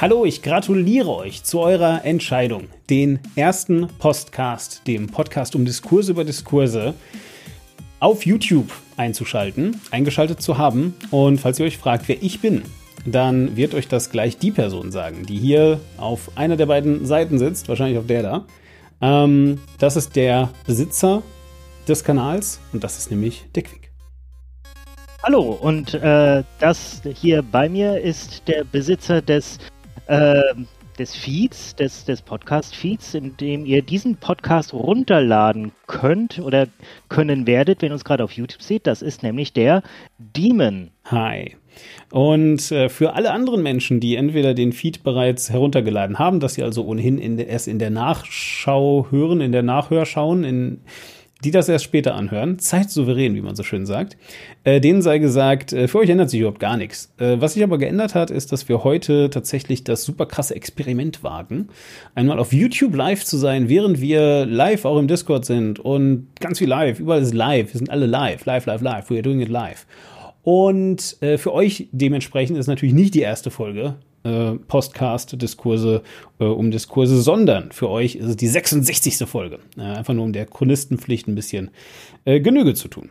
Hallo, ich gratuliere euch zu eurer Entscheidung, den ersten Postcast, dem Podcast um Diskurse über Diskurse, auf YouTube einzuschalten, eingeschaltet zu haben. Und falls ihr euch fragt, wer ich bin, dann wird euch das gleich die Person sagen, die hier auf einer der beiden Seiten sitzt, wahrscheinlich auf der da. Ähm, das ist der Besitzer des Kanals und das ist nämlich der Quick. Hallo, und äh, das hier bei mir ist der Besitzer des, äh, des Feeds, des, des Podcast-Feeds, in dem ihr diesen Podcast runterladen könnt oder können werdet, wenn ihr uns gerade auf YouTube seht. Das ist nämlich der Demon. Hi. Und äh, für alle anderen Menschen, die entweder den Feed bereits heruntergeladen haben, dass sie also ohnehin in erst in der Nachschau hören, in der Nachhör schauen, in, die das erst später anhören, zeitsouverän, wie man so schön sagt, äh, denen sei gesagt, äh, für euch ändert sich überhaupt gar nichts. Äh, was sich aber geändert hat, ist, dass wir heute tatsächlich das super krasse Experiment wagen, einmal auf YouTube live zu sein, während wir live auch im Discord sind und ganz viel live, überall ist live, wir sind alle live, live, live, live, we are doing it live. Und äh, für euch dementsprechend ist natürlich nicht die erste Folge äh, Postcast-Diskurse äh, um Diskurse, sondern für euch ist es die 66. Folge. Äh, einfach nur um der Chronistenpflicht ein bisschen äh, Genüge zu tun.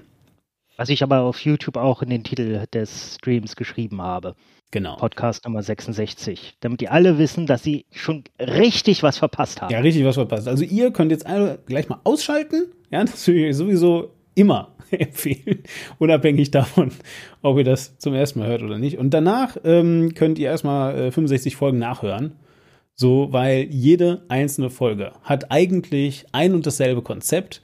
Was ich aber auf YouTube auch in den Titel des Streams geschrieben habe. Genau. Podcast Nummer 66. Damit die alle wissen, dass sie schon richtig was verpasst haben. Ja, richtig was verpasst. Also ihr könnt jetzt alle gleich mal ausschalten. Ja, das will ich sowieso immer empfehlen, unabhängig davon, ob ihr das zum ersten Mal hört oder nicht. Und danach ähm, könnt ihr erstmal äh, 65 Folgen nachhören. So, weil jede einzelne Folge hat eigentlich ein und dasselbe Konzept.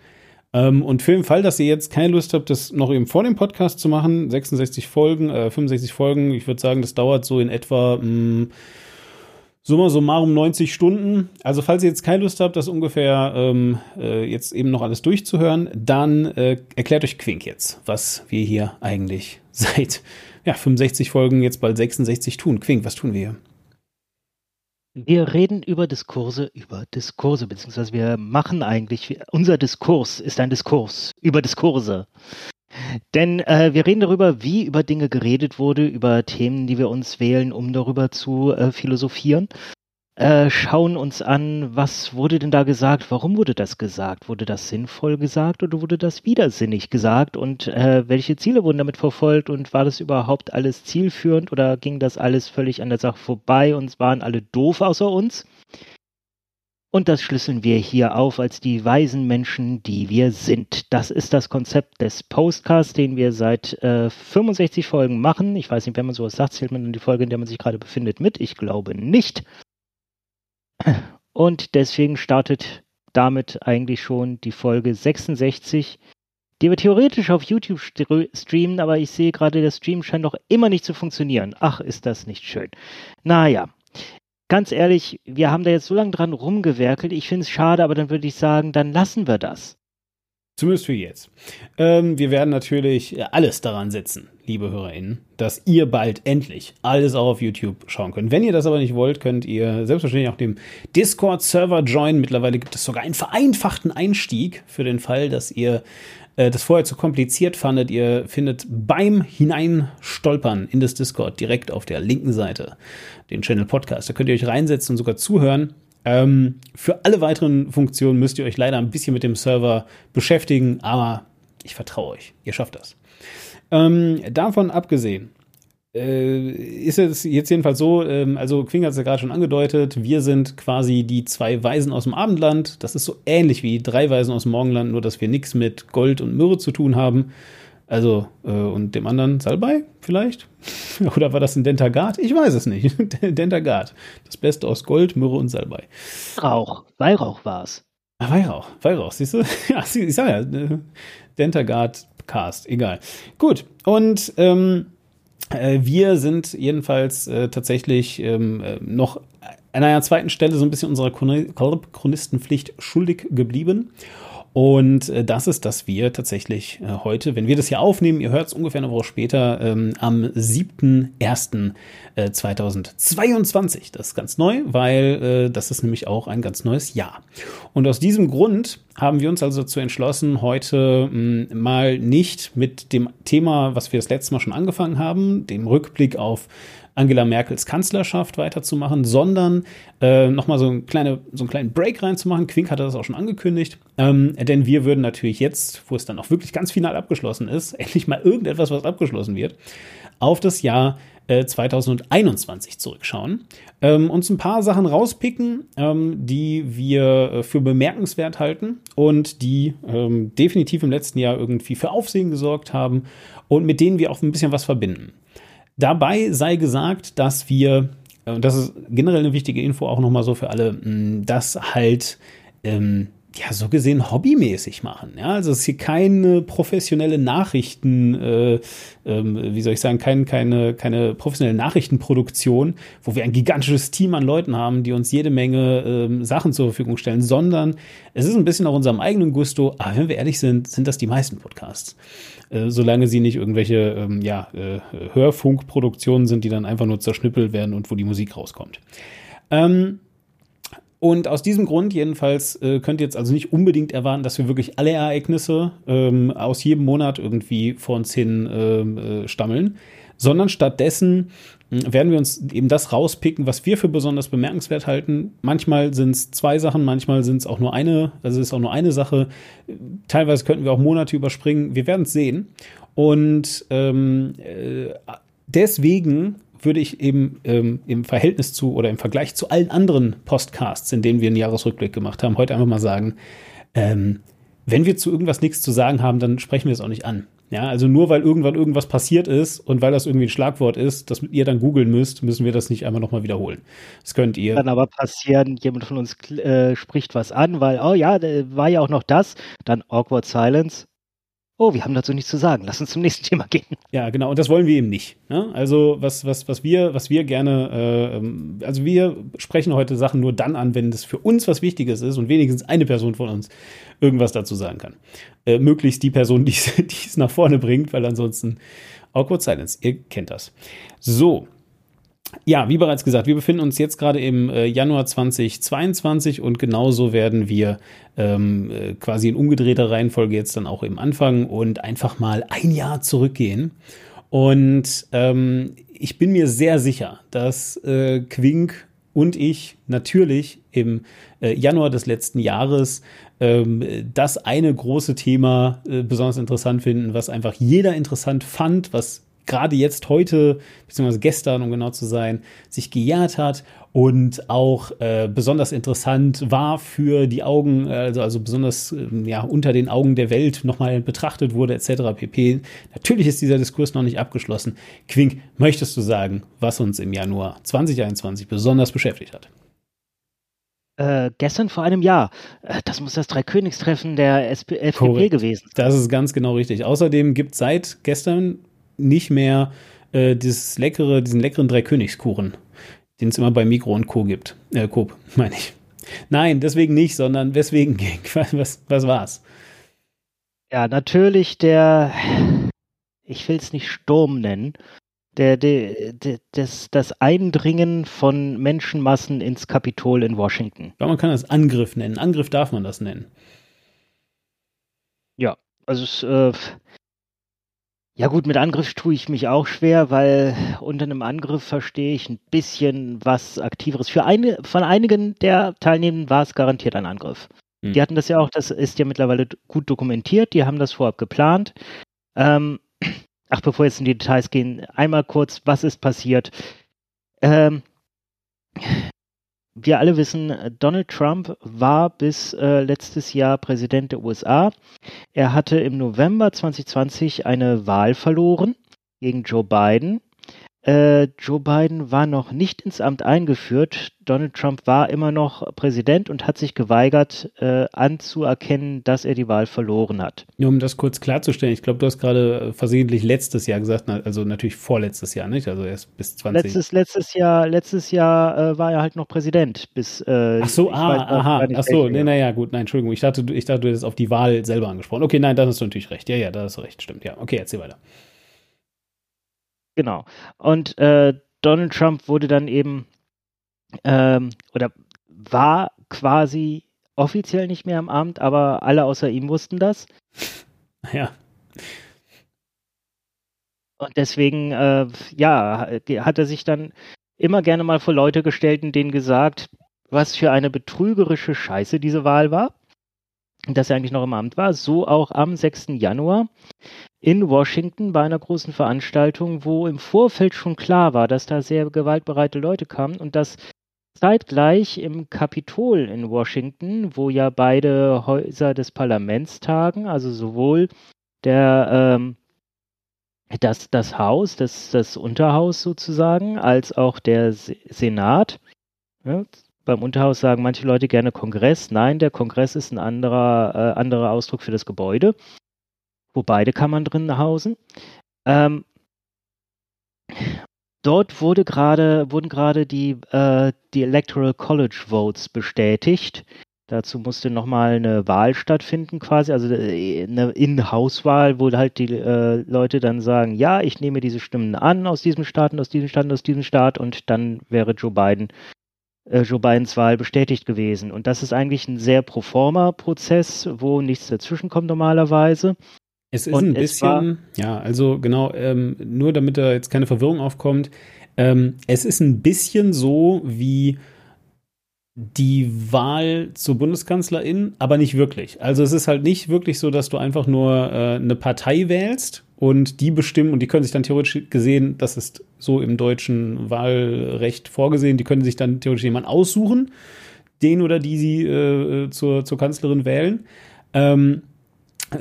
Ähm, und für den Fall, dass ihr jetzt keine Lust habt, das noch eben vor dem Podcast zu machen, 66 Folgen, äh, 65 Folgen, ich würde sagen, das dauert so in etwa mh, mm, summa summarum 90 Stunden. Also falls ihr jetzt keine Lust habt, das ungefähr ähm, äh, jetzt eben noch alles durchzuhören, dann äh, erklärt euch Quink jetzt, was wir hier eigentlich seit ja, 65 Folgen, jetzt bald 66 tun. Quink, was tun wir hier? Wir reden über Diskurse, über Diskurse, beziehungsweise wir machen eigentlich, unser Diskurs ist ein Diskurs über Diskurse. Denn äh, wir reden darüber, wie über Dinge geredet wurde, über Themen, die wir uns wählen, um darüber zu äh, philosophieren. Äh, schauen uns an, was wurde denn da gesagt, warum wurde das gesagt? Wurde das sinnvoll gesagt oder wurde das widersinnig gesagt? Und äh, welche Ziele wurden damit verfolgt und war das überhaupt alles zielführend oder ging das alles völlig an der Sache vorbei und waren alle doof außer uns? Und das schlüsseln wir hier auf als die weisen Menschen, die wir sind. Das ist das Konzept des Postcasts, den wir seit äh, 65 Folgen machen. Ich weiß nicht, wenn man sowas sagt, zählt man dann die Folge, in der man sich gerade befindet, mit. Ich glaube nicht. Und deswegen startet damit eigentlich schon die Folge 66, die wir theoretisch auf YouTube streamen, aber ich sehe gerade, der Stream scheint noch immer nicht zu funktionieren. Ach, ist das nicht schön. Naja, ganz ehrlich, wir haben da jetzt so lange dran rumgewerkelt. Ich finde es schade, aber dann würde ich sagen, dann lassen wir das. Zumindest für jetzt. Ähm, wir werden natürlich alles daran setzen, liebe HörerInnen, dass ihr bald endlich alles auch auf YouTube schauen könnt. Wenn ihr das aber nicht wollt, könnt ihr selbstverständlich auch dem Discord-Server joinen. Mittlerweile gibt es sogar einen vereinfachten Einstieg für den Fall, dass ihr äh, das vorher zu kompliziert fandet. Ihr findet beim Hineinstolpern in das Discord direkt auf der linken Seite den Channel Podcast. Da könnt ihr euch reinsetzen und sogar zuhören. Ähm, für alle weiteren Funktionen müsst ihr euch leider ein bisschen mit dem Server beschäftigen, aber ich vertraue euch. Ihr schafft das. Ähm, davon abgesehen, äh, ist es jetzt jedenfalls so, ähm, also Quing hat es ja gerade schon angedeutet, wir sind quasi die zwei Weisen aus dem Abendland. Das ist so ähnlich wie drei Weisen aus dem Morgenland, nur dass wir nichts mit Gold und Myrrhe zu tun haben. Also, äh, und dem anderen Salbei vielleicht? Oder war das ein Dentagard? Ich weiß es nicht. Dentagard. Das Beste aus Gold, Myrrhe und Salbei. Rauch. Weihrauch war es. Ah, Weihrauch. Weihrauch, siehst du? ja, ich sag ja. Äh, Dentagard Cast. Egal. Gut. Und ähm, äh, wir sind jedenfalls äh, tatsächlich ähm, äh, noch an einer zweiten Stelle so ein bisschen unserer Chronistenpflicht schuldig geblieben. Und äh, das ist, dass wir tatsächlich äh, heute, wenn wir das hier aufnehmen, ihr hört es ungefähr eine Woche später, ähm, am 7.1.2022. Äh, das ist ganz neu, weil äh, das ist nämlich auch ein ganz neues Jahr. Und aus diesem Grund haben wir uns also dazu entschlossen, heute mh, hm, mal nicht mit dem Thema, was wir das letzte Mal schon angefangen haben, dem Rückblick auf Angela Merkels Kanzlerschaft weiterzumachen, sondern äh, nochmal so, ein kleine, so einen kleinen Break reinzumachen. Quink hatte das auch schon angekündigt. Ähm, denn wir würden natürlich jetzt, wo es dann auch wirklich ganz final abgeschlossen ist, endlich mal irgendetwas, was abgeschlossen wird, auf das Jahr 2021 äh, zurückschauen, ähm, uns ein paar Sachen rauspicken, ähm, die wir äh, für bemerkenswert halten und die ähm, definitiv im letzten Jahr irgendwie für Aufsehen gesorgt haben und mit denen wir auch ein bisschen was verbinden. Dabei sei gesagt, dass wir, äh, und das ist generell eine wichtige Info auch nochmal so für alle, mh, dass halt ähm, ja, so gesehen hobbymäßig machen. Ja, also es ist hier keine professionelle Nachrichten, äh, ähm, wie soll ich sagen, kein, keine, keine professionelle Nachrichtenproduktion, wo wir ein gigantisches Team an Leuten haben, die uns jede Menge ähm, Sachen zur Verfügung stellen, sondern es ist ein bisschen nach unserem eigenen Gusto, aber wenn wir ehrlich sind, sind das die meisten Podcasts. Äh, solange sie nicht irgendwelche ähm, ja, äh, Hörfunkproduktionen sind, die dann einfach nur zerschnippelt werden und wo die Musik rauskommt. Ähm, und aus diesem Grund jedenfalls äh, könnt ihr jetzt also nicht unbedingt erwarten, dass wir wirklich alle Ereignisse ähm, aus jedem Monat irgendwie vor uns hin ähm, äh, stammeln, sondern stattdessen werden wir uns eben das rauspicken, was wir für besonders bemerkenswert halten. Manchmal sind es zwei Sachen, manchmal sind es auch nur eine, also ist auch nur eine Sache. Teilweise könnten wir auch Monate überspringen. Wir werden es sehen. Und ähm, äh, deswegen würde ich eben ähm, im Verhältnis zu oder im Vergleich zu allen anderen Podcasts, in denen wir einen Jahresrückblick gemacht haben, heute einfach mal sagen, ähm, wenn wir zu irgendwas nichts zu sagen haben, dann sprechen wir es auch nicht an. Ja, also nur weil irgendwann irgendwas passiert ist und weil das irgendwie ein Schlagwort ist, das ihr dann googeln müsst, müssen wir das nicht einmal nochmal wiederholen. Das könnt ihr. Kann aber passieren, jemand von uns äh, spricht was an, weil, oh ja, war ja auch noch das, dann awkward silence oh, wir haben dazu nichts zu sagen, lass uns zum nächsten Thema gehen. Ja, genau, und das wollen wir eben nicht. Ne? Also was, was, was wir, was wir gerne, äh, ähm, also wir sprechen heute Sachen nur dann an, wenn das für uns was Wichtiges ist und wenigstens eine Person von uns irgendwas dazu sagen kann. Äh, möglichst die Person, die es nach vorne bringt, weil ansonsten Awkward Silence, ihr kennt das. So, ja, wie bereits gesagt, wir befinden uns jetzt gerade im äh, Januar 2022 und genauso werden wir ähm, äh, quasi in umgedrehter Reihenfolge jetzt dann auch im Anfang und einfach mal ein Jahr zurückgehen. Und ähm, ich bin mir sehr sicher, dass äh, Quink und ich natürlich im äh, Januar des letzten Jahres ähm, das eine große Thema äh, besonders interessant finden, was einfach jeder interessant fand, was gerade jetzt heute, beziehungsweise gestern, um genau zu sein, sich gejährt hat und auch äh, besonders interessant war für die Augen, also, also besonders äh, ja, unter den Augen der Welt nochmal betrachtet wurde, etc. pp. Natürlich ist dieser Diskurs noch nicht abgeschlossen. Quink, möchtest du sagen, was uns im Januar 2021 besonders beschäftigt hat? Äh, gestern vor einem Jahr. Äh, das muss das Dreikönigstreffen der SP FDP gewesen sein. Das ist ganz genau richtig. Außerdem gibt es seit gestern nicht mehr äh, dieses leckere, diesen leckeren Dreikönigskuchen, den es immer bei Mikro und Co. gibt. Äh, Coop, meine ich. Nein, deswegen nicht, sondern weswegen was, was war's? Ja, natürlich der, ich will es nicht Sturm nennen, der, der, der, das, das Eindringen von Menschenmassen ins Kapitol in Washington. Ja, man kann das Angriff nennen. Angriff darf man das nennen. Ja, also es, äh, ja gut, mit Angriff tue ich mich auch schwer, weil unter einem Angriff verstehe ich ein bisschen was Aktiveres. Für eine, von einigen der Teilnehmenden war es garantiert ein Angriff. Hm. Die hatten das ja auch, das ist ja mittlerweile gut dokumentiert, die haben das vorab geplant. Ähm, ach, bevor jetzt in die Details gehen, einmal kurz, was ist passiert? Ähm, wir alle wissen, Donald Trump war bis äh, letztes Jahr Präsident der USA. Er hatte im November 2020 eine Wahl verloren gegen Joe Biden. Äh, Joe Biden war noch nicht ins Amt eingeführt. Donald Trump war immer noch Präsident und hat sich geweigert, äh, anzuerkennen, dass er die Wahl verloren hat. Nur um das kurz klarzustellen, ich glaube, du hast gerade versehentlich letztes Jahr gesagt, also natürlich vorletztes Jahr, nicht? Also erst bis 20. Letztes, letztes Jahr, letztes Jahr äh, war er halt noch Präsident bis. Äh, ach so, ah, aha, ach so, nee, naja, gut, nein, Entschuldigung, ich dachte, ich dachte, du hättest auf die Wahl selber angesprochen. Okay, nein, da hast du natürlich recht. Ja, ja, da hast du recht, stimmt. Ja, okay, erzähl weiter. Genau. Und äh, Donald Trump wurde dann eben ähm, oder war quasi offiziell nicht mehr im Amt, aber alle außer ihm wussten das. Ja. Und deswegen, äh, ja, hat er sich dann immer gerne mal vor Leute gestellt und denen gesagt, was für eine betrügerische Scheiße diese Wahl war. Dass er eigentlich noch im Amt war. So auch am 6. Januar in Washington bei einer großen Veranstaltung, wo im Vorfeld schon klar war, dass da sehr gewaltbereite Leute kamen und dass zeitgleich im Kapitol in Washington, wo ja beide Häuser des Parlaments tagen, also sowohl der ähm, das, das Haus, das, das Unterhaus sozusagen, als auch der Senat. Ja, beim Unterhaus sagen manche Leute gerne Kongress. Nein, der Kongress ist ein anderer, äh, anderer Ausdruck für das Gebäude, wo beide Kammern drin hausen. Ähm, dort wurde grade, wurden gerade die, äh, die Electoral College Votes bestätigt. Dazu musste nochmal eine Wahl stattfinden, quasi, also äh, eine In-Haus-Wahl, wo halt die äh, Leute dann sagen, ja, ich nehme diese Stimmen an aus diesem Staat und aus diesem Staat und aus diesem Staat und dann wäre Joe Biden äh, Joe Bidens Wahl bestätigt gewesen. Und das ist eigentlich ein sehr Proforma-Prozess, wo nichts dazwischenkommt normalerweise. Es ist Und ein bisschen, ja, also genau, ähm, nur damit da jetzt keine Verwirrung aufkommt, ähm, es ist ein bisschen so wie die Wahl zur Bundeskanzlerin, aber nicht wirklich. Also es ist halt nicht wirklich so, dass du einfach nur äh, eine Partei wählst und die bestimmen und die können sich dann theoretisch gesehen, das ist so im deutschen Wahlrecht vorgesehen, die können sich dann theoretisch jemanden aussuchen, den oder die sie äh, zur, zur Kanzlerin wählen. Ähm,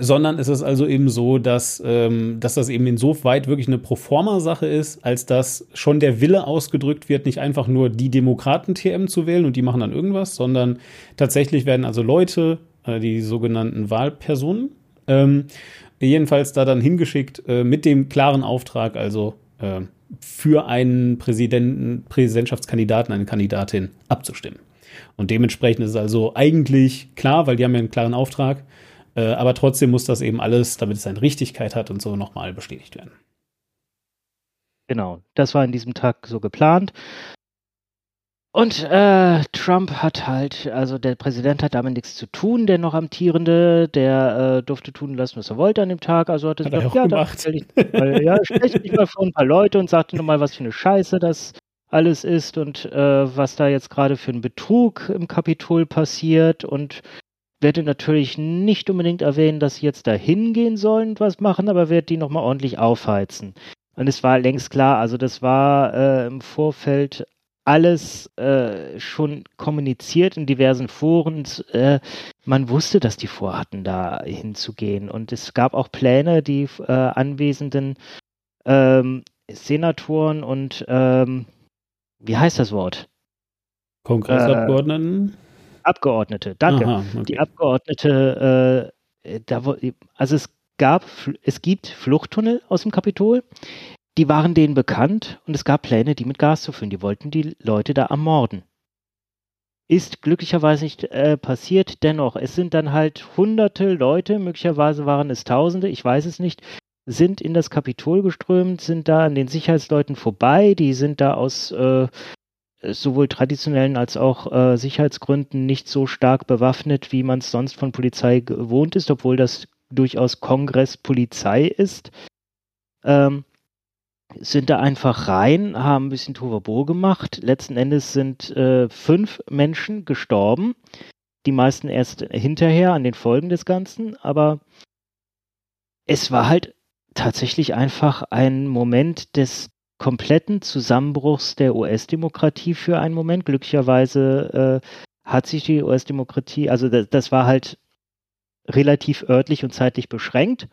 sondern es ist also eben so, dass, ähm, dass das eben insoweit wirklich eine Proforma-Sache ist, als dass schon der Wille ausgedrückt wird, nicht einfach nur die Demokraten-TM zu wählen und die machen dann irgendwas, sondern tatsächlich werden also Leute, äh, die sogenannten Wahlpersonen, ähm, jedenfalls da dann hingeschickt äh, mit dem klaren Auftrag, also äh, für einen Präsidenten, Präsidentschaftskandidaten, eine Kandidatin abzustimmen. Und dementsprechend ist es also eigentlich klar, weil die haben ja einen klaren Auftrag, äh, aber trotzdem muss das eben alles, damit es seine Richtigkeit hat und so, nochmal bestätigt werden. Genau, das war in diesem Tag so geplant. Und äh, Trump hat halt, also der Präsident hat damit nichts zu tun, der noch amtierende, der äh, durfte tun lassen, was er wollte an dem Tag. Also hat er hat gesagt, er ja, gemacht. Stell ich, weil, ja, stell dich mal vor ein paar Leute und sagte nochmal, was für eine Scheiße das alles ist und äh, was da jetzt gerade für ein Betrug im Kapitol passiert und werde natürlich nicht unbedingt erwähnen, dass sie jetzt da hingehen sollen und was machen, aber werde die nochmal ordentlich aufheizen. Und es war längst klar, also das war äh, im Vorfeld alles äh, schon kommuniziert in diversen Foren. Äh, man wusste, dass die vorhatten, da hinzugehen. Und es gab auch Pläne, die äh, anwesenden ähm, Senatoren und ähm, wie heißt das Wort? Kongressabgeordneten? Abgeordnete, danke. Aha, okay. Die Abgeordnete, äh, da, also es gab, es gibt Fluchttunnel aus dem Kapitol, die waren denen bekannt und es gab Pläne, die mit Gas zu füllen. Die wollten die Leute da ermorden. Ist glücklicherweise nicht äh, passiert, dennoch, es sind dann halt hunderte Leute, möglicherweise waren es Tausende, ich weiß es nicht, sind in das Kapitol geströmt, sind da an den Sicherheitsleuten vorbei, die sind da aus äh, sowohl traditionellen als auch äh, Sicherheitsgründen nicht so stark bewaffnet, wie man es sonst von Polizei gewohnt ist, obwohl das durchaus Kongresspolizei ist. Ähm, sind da einfach rein, haben ein bisschen Tovabo gemacht. Letzten Endes sind äh, fünf Menschen gestorben. Die meisten erst hinterher an den Folgen des Ganzen, aber es war halt tatsächlich einfach ein Moment des kompletten Zusammenbruchs der US-Demokratie für einen Moment. Glücklicherweise äh, hat sich die US-Demokratie, also das, das, war halt relativ örtlich und zeitlich beschränkt.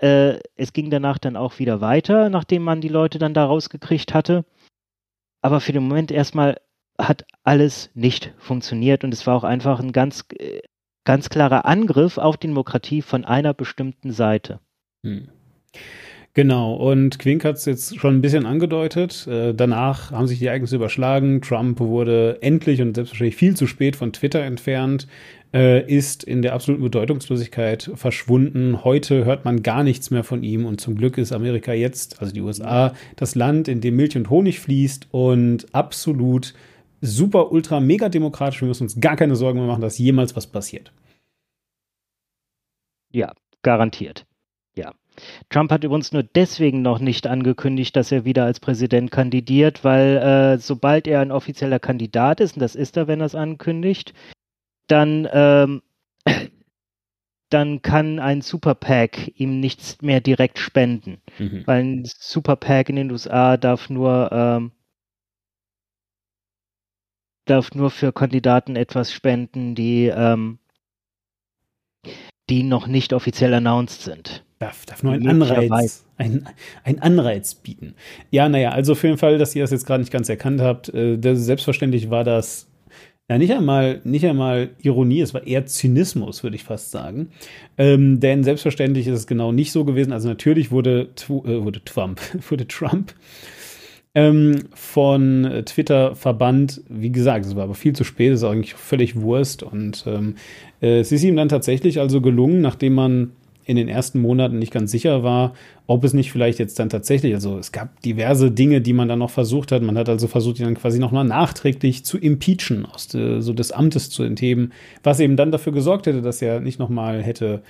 Äh, es ging danach dann auch wieder weiter, nachdem man die Leute dann da rausgekriegt hatte. Aber für den Moment erstmal hat alles nicht funktioniert und es war auch einfach ein ganz, äh, ganz klarer Angriff auf die Demokratie von einer bestimmten Seite. Hm. Genau, und Quink hat es jetzt schon ein bisschen angedeutet. Äh, danach haben sich die Ereignisse überschlagen. Trump wurde endlich und selbstverständlich viel zu spät von Twitter entfernt, äh, ist in der absoluten Bedeutungslosigkeit verschwunden. Heute hört man gar nichts mehr von ihm und zum Glück ist Amerika jetzt, also die USA, das Land, in dem Milch und Honig fließt und absolut super, ultra, mega demokratisch. Wir müssen uns gar keine Sorgen mehr machen, dass jemals was passiert. Ja, garantiert. Trump hat übrigens nur deswegen noch nicht angekündigt, dass er wieder als Präsident kandidiert, weil äh, sobald er ein offizieller Kandidat ist, und das ist er, wenn er es ankündigt, dann, ähm, dann kann ein Super PAC ihm nichts mehr direkt spenden. Mhm. Weil ein Super PAC in den USA darf nur, ähm, darf nur für Kandidaten etwas spenden, die, ähm, die noch nicht offiziell announced sind. Darf, darf nur ein Anreiz, ein, ein Anreiz bieten. Ja, naja, also für den Fall, dass ihr das jetzt gerade nicht ganz erkannt habt, äh, das, selbstverständlich war das ja, nicht einmal, nicht einmal Ironie, es war eher Zynismus, würde ich fast sagen. Ähm, denn selbstverständlich ist es genau nicht so gewesen. Also natürlich wurde, äh, wurde Trump, wurde Trump ähm, von Twitter verbannt. Wie gesagt, es war aber viel zu spät, es ist eigentlich völlig Wurst. Und ähm, äh, es ist ihm dann tatsächlich also gelungen, nachdem man in den ersten Monaten nicht ganz sicher war, ob es nicht vielleicht jetzt dann tatsächlich, also es gab diverse Dinge, die man dann noch versucht hat. Man hat also versucht, ihn dann quasi nochmal nachträglich zu impeachen, aus de, so des Amtes zu entheben, was eben dann dafür gesorgt hätte, dass er nicht nochmal hätte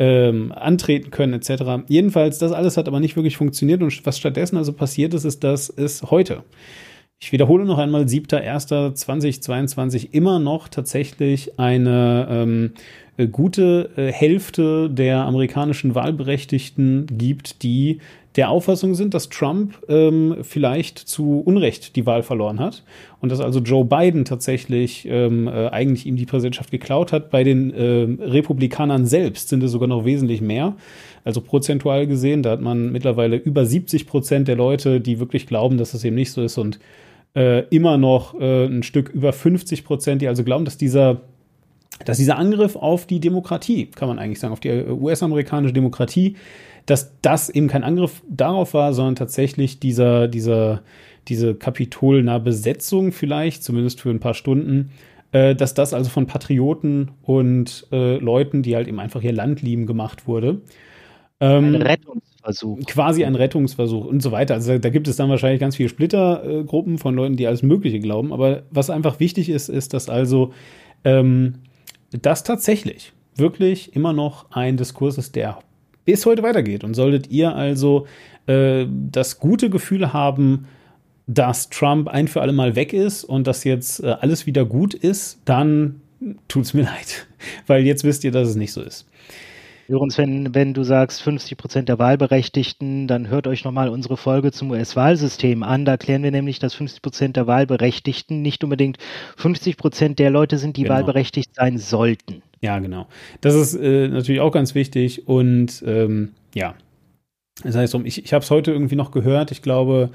ähm, antreten können, etc. Jedenfalls, das alles hat aber nicht wirklich funktioniert und was stattdessen also passiert ist, ist, dass es heute ich wiederhole noch einmal, 7.1.2022 immer noch tatsächlich eine ähm, äh, gute äh, Hälfte der amerikanischen Wahlberechtigten gibt, die der Auffassung sind, dass Trump ähm, vielleicht zu Unrecht die Wahl verloren hat und dass also Joe Biden tatsächlich ähm, äh, eigentlich ihm die Präsidentschaft geklaut hat. Bei den äh, Republikanern selbst sind es sogar noch wesentlich mehr. Also prozentual gesehen, da hat man mittlerweile über 70 Prozent der Leute, die wirklich glauben, dass das eben nicht so ist und äh, immer noch äh, ein Stück über 50 Prozent, die also glauben, dass dieser dass dieser Angriff auf die Demokratie, kann man eigentlich sagen, auf die US-amerikanische Demokratie, dass das eben kein Angriff darauf war, sondern tatsächlich dieser, dieser, diese kapitolnahe Besetzung vielleicht, zumindest für ein paar Stunden, äh, dass das also von Patrioten und äh, Leuten, die halt eben einfach ihr Land lieben, gemacht wurde. Ähm, ein Rettungsversuch. Quasi ein Rettungsversuch und so weiter. Also da gibt es dann wahrscheinlich ganz viele Splittergruppen von Leuten, die alles Mögliche glauben. Aber was einfach wichtig ist, ist, dass also ähm, das tatsächlich wirklich immer noch ein Diskurs ist, der bis heute weitergeht. Und solltet ihr also äh, das gute Gefühl haben, dass Trump ein für alle Mal weg ist und dass jetzt äh, alles wieder gut ist, dann tut's mir leid. Weil jetzt wisst ihr, dass es nicht so ist. Übrigens, wenn, wenn du sagst 50 Prozent der Wahlberechtigten, dann hört euch nochmal unsere Folge zum US-Wahlsystem an. Da erklären wir nämlich, dass 50 Prozent der Wahlberechtigten nicht unbedingt 50 Prozent der Leute sind, die genau. wahlberechtigt sein sollten. Ja, genau. Das ist äh, natürlich auch ganz wichtig und ähm, ja. Das heißt, ich, ich habe es heute irgendwie noch gehört. Ich glaube,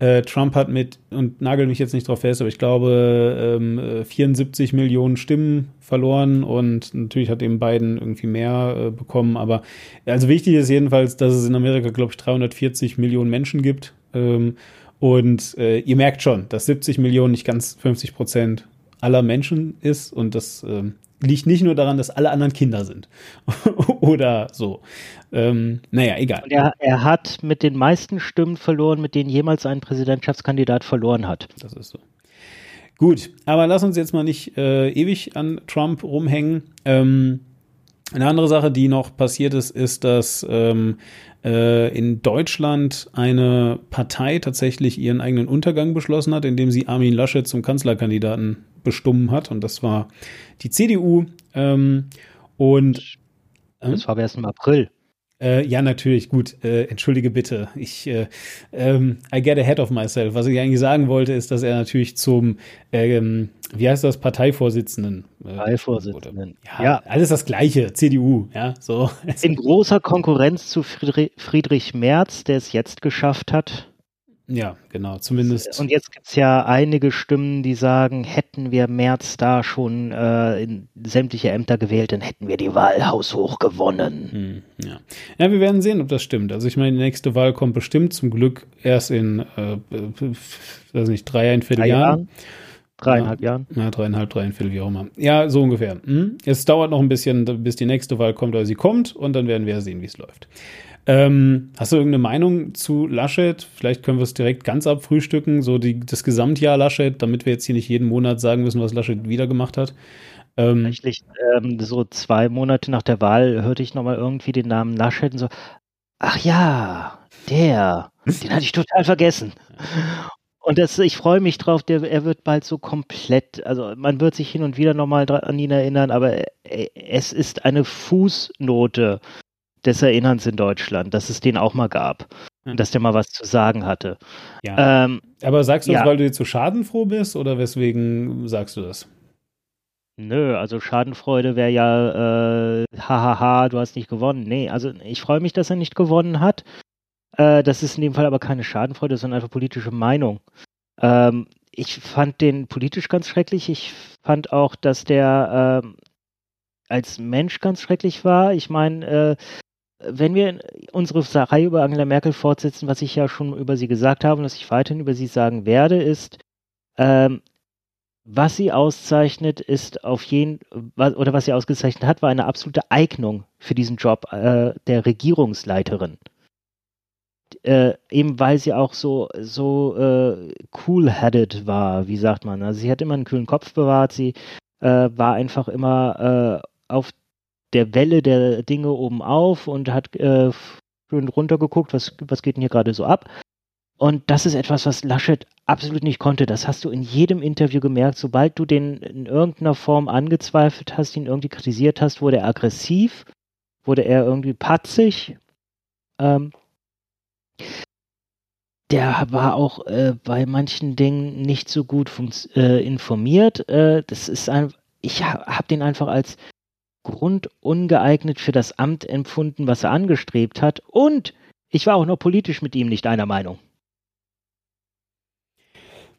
äh, Trump hat mit, und nagel mich jetzt nicht drauf fest, aber ich glaube, ähm, 74 Millionen Stimmen verloren und natürlich hat eben Biden irgendwie mehr äh, bekommen. Aber also wichtig ist jedenfalls, dass es in Amerika, glaube ich, 340 Millionen Menschen gibt. Ähm, und äh, ihr merkt schon, dass 70 Millionen nicht ganz 50 Prozent aller Menschen ist und das ähm, liegt nicht nur daran, dass alle anderen Kinder sind oder so. Ähm, naja, egal. Er, er hat mit den meisten Stimmen verloren, mit denen jemals ein Präsidentschaftskandidat verloren hat. Das ist so. Gut, aber lass uns jetzt mal nicht äh, ewig an Trump rumhängen. Ähm, eine andere Sache, die noch passiert ist, ist, dass ähm, äh, in Deutschland eine Partei tatsächlich ihren eigenen Untergang beschlossen hat, indem sie Armin Laschet zum Kanzlerkandidaten bestimmen hat. Und das war die CDU. Ähm, und das war erst im April. Äh, ja, natürlich, gut. Äh, entschuldige bitte. Ich, äh, ähm, I get ahead of myself. Was ich eigentlich sagen wollte, ist, dass er natürlich zum, ähm, wie heißt das, Parteivorsitzenden. Äh, Parteivorsitzenden. Ja, ja, alles das Gleiche. CDU, ja, so. In großer Konkurrenz zu Friedrich Merz, der es jetzt geschafft hat, ja, genau, zumindest. Und jetzt gibt es ja einige Stimmen, die sagen, hätten wir März da schon äh, in sämtliche Ämter gewählt, dann hätten wir die Wahl haushoch gewonnen. Hm, ja. ja, wir werden sehen, ob das stimmt. Also ich meine, die nächste Wahl kommt bestimmt zum Glück erst in, äh, weiß nicht, drei, ein Viertel Jahren. Dreieinhalb ja, Jahren? Ja, dreieinhalb, dreieinviertel, wie auch immer. Ja, so ungefähr. Hm? Es dauert noch ein bisschen, bis die nächste Wahl kommt, oder sie kommt, und dann werden wir sehen, wie es läuft. Ähm, hast du irgendeine Meinung zu Laschet? Vielleicht können wir es direkt ganz abfrühstücken, so die, das Gesamtjahr Laschet, damit wir jetzt hier nicht jeden Monat sagen müssen, was Laschet wieder gemacht hat. Ähm, Tatsächlich, ähm, so zwei Monate nach der Wahl hörte ich nochmal irgendwie den Namen Laschet und so, Ach ja, der. Den hatte ich total vergessen. Und das, ich freue mich drauf, der, er wird bald so komplett, also man wird sich hin und wieder nochmal an ihn erinnern, aber es ist eine Fußnote des Erinnerns in Deutschland, dass es den auch mal gab. Und dass der mal was zu sagen hatte. Ja. Ähm, aber sagst du das, weil du jetzt so schadenfroh bist oder weswegen sagst du das? Nö, also Schadenfreude wäre ja, äh, hahaha, du hast nicht gewonnen. Nee, also ich freue mich, dass er nicht gewonnen hat. Äh, das ist in dem Fall aber keine Schadenfreude, sondern einfach politische Meinung. Ähm, ich fand den politisch ganz schrecklich. Ich fand auch, dass der äh, als Mensch ganz schrecklich war. Ich meine, äh, wenn wir unsere Reihe über Angela Merkel fortsetzen, was ich ja schon über sie gesagt habe und was ich weiterhin über sie sagen werde, ist, ähm, was sie auszeichnet, ist auf jeden oder was sie ausgezeichnet hat, war eine absolute Eignung für diesen Job äh, der Regierungsleiterin äh, eben weil sie auch so, so äh, cool-headed war, wie sagt man. Also sie hat immer einen kühlen Kopf bewahrt, sie äh, war einfach immer äh, auf der Welle der Dinge oben auf und hat äh, schön runtergeguckt, was, was geht denn hier gerade so ab. Und das ist etwas, was Laschet absolut nicht konnte. Das hast du in jedem Interview gemerkt. Sobald du den in irgendeiner Form angezweifelt hast, ihn irgendwie kritisiert hast, wurde er aggressiv, wurde er irgendwie patzig. Ähm, der war auch äh, bei manchen Dingen nicht so gut äh, informiert. Äh, das ist ein, ich habe den einfach als grundungeeignet für das Amt empfunden, was er angestrebt hat. Und ich war auch noch politisch mit ihm nicht einer Meinung.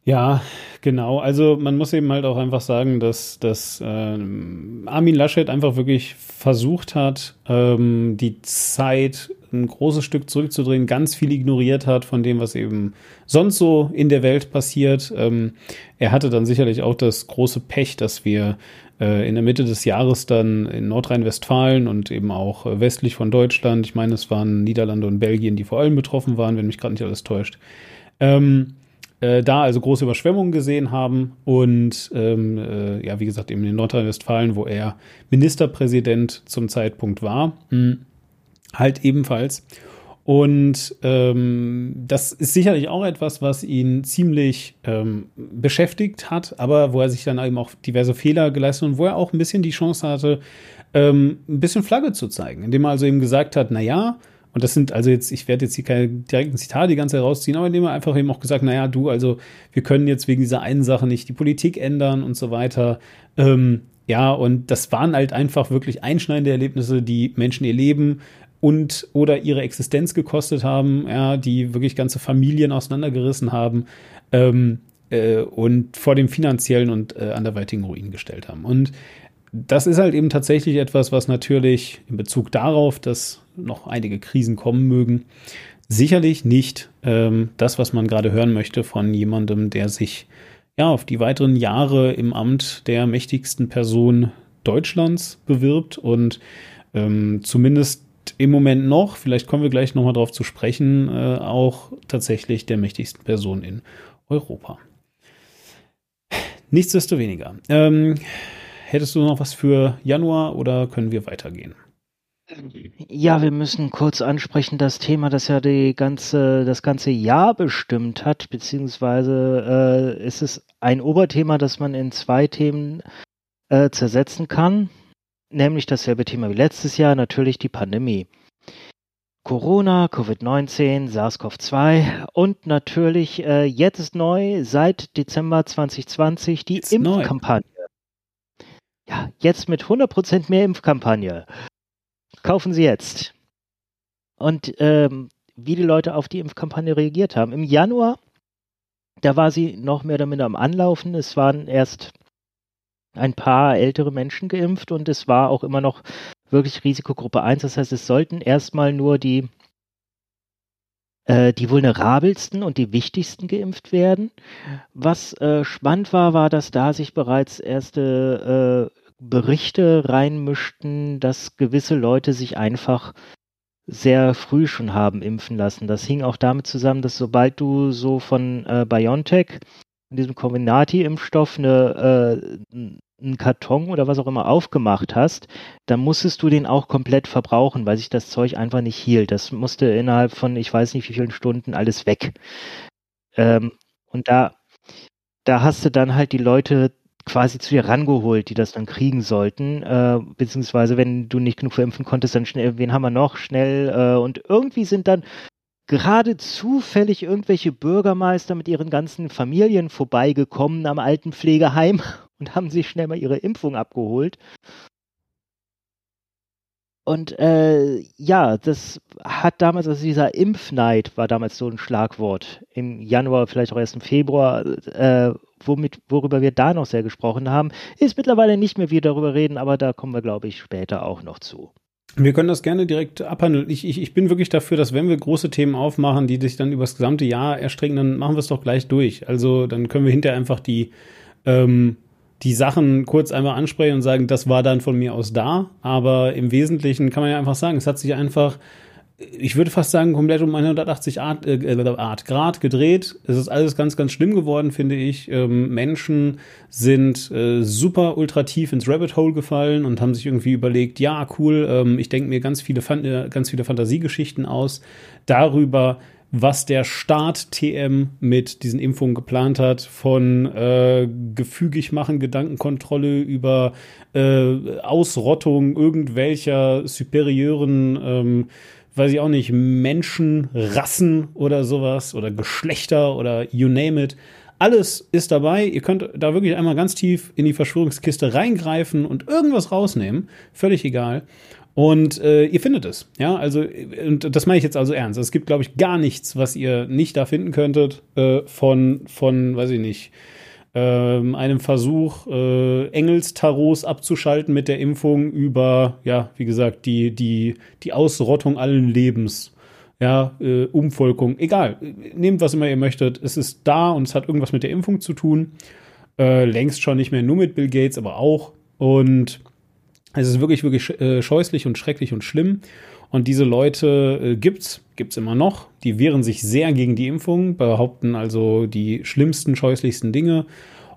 Ja, genau. Also man muss eben halt auch einfach sagen, dass, dass ähm, Armin Laschet einfach wirklich versucht hat, ähm, die Zeit ein großes Stück zurückzudrehen, ganz viel ignoriert hat von dem, was eben sonst so in der Welt passiert. Ähm, er hatte dann sicherlich auch das große Pech, dass wir äh, in der Mitte des Jahres dann in Nordrhein-Westfalen und eben auch äh, westlich von Deutschland, ich meine, es waren Niederlande und Belgien, die vor allem betroffen waren, wenn mich gerade nicht alles täuscht, ähm, äh, da also große Überschwemmungen gesehen haben und ähm, äh, ja, wie gesagt, eben in Nordrhein-Westfalen, wo er Ministerpräsident zum Zeitpunkt war, mh, hm, halt ebenfalls. Und ähm, das ist sicherlich auch etwas, was ihn ziemlich ähm, beschäftigt hat, aber wo er sich dann eben auch diverse Fehler geleistet hat und wo er auch ein bisschen die Chance hatte, ähm, ein bisschen Flagge zu zeigen, indem er also eben gesagt hat, na ja, und das sind also jetzt, ich werde jetzt hier keine direkten Zitate die ganze Zeit rausziehen, aber indem er einfach eben auch gesagt, naja, du, also wir können jetzt wegen dieser einen Sache nicht die Politik ändern und so weiter. Ähm, ja, und das waren halt einfach wirklich einschneidende Erlebnisse, die Menschen ihr Leben und oder ihre Existenz gekostet haben, ja, die wirklich ganze Familien auseinandergerissen haben ähm, äh, und vor dem finanziellen und äh, anderweitigen Ruin gestellt haben. Und das ist halt eben tatsächlich etwas, was natürlich in Bezug darauf, dass noch einige Krisen kommen mögen, sicherlich nicht ähm, das, was man gerade hören möchte von jemandem, der sich ja auf die weiteren Jahre im Amt der mächtigsten Person Deutschlands bewirbt und ähm, zumindest im Moment noch, vielleicht kommen wir gleich nochmal drauf zu sprechen, äh, auch tatsächlich der mächtigsten Person in Europa. Nichtsdestoweniger. Ähm, Hättest du noch was für Januar oder können wir weitergehen? Ja, wir müssen kurz ansprechen das Thema, das ja die ganze, das ganze Jahr bestimmt hat, beziehungsweise äh, ist es ein Oberthema, das man in zwei Themen äh, zersetzen kann, nämlich dasselbe Thema wie letztes Jahr, natürlich die Pandemie. Corona, Covid-19, SARS-CoV-2 und natürlich äh, jetzt neu seit Dezember 2020 die Impfkampagne. Ja, jetzt mit 100% mehr Impfkampagne. Kaufen Sie jetzt. Und ähm, wie die Leute auf die Impfkampagne reagiert haben. Im Januar, da war sie noch mehr oder minder am Anlaufen. Es waren erst ein paar ältere Menschen geimpft und es war auch immer noch wirklich Risikogruppe 1. Das heißt, es sollten erstmal nur die äh, die vulnerabelsten und die wichtigsten geimpft werden. Was äh, spannend war, war, dass da sich bereits erste äh, Berichte reinmischten, dass gewisse Leute sich einfach sehr früh schon haben impfen lassen. Das hing auch damit zusammen, dass sobald du so von äh, BioNTech, diesem Comirnaty-Impfstoff, eine, äh, einen Karton oder was auch immer aufgemacht hast, dann musstest du den auch komplett verbrauchen, weil sich das Zeug einfach nicht hielt. Das musste innerhalb von, ich weiß nicht wie vielen Stunden, alles weg. Ähm, und da, da hast du dann halt die Leute quasi zu dir rangeholt, die das dann kriegen sollten, äh, beziehungsweise wenn du nicht genug verimpfen konntest, dann schnell, wen haben wir noch, schnell, äh, und irgendwie sind dann gerade zufällig irgendwelche Bürgermeister mit ihren ganzen Familien vorbeigekommen am alten Pflegeheim und haben sich schnell mal ihre Impfung abgeholt. Und äh, ja, das hat damals, also dieser Impfneid war damals so ein Schlagwort. Im Januar, vielleicht auch erst im Februar, äh, womit, worüber wir da noch sehr gesprochen haben, ist mittlerweile nicht mehr, wie wir darüber reden, aber da kommen wir, glaube ich, später auch noch zu. Wir können das gerne direkt abhandeln. Ich, ich, ich bin wirklich dafür, dass wenn wir große Themen aufmachen, die sich dann über das gesamte Jahr erstrecken, dann machen wir es doch gleich durch. Also dann können wir hinterher einfach die, ähm, die Sachen kurz einmal ansprechen und sagen, das war dann von mir aus da. Aber im Wesentlichen kann man ja einfach sagen, es hat sich einfach ich würde fast sagen, komplett um 180 Art, äh, Art Grad gedreht. Es ist alles ganz, ganz schlimm geworden, finde ich. Ähm, Menschen sind äh, super ultra tief ins Rabbit Hole gefallen und haben sich irgendwie überlegt, ja, cool, ähm, ich denke mir ganz viele, äh, ganz viele Fantasiegeschichten aus darüber, was der Staat TM mit diesen Impfungen geplant hat, von äh, gefügig machen, Gedankenkontrolle über äh, Ausrottung irgendwelcher superieuren ähm, weiß ich auch nicht, Menschen, Rassen oder sowas oder Geschlechter oder you name it. Alles ist dabei. Ihr könnt da wirklich einmal ganz tief in die Verschwörungskiste reingreifen und irgendwas rausnehmen. Völlig egal. Und äh, ihr findet es. Ja, also, und das meine ich jetzt also ernst. Es gibt, glaube ich, gar nichts, was ihr nicht da finden könntet, äh, von, von, weiß ich nicht, ähm, einem Versuch, äh, Engelstarots abzuschalten mit der Impfung über, ja, wie gesagt, die, die, die Ausrottung allen Lebens. Ja, äh, Umvolkung, egal, nehmt was immer ihr möchtet. Es ist da und es hat irgendwas mit der Impfung zu tun. Äh, längst schon nicht mehr nur mit Bill Gates, aber auch. Und es ist wirklich, wirklich äh, scheußlich und schrecklich und schlimm. Und diese Leute äh, gibt's, gibt's immer noch. Die wehren sich sehr gegen die Impfung, behaupten also die schlimmsten, scheußlichsten Dinge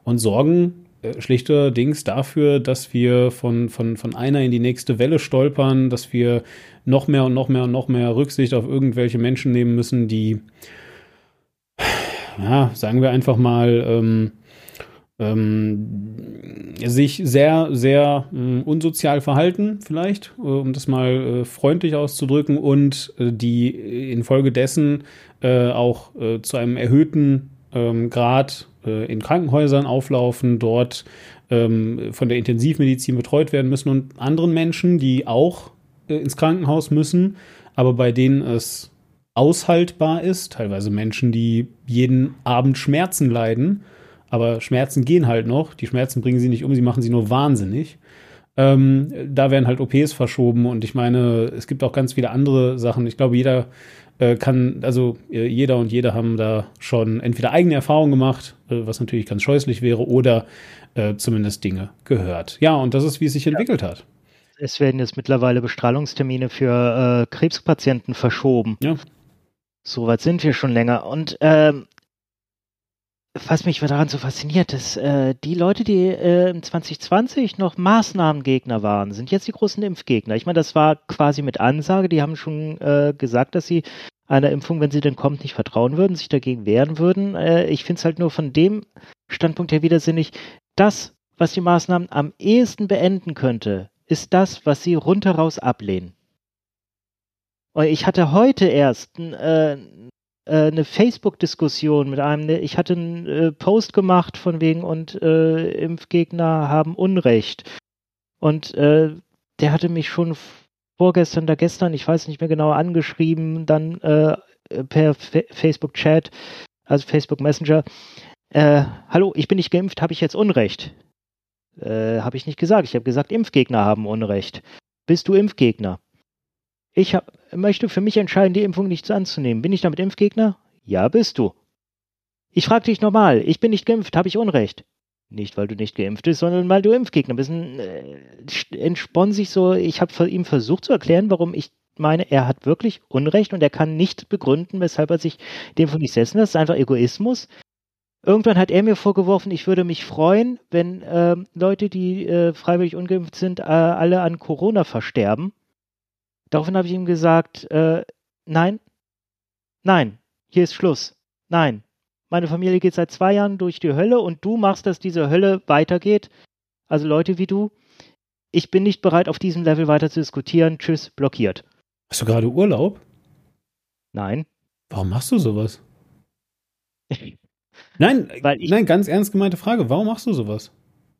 und sorgen äh, schlichterdings dafür, dass wir von, von, von einer in die nächste Welle stolpern, dass wir noch mehr und noch mehr und noch mehr Rücksicht auf irgendwelche Menschen nehmen müssen, die, ja, sagen wir einfach mal, ähm, ähm, sich sehr, sehr äh, unsozial verhalten, vielleicht, äh, um das mal äh, freundlich auszudrücken, und äh, die infolgedessen äh, auch äh, zu einem erhöhten ähm, Grad in Krankenhäusern auflaufen, dort ähm, von der Intensivmedizin betreut werden müssen und anderen Menschen, die auch ins Krankenhaus müssen, aber bei denen es aushaltbar ist, teilweise Menschen, die jeden Abend Schmerzen leiden, aber Schmerzen gehen halt noch. Die Schmerzen bringen sie nicht um, sie machen sie nur wahnsinnig. Ähm, da werden halt OPs verschoben und ich meine, es gibt auch ganz viele andere Sachen. Ich glaube, jeder äh, kann, also äh, jeder und jede haben da schon entweder eigene Erfahrungen gemacht, äh, was natürlich ganz scheußlich wäre, oder äh, zumindest Dinge gehört. Ja, und das ist, wie es sich ja. entwickelt hat. Es werden jetzt mittlerweile Bestrahlungstermine für äh, Krebspatienten verschoben. Ja. Soweit sind wir schon länger. Und ähm, was mich daran so fasziniert, ist, äh, die Leute, die äh, 2020 noch Maßnahmengegner waren, sind jetzt die großen Impfgegner. Ich meine, das war quasi mit Ansage. Die haben schon äh, gesagt, dass sie einer Impfung, wenn sie denn kommt, nicht vertrauen würden, sich dagegen wehren würden. Äh, ich finde es halt nur von dem Standpunkt her widersinnig. Das, was die Maßnahmen am ehesten beenden könnte, ist das, was sie rundheraus ablehnen. Ich hatte heute erst äh, eine Facebook-Diskussion mit einem, ne, ich hatte einen äh, Post gemacht von wegen und äh, Impfgegner haben Unrecht. Und äh, der hatte mich schon vorgestern oder gestern, ich weiß nicht mehr genau, angeschrieben, dann äh, per Facebook-Chat, also Facebook Messenger. Äh, hallo, ich bin nicht geimpft, habe ich jetzt Unrecht? Äh, habe ich nicht gesagt. Ich habe gesagt, Impfgegner haben Unrecht. Bist du Impfgegner? Ich hab, möchte für mich entscheiden, die Impfung nicht anzunehmen. Bin ich damit Impfgegner? Ja, bist du. Ich frage dich normal. Ich bin nicht geimpft. Habe ich Unrecht? Nicht, weil du nicht geimpft bist, sondern weil du Impfgegner bist. Äh, entspann sich so. Ich habe ihm versucht zu erklären, warum ich meine, er hat wirklich Unrecht und er kann nicht begründen, weshalb er sich dem von nicht setzen lässt. Das ist einfach Egoismus. Irgendwann hat er mir vorgeworfen, ich würde mich freuen, wenn äh, Leute, die äh, freiwillig ungeimpft sind, äh, alle an Corona versterben. Daraufhin habe ich ihm gesagt, äh, nein, nein, hier ist Schluss. Nein, meine Familie geht seit zwei Jahren durch die Hölle und du machst, dass diese Hölle weitergeht. Also Leute wie du, ich bin nicht bereit, auf diesem Level weiter zu diskutieren. Tschüss, blockiert. Hast du gerade Urlaub? Nein. Warum machst du sowas? nein, nein, ganz ernst gemeinte Frage. Warum machst du sowas?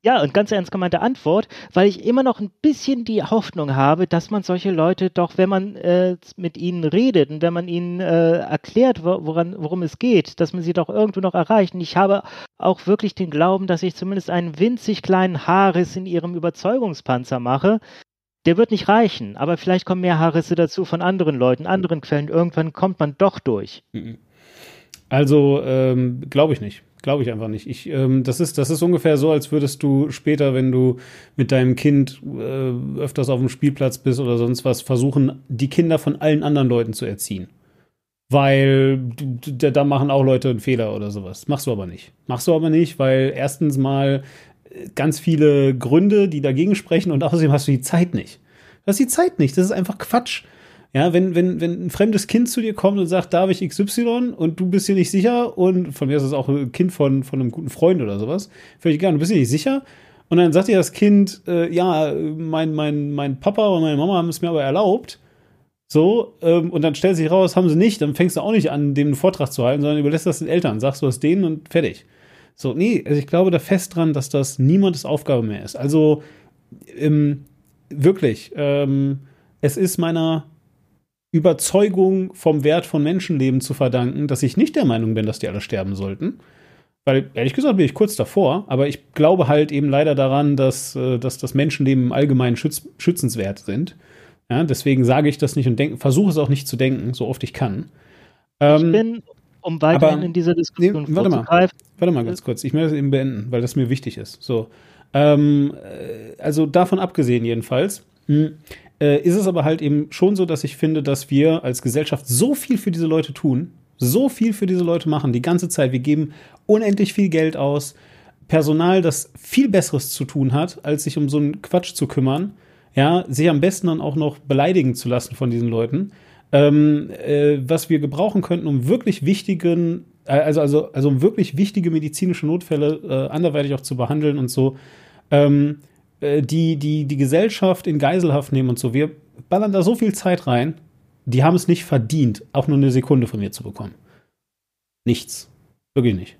Ja, und ganz ernst gemeinte Antwort, weil ich immer noch ein bisschen die Hoffnung habe, dass man solche Leute doch, wenn man äh, mit ihnen redet und wenn man ihnen äh, erklärt, woran, worum es geht, dass man sie doch irgendwo noch erreicht. Und ich habe auch wirklich den Glauben, dass ich zumindest einen winzig kleinen Haarriss in ihrem Überzeugungspanzer mache. Der wird nicht reichen, aber vielleicht kommen mehr Haarrisse dazu von anderen Leuten, anderen Quellen. Irgendwann kommt man doch durch. Also ähm, glaube ich nicht. Glaube ich einfach nicht. Ich, ähm, das, ist, das ist ungefähr so, als würdest du später, wenn du mit deinem Kind äh, öfters auf dem Spielplatz bist oder sonst was, versuchen, die Kinder von allen anderen Leuten zu erziehen. Weil da machen auch Leute einen Fehler oder sowas. Machst du aber nicht. Machst du aber nicht, weil erstens mal äh, ganz viele Gründe, die dagegen sprechen und außerdem hast du die Zeit nicht. Du hast die Zeit nicht. Das ist einfach Quatsch. Ja, wenn, wenn, wenn ein fremdes Kind zu dir kommt und sagt, darf ich XY und du bist dir nicht sicher und von mir ist es auch ein Kind von, von einem guten Freund oder sowas, völlig egal, du bist dir nicht sicher und dann sagt dir das Kind, äh, ja, mein, mein, mein Papa und meine Mama haben es mir aber erlaubt, so, ähm, und dann stellt sich raus, haben sie nicht, dann fängst du auch nicht an, dem einen Vortrag zu halten, sondern überlässt das den Eltern, sagst du das denen und fertig. So, nee, also ich glaube da fest dran, dass das niemandes Aufgabe mehr ist. Also, ähm, wirklich, ähm, es ist meiner Überzeugung vom Wert von Menschenleben zu verdanken, dass ich nicht der Meinung bin, dass die alle sterben sollten. Weil, ehrlich gesagt, bin ich kurz davor, aber ich glaube halt eben leider daran, dass, äh, dass das Menschenleben im Allgemeinen schütz schützenswert sind. Ja, deswegen sage ich das nicht und versuche es auch nicht zu denken, so oft ich kann. Ähm, ich bin, um weiterhin aber, in dieser Diskussion nee, warte mal, warte mal ganz kurz, ich möchte es eben beenden, weil das mir wichtig ist. So, ähm, äh, also davon abgesehen jedenfalls, hm, äh, ist es aber halt eben schon so, dass ich finde, dass wir als Gesellschaft so viel für diese Leute tun, so viel für diese Leute machen, die ganze Zeit. Wir geben unendlich viel Geld aus, Personal, das viel Besseres zu tun hat, als sich um so einen Quatsch zu kümmern. Ja, sich am besten dann auch noch beleidigen zu lassen von diesen Leuten. Ähm, äh, was wir gebrauchen könnten, um wirklich wichtigen, äh, also, also, also um wirklich wichtige medizinische Notfälle äh, anderweitig auch zu behandeln und so. Ähm, äh, die, die, die Gesellschaft in Geiselhaft nehmen und so. Wir ballern da so viel Zeit rein, die haben es nicht verdient, auch nur eine Sekunde von mir zu bekommen. Nichts. Wirklich nicht.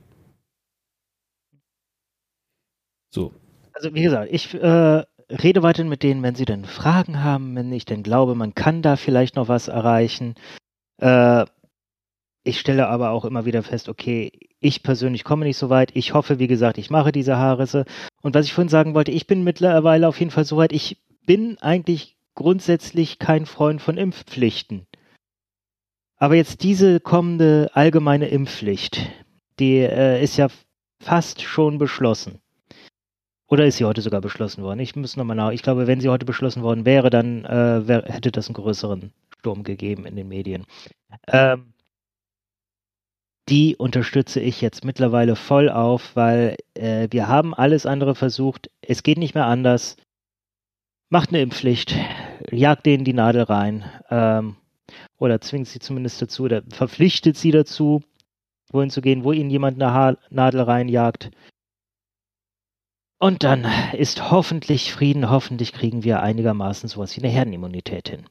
So. Also, wie gesagt, ich äh, rede weiterhin mit denen, wenn sie denn Fragen haben, wenn ich denn glaube, man kann da vielleicht noch was erreichen. Äh, ich stelle aber auch immer wieder fest, okay, ich persönlich komme nicht so weit. Ich hoffe, wie gesagt, ich mache diese Haarrisse. Und was ich vorhin sagen wollte, ich bin mittlerweile auf jeden Fall so weit, ich bin eigentlich grundsätzlich kein Freund von Impfpflichten. Aber jetzt diese kommende allgemeine Impfpflicht, die äh, ist ja fast schon beschlossen. Oder ist sie heute sogar beschlossen worden? Ich muss nochmal nach. Ich glaube, wenn sie heute beschlossen worden wäre, dann äh, wär, hätte das einen größeren Sturm gegeben in den Medien. Ähm, die unterstütze ich jetzt mittlerweile voll auf, weil äh, wir haben alles andere versucht. Es geht nicht mehr anders. Macht eine Impfpflicht, jagt denen die Nadel rein ähm, oder zwingt sie zumindest dazu oder verpflichtet sie dazu, wohin zu gehen, wo ihnen jemand eine ha Nadel reinjagt. Und dann ist hoffentlich Frieden, hoffentlich kriegen wir einigermaßen sowas wie eine Herdenimmunität hin.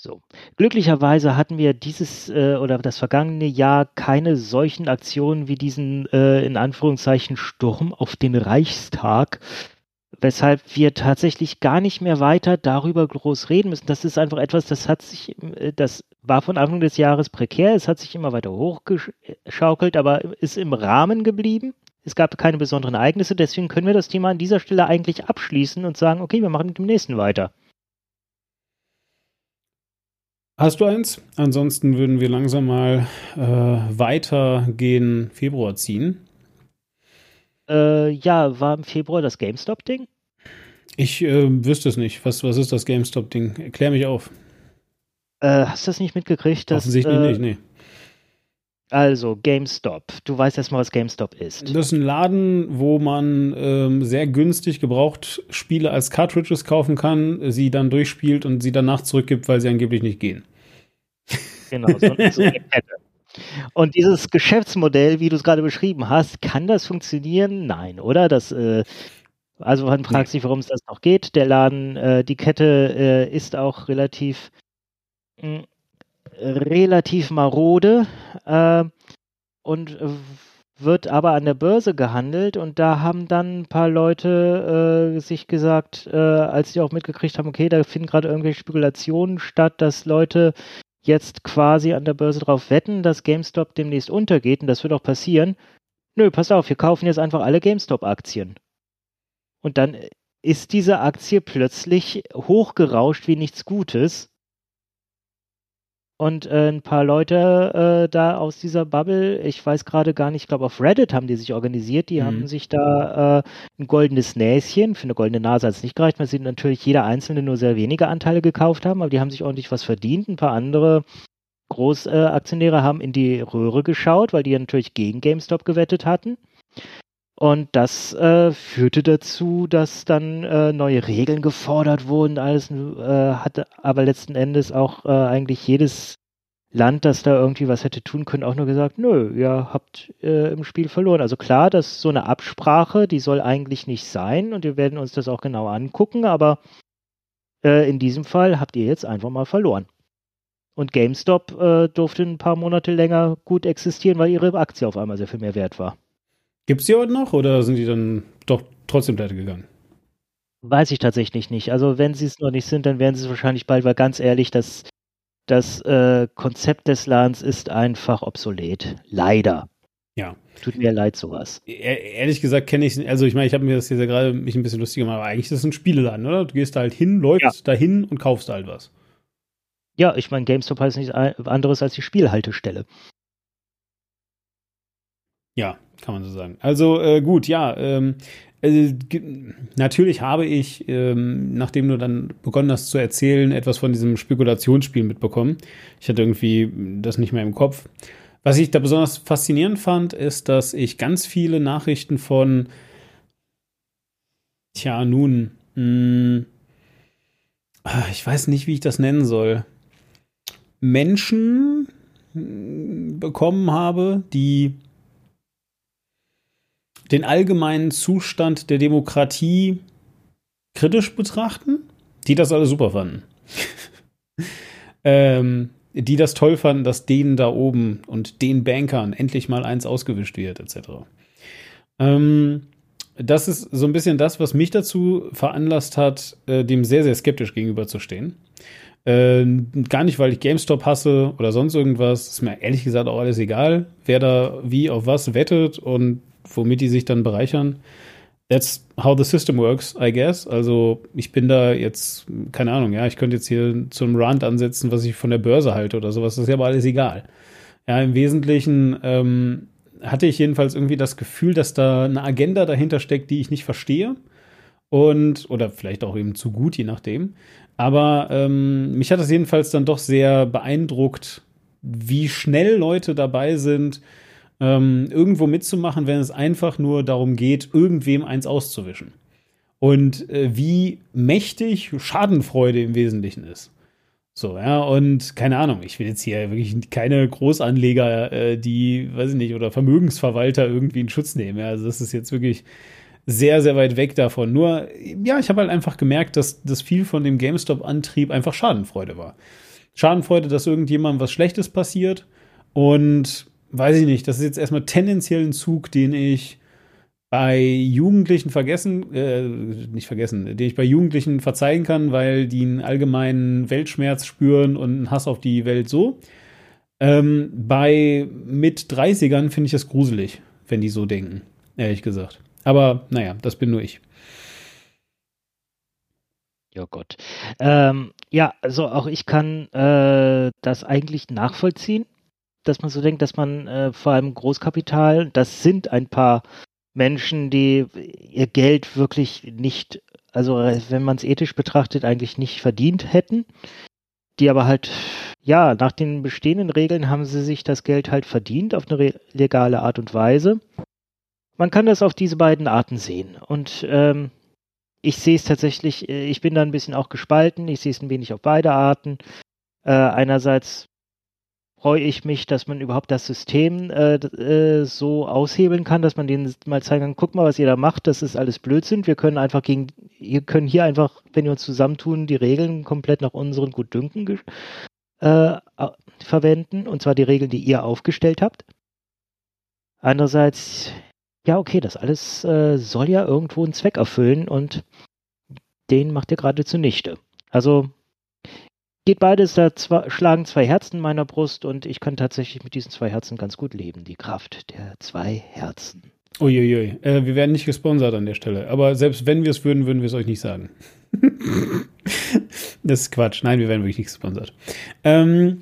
So. Glücklicherweise hatten wir dieses äh, oder das vergangene Jahr keine solchen Aktionen wie diesen äh, in Anführungszeichen Sturm auf den Reichstag, weshalb wir tatsächlich gar nicht mehr weiter darüber groß reden müssen. Das ist einfach etwas, das hat sich, äh, das war von Anfang des Jahres prekär, es hat sich immer weiter hochgeschaukelt, aber ist im Rahmen geblieben. Es gab keine besonderen Ereignisse, deswegen können wir das Thema an dieser Stelle eigentlich abschließen und sagen, okay, wir machen mit dem nächsten weiter. Hast du eins? Ansonsten würden wir langsam mal äh, weiter gen Februar ziehen. Äh, ja, war im Februar das GameStop-Ding? Ich äh, wüsste es nicht. Was, was ist das GameStop-Ding? Erklär mich auf. Äh, hast du das nicht mitgekriegt? Dass, Offensichtlich äh, nicht, nee. Also, GameStop. Du weißt erstmal, was GameStop ist. Das ist ein Laden, wo man ähm, sehr günstig gebraucht Spiele als Cartridges kaufen kann, sie dann durchspielt und sie danach zurückgibt, weil sie angeblich nicht gehen. Genau, so, so eine Kette. Und dieses Geschäftsmodell, wie du es gerade beschrieben hast, kann das funktionieren? Nein, oder? Das, äh, also man fragt sich, warum es das noch geht. Der Laden, äh, die Kette äh, ist auch relativ mh, hm, relativ marode äh, und wird aber an der Börse gehandelt und da haben dann ein paar Leute äh, sich gesagt, äh, als sie auch mitgekriegt haben, okay, da finden gerade irgendwelche Spekulationen statt, dass Leute jetzt quasi an der Börse drauf wetten, dass GameStop demnächst untergeht und das wird auch passieren. Nö, pass auf, wir kaufen jetzt einfach alle GameStop-Aktien. Und dann ist diese Aktie plötzlich hochgerauscht wie nichts Gutes und äh, ein paar Leute äh, da aus dieser Bubble, ich weiß gerade gar nicht, ich glaube auf Reddit haben die sich organisiert, die mhm. haben sich da äh, ein goldenes Näschen, für eine goldene Nase hat es nicht gereicht, weil sie natürlich jeder Einzelne nur sehr wenige Anteile gekauft haben, aber die haben sich ordentlich was verdient. Ein paar andere Großaktionäre haben in die Röhre geschaut, weil die natürlich gegen GameStop gewettet hatten. Und das äh, führte dazu, dass dann äh, neue Regeln gefordert wurden. Alles äh, hatte aber letzten Endes auch äh, eigentlich jedes Land, das da irgendwie was hätte tun können, auch nur gesagt, nö, ihr habt äh, im Spiel verloren. Also klar, das ist so eine Absprache, die soll eigentlich nicht sein und wir werden uns das auch genau angucken, aber äh, in diesem Fall habt ihr jetzt einfach mal verloren. Und GameStop durfte ein paar Monate länger gut existieren, weil ihre Aktie auf einmal sehr viel mehr wert war. Gibt es die heute noch oder sind die dann doch trotzdem pleite gegangen? Weiß ich tatsächlich nicht. Also wenn sie es noch nicht sind, dann werden sie es wahrscheinlich bald, weil ganz ehrlich, das, das äh, Konzept des Ladens ist einfach obsolet. Leider. Ja. Tut mir leid, sowas. E ehrlich gesagt kenne ich es, also ich meine, ich habe mir das hier gerade mich ein bisschen lustig gemacht, aber eigentlich ist es ein Spieleladen, oder? Du gehst da halt hin, läufst ja. dahin und kaufst halt was. Ja, ich meine, GameStop heißt nichts anderes als die Spielhaltestelle. Ja, kann man so sagen. Also äh, gut, ja. Ähm, äh, natürlich habe ich, ähm, nachdem du dann begonnen hast zu erzählen, etwas von diesem Spekulationsspiel mitbekommen. Ich hatte irgendwie das nicht mehr im Kopf. Was ich da besonders faszinierend fand, ist, dass ich ganz viele Nachrichten von, tja, nun, mh, hm, ah, ich weiß nicht, wie ich das nennen soll, Menschen hm, bekommen habe, die den allgemeinen Zustand der Demokratie kritisch betrachten, die das alle super fanden. ähm, die das toll fanden, dass denen da oben und den Bankern endlich mal eins ausgewischt wird, etc. Ähm, das ist so ein bisschen das, was mich dazu veranlasst hat, äh, dem sehr, sehr skeptisch gegenüberzustehen. Äh, gar nicht, weil ich GameStop hasse oder sonst irgendwas. Ist mir ehrlich gesagt auch alles egal, wer da wie auf was wettet und womit die sich dann bereichern. That's how the system works, I guess. Also ich bin da jetzt, keine Ahnung, ja, ich könnte jetzt hier zum Rand ansetzen, was ich von der Börse halte oder sowas. Das ist ja aber alles egal. Ja, im Wesentlichen ähm, hatte ich jedenfalls irgendwie das Gefühl, dass da eine Agenda dahinter steckt, die ich nicht verstehe. Und, oder vielleicht auch eben zu gut, je nachdem. Aber ähm, mich hat das jedenfalls dann doch sehr beeindruckt, wie schnell Leute dabei sind, ähm, irgendwo mitzumachen, wenn es einfach nur darum geht, irgendwem eins auszuwischen. Und äh, wie mächtig Schadenfreude im Wesentlichen ist. So, ja, und keine Ahnung, ich will jetzt hier wirklich keine Großanleger, äh, die, weiß ich nicht, oder Vermögensverwalter irgendwie in Schutz nehmen. Ja, also das ist jetzt wirklich sehr, sehr weit weg davon. Nur, ja, ich habe halt einfach gemerkt, dass das viel von dem GameStop-Antrieb einfach Schadenfreude war. Schadenfreude, dass irgendjemandem was Schlechtes passiert und weiß ich nicht, das ist jetzt erstmal tendenziell ein Zug, den ich bei Jugendlichen vergessen, äh, nicht vergessen, den ich bei Jugendlichen verzeihen kann, weil die einen allgemeinen Weltschmerz spüren und einen Hass auf die Welt so. Ähm, bei mit 30ern finde ich es gruselig, wenn die so denken, ehrlich gesagt. Aber naja, das bin nur ich. Ja Gott. Ähm, ja, also auch ich kann äh, das eigentlich nachvollziehen dass man so denkt, dass man äh, vor allem Großkapital, das sind ein paar Menschen, die ihr Geld wirklich nicht, also wenn man es ethisch betrachtet, eigentlich nicht verdient hätten, die aber halt ja, nach den bestehenden Regeln haben sie sich das Geld halt verdient auf eine legale Art und Weise. Man kann das auf diese beiden Arten sehen. Und ähm, ich sehe es tatsächlich, äh, ich bin da ein bisschen auch gespalten. Ich sehe es ein wenig auf beide Arten. Äh, einerseits freue ich mich, dass man überhaupt das System äh, äh, so aushebeln kann, dass man denen mal zeigen kann, guck mal, was ihr da macht, das ist alles Blödsinn. Wir können einfach gegen, ihr können hier einfach, wenn wir uns zusammentun, die Regeln komplett nach unseren Gutdünken äh, verwenden, und zwar die Regeln, die ihr aufgestellt habt. Andererseits, ja, okay, das alles äh, soll ja irgendwo einen Zweck erfüllen und den macht ihr gerade zunichte. Also geht beides, da zwei, schlagen zwei Herzen in meiner Brust und ich kann tatsächlich mit diesen zwei Herzen ganz gut leben. Die Kraft der zwei Herzen. Uiuiui, äh, wir werden nicht gesponsert an der Stelle. Aber selbst wenn wir es würden, würden wir es euch nicht sagen. das ist Quatsch. Nein, wir werden wirklich nicht gesponsert. Ähm,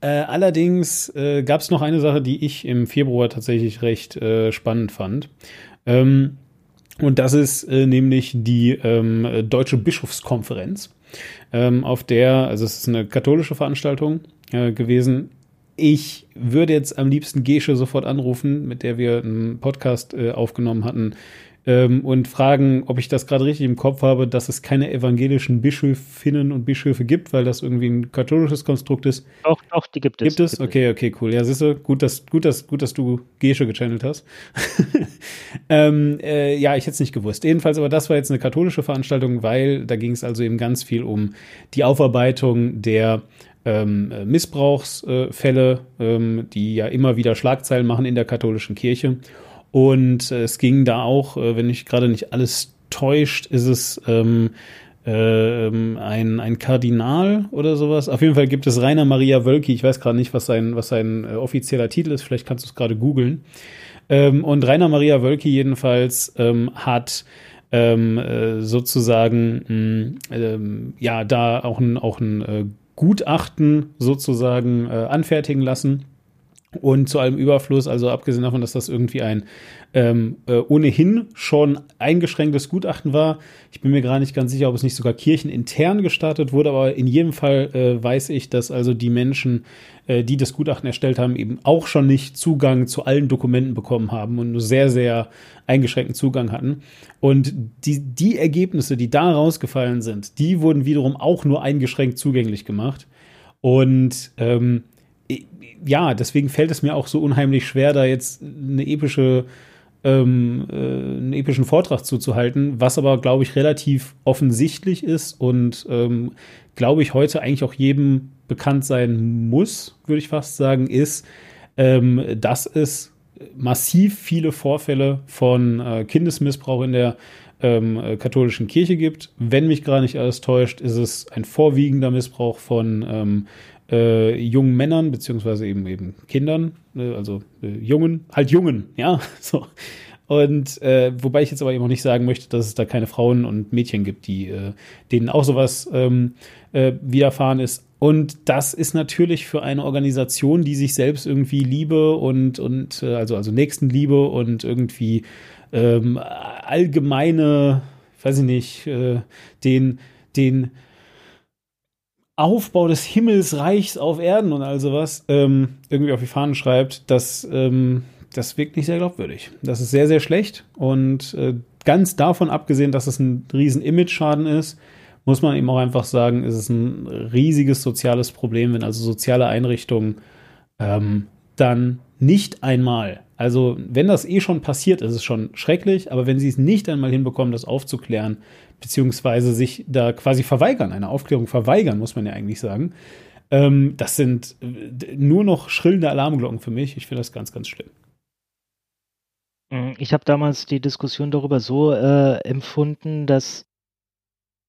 äh, allerdings äh, gab es noch eine Sache, die ich im Februar tatsächlich recht äh, spannend fand. Ähm, und das ist äh, nämlich die ähm, Deutsche Bischofskonferenz ähm, auf der, also es ist eine katholische Veranstaltung äh, gewesen. Ich würde jetzt am liebsten Gesche sofort anrufen, mit der wir einen Podcast äh, aufgenommen hatten, ähm, und fragen, ob ich das gerade richtig im Kopf habe, dass es keine evangelischen Bischöfinnen und Bischöfe gibt, weil das irgendwie ein katholisches Konstrukt ist. Doch, doch, die gibt es. Gibt es? Okay, okay, cool. Ja, siehst du, gut, dass, gut, dass, gut, dass du Gesche gechannelt hast. ähm, äh, ja, ich hätte es nicht gewusst. Jedenfalls, aber das war jetzt eine katholische Veranstaltung, weil da ging es also eben ganz viel um die Aufarbeitung der ähm, Missbrauchsfälle, ähm, die ja immer wieder Schlagzeilen machen in der katholischen Kirche. Und äh, es ging da auch, äh, wenn mich gerade nicht alles täuscht, ist es ähm, ähm, ein, ein Kardinal oder sowas. Auf jeden Fall gibt es Rainer Maria Wölki. Ich weiß gerade nicht, was sein, was sein äh, offizieller Titel ist. Vielleicht kannst du es gerade googeln. Ähm, und Rainer Maria Wölki jedenfalls ähm, hat ähm, äh, sozusagen mh, mm, ähm, ja da auch ein, auch ein äh, Gutachten sozusagen äh, anfertigen lassen und zu allem Überfluss, also abgesehen davon, dass das irgendwie ein ähm, äh, ohnehin schon eingeschränktes Gutachten war. Ich bin mir gar nicht ganz sicher, ob es nicht sogar kirchenintern gestartet wurde, aber in jedem Fall äh, weiß ich, dass also die Menschen, äh, die das Gutachten erstellt haben, eben auch schon nicht Zugang zu allen Dokumenten bekommen haben und nur sehr, sehr eingeschränkten Zugang hatten. Und die, die Ergebnisse, die da rausgefallen sind, die wurden wiederum auch nur eingeschränkt zugänglich gemacht. Und ähm, ja, deswegen fällt es mir auch so unheimlich schwer, da jetzt eine epische, ähm, äh, einen epischen Vortrag zuzuhalten, was aber, glaube ich, relativ offensichtlich ist und, ähm, glaube ich, heute eigentlich auch jedem bekannt sein muss, würde ich fast sagen, ist, ähm, dass es massiv viele Vorfälle von äh, Kindesmissbrauch in der ähm, katholischen Kirche gibt. Wenn mich gar nicht alles täuscht, ist es ein vorwiegender Missbrauch von ähm, äh, jungen Männern, beziehungsweise eben eben Kindern, äh, also äh, Jungen, halt Jungen, ja, so. Und äh, wobei ich jetzt aber eben auch nicht sagen möchte, dass es da keine Frauen und Mädchen gibt, die äh, denen auch sowas ähm, äh, widerfahren ist. Und das ist natürlich für eine Organisation, die sich selbst irgendwie Liebe und und also also Nächstenliebe und irgendwie ähm, allgemeine, weiß ich nicht, den den Aufbau des Himmelsreichs auf Erden und all sowas ähm, irgendwie auf die Fahnen schreibt, das, ähm, das wirkt nicht sehr glaubwürdig. Das ist sehr, sehr schlecht und äh, ganz davon abgesehen, dass es ein riesen Image-Schaden ist, muss man eben auch einfach sagen, ist es ein riesiges soziales Problem, wenn also soziale Einrichtungen ähm, dann nicht einmal, also wenn das eh schon passiert, ist es schon schrecklich, aber wenn sie es nicht einmal hinbekommen, das aufzuklären, beziehungsweise sich da quasi verweigern, eine Aufklärung verweigern, muss man ja eigentlich sagen. Ähm, das sind äh, nur noch schrillende Alarmglocken für mich. Ich finde das ganz, ganz schlimm. Mm, ich habe damals die Diskussion darüber so äh, empfunden, dass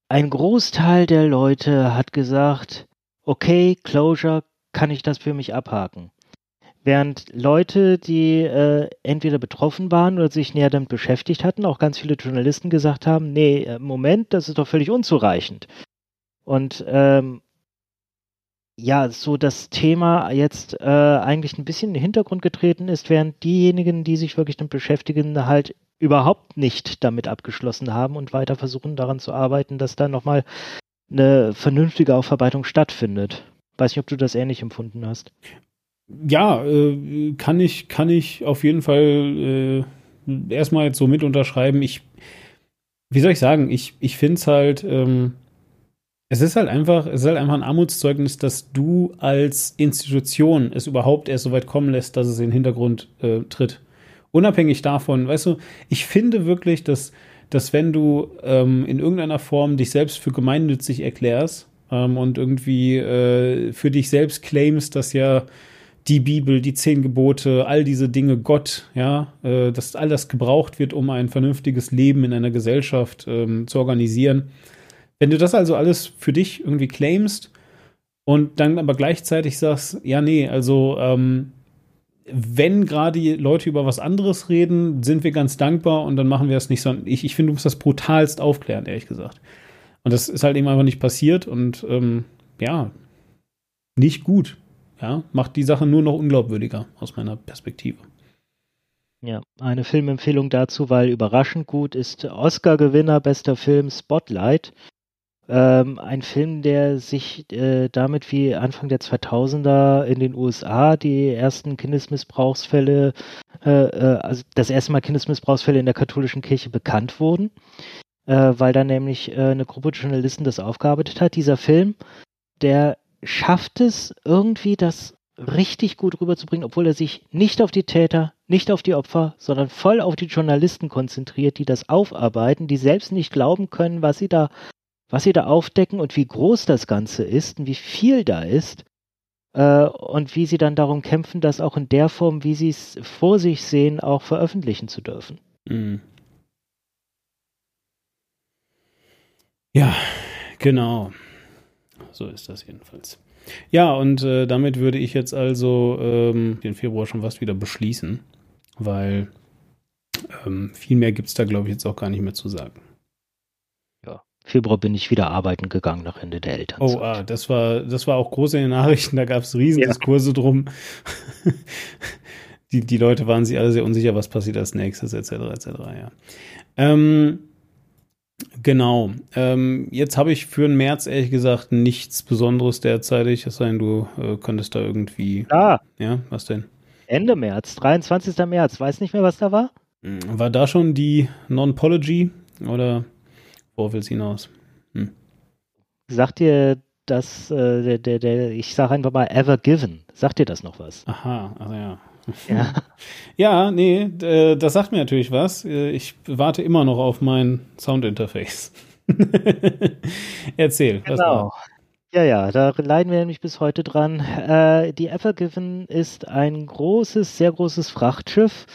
ein Großteil der Leute hat gesagt, okay, Closure, kann ich das für mich abhaken. Während Leute, die äh, entweder betroffen waren oder sich näher damit beschäftigt hatten, auch ganz viele Journalisten gesagt haben, nee, äh, Moment, das ist doch völlig unzureichend. Und ähm, ja, so das Thema jetzt äh, eigentlich ein bisschen in den Hintergrund getreten ist, während diejenigen, die sich wirklich damit beschäftigen, halt überhaupt nicht damit abgeschlossen haben und weiter versuchen daran zu arbeiten, dass da nochmal eine vernünftige Aufarbeitung stattfindet. Weiß nicht, ob du das ähnlich empfunden hast. Ja, äh, kann ich, kann ich auf jeden Fall äh, erstmal jetzt so mit unterschreiben. Ich, wie soll ich sagen, ich, ich finde es halt, ähm, es ist halt einfach, es ist halt einfach ein Armutszeugnis, dass du als Institution es überhaupt erst so weit kommen lässt, dass es in den Hintergrund äh, tritt. Unabhängig davon, weißt du, ich finde wirklich, dass, dass wenn du ähm, in irgendeiner Form dich selbst für gemeinnützig erklärst ähm, und irgendwie äh, für dich selbst claimst, dass ja die Bibel, die zehn Gebote, all diese Dinge, Gott, ja, äh, dass all das gebraucht wird, um ein vernünftiges Leben in einer Gesellschaft ähm, zu organisieren. Wenn du das also alles für dich irgendwie claimst und dann aber gleichzeitig sagst, ja, nee, also ähm, wenn gerade Leute über was anderes reden, sind wir ganz dankbar und dann machen wir es nicht, sondern ich, ich finde, du musst das brutalst aufklären, ehrlich gesagt. Und das ist halt eben einfach nicht passiert und ähm, ja, nicht gut. Ja, macht die Sache nur noch unglaubwürdiger aus meiner Perspektive. Ja, eine Filmempfehlung dazu, weil überraschend gut ist Oscar-Gewinner bester Film Spotlight. Ähm, ein Film, der sich äh, damit wie Anfang der 2000er in den USA die ersten Kindesmissbrauchsfälle, äh, äh, also das erste Mal Kindesmissbrauchsfälle in der katholischen Kirche bekannt wurden, äh, weil da nämlich äh, eine Gruppe Journalisten das aufgearbeitet hat. Dieser Film, der schafft es irgendwie, das richtig gut rüberzubringen, obwohl er sich nicht auf die Täter, nicht auf die Opfer, sondern voll auf die Journalisten konzentriert, die das aufarbeiten, die selbst nicht glauben können, was sie da, was sie da aufdecken und wie groß das Ganze ist und wie viel da ist. Äh, und wie sie dann darum kämpfen, das auch in der Form, wie sie es vor sich sehen, auch veröffentlichen zu dürfen. Mhm. Ja, genau. So ist das jedenfalls. Ja, und äh, damit würde ich jetzt also ähm, den Februar schon fast wieder beschließen, weil ähm, viel mehr gibt es da, glaube ich, jetzt auch gar nicht mehr zu sagen. Ja, Februar bin ich wieder arbeiten gegangen nach Ende der Elternzeit. Oh, ah, das war, das war auch groß in den Nachrichten, da gab es Riesendiskurse ja. drum. die, die Leute waren sich alle sehr unsicher, was passiert als nächstes, etc., etc., ja. Ähm, Genau. Ähm, jetzt habe ich für den März ehrlich gesagt nichts Besonderes derzeitig. Es sei denn, du äh, könntest da irgendwie. Ah. Ja, was denn? Ende März, 23. März. Weiß nicht mehr, was da war? Hm, war da schon die Non-Pology oder worauf will es hinaus? Hm. Sagt dir das, äh, der, der, der, ich sage einfach mal Ever Given. Sagt dir das noch was? Aha, also ja. Ja. ja, nee, äh, das sagt mir natürlich was. Äh, ich warte immer noch auf mein Soundinterface. Erzähl. Genau. Ja, ja, da leiden wir nämlich bis heute dran. Äh, die Evergiven ist ein großes, sehr großes Frachtschiff,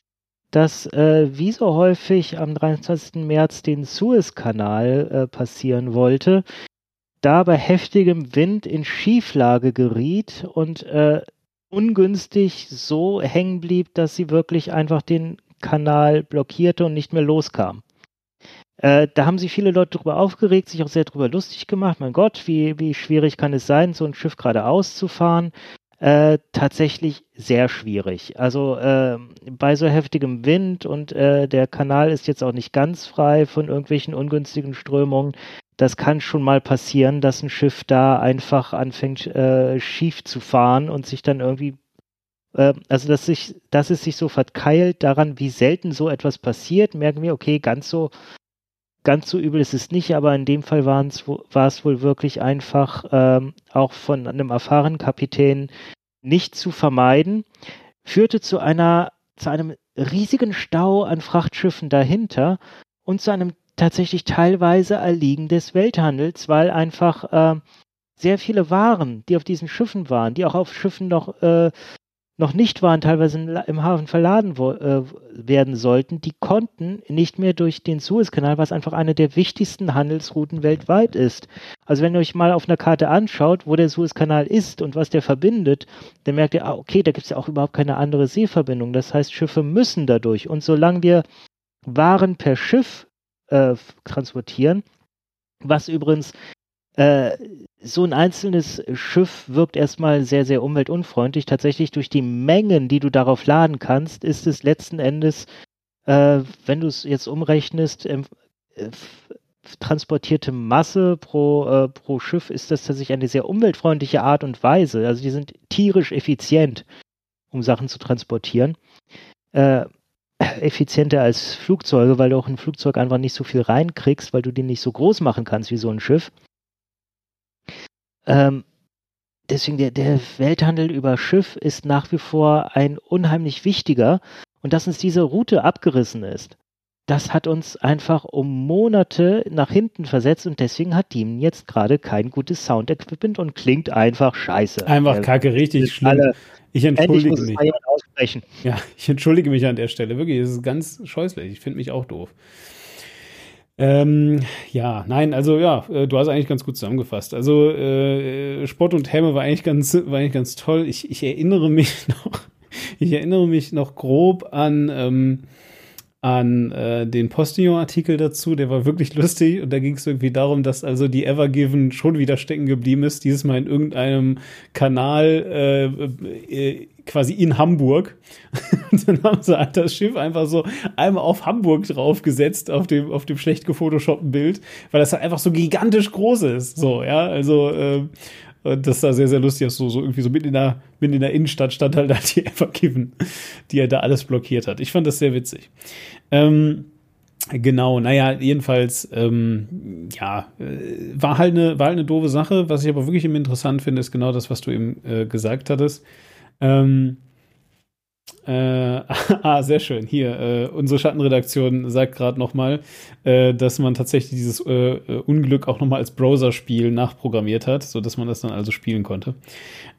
das äh, wie so häufig am 23. März den Suezkanal äh, passieren wollte, da bei heftigem Wind in Schieflage geriet und äh, ungünstig so hängen blieb, dass sie wirklich einfach den Kanal blockierte und nicht mehr loskam. Äh, da haben sich viele Leute darüber aufgeregt, sich auch sehr darüber lustig gemacht. Mein Gott, wie, wie schwierig kann es sein, so ein Schiff geradeaus zu fahren? Äh, tatsächlich sehr schwierig. Also äh, bei so heftigem Wind und äh, der Kanal ist jetzt auch nicht ganz frei von irgendwelchen ungünstigen Strömungen. Das kann schon mal passieren, dass ein Schiff da einfach anfängt äh, schief zu fahren und sich dann irgendwie äh, also dass sich, dass es sich so verkeilt daran, wie selten so etwas passiert, merken wir, okay, ganz so ganz so übel ist es nicht, aber in dem Fall war es wohl wirklich einfach ähm, auch von einem erfahrenen Kapitän nicht zu vermeiden, führte zu einer zu einem riesigen Stau an Frachtschiffen dahinter und zu einem tatsächlich teilweise Erliegen des Welthandels, weil einfach äh, sehr viele Waren, die auf diesen Schiffen waren, die auch auf Schiffen noch äh, noch nicht waren, teilweise im Hafen verladen äh, werden sollten, die konnten nicht mehr durch den Suezkanal, was einfach eine der wichtigsten Handelsrouten weltweit ist. Also wenn ihr euch mal auf einer Karte anschaut, wo der Suezkanal ist und was der verbindet, dann merkt ihr, ah, okay, da gibt es ja auch überhaupt keine andere Seeverbindung. Das heißt, Schiffe müssen dadurch. Und solange wir Waren per Schiff äh, transportieren, was übrigens äh, so ein einzelnes Schiff wirkt erstmal sehr, sehr umweltunfreundlich. Tatsächlich durch die Mengen, die du darauf laden kannst, ist es letzten Endes, äh, wenn du es jetzt umrechnest, äh, transportierte Masse pro, äh, pro Schiff ist das tatsächlich eine sehr umweltfreundliche Art und Weise. Also die sind tierisch effizient, um Sachen zu transportieren. Effizienter als Flugzeuge, weil du auch in ein Flugzeug einfach nicht so viel reinkriegst, weil du den nicht so groß machen kannst wie so ein Schiff. Ähm, deswegen der, der Welthandel über Schiff ist nach wie vor ein unheimlich wichtiger und dass uns diese Route abgerissen ist, das hat uns einfach um Monate nach hinten versetzt und deswegen hat Demon jetzt gerade kein gutes Sound-Equipment und klingt einfach scheiße. Einfach kacke, richtig schlimm. Ich entschuldige mich. Aussprechen. Ja, ich entschuldige mich an der Stelle. Wirklich, es ist ganz scheußlich. Ich finde mich auch doof. Ähm, ja, nein, also ja, äh, du hast eigentlich ganz gut zusammengefasst. Also äh, Spott und Helme war eigentlich ganz, war eigentlich ganz toll. Ich, ich erinnere mich noch, ich erinnere mich noch grob an ähm, an äh, den Postillon-Artikel dazu, der war wirklich lustig und da ging es irgendwie darum, dass also die Evergiven schon wieder stecken geblieben ist, dieses Mal in irgendeinem Kanal äh, äh, quasi in Hamburg. und dann haben sie halt das Schiff einfach so einmal auf Hamburg draufgesetzt, auf dem, auf dem schlecht gefotoshoppten Bild, weil das halt einfach so gigantisch groß ist. So, ja, also äh, und das sah sehr, sehr lustig aus. So, so irgendwie so mitten in, der, mitten in der Innenstadt stand halt da die Evergiven, die er da alles blockiert hat. Ich fand das sehr witzig. Ähm, Genau, naja, jedenfalls, ähm, ja, äh, war halt eine, war halt eine doofe Sache. Was ich aber wirklich immer interessant finde, ist genau das, was du eben äh, gesagt hattest. Ähm, äh, ah, sehr schön. Hier, äh, unsere Schattenredaktion sagt gerade nochmal, äh, dass man tatsächlich dieses äh, äh, Unglück auch nochmal als Browser-Spiel nachprogrammiert hat, sodass man das dann also spielen konnte.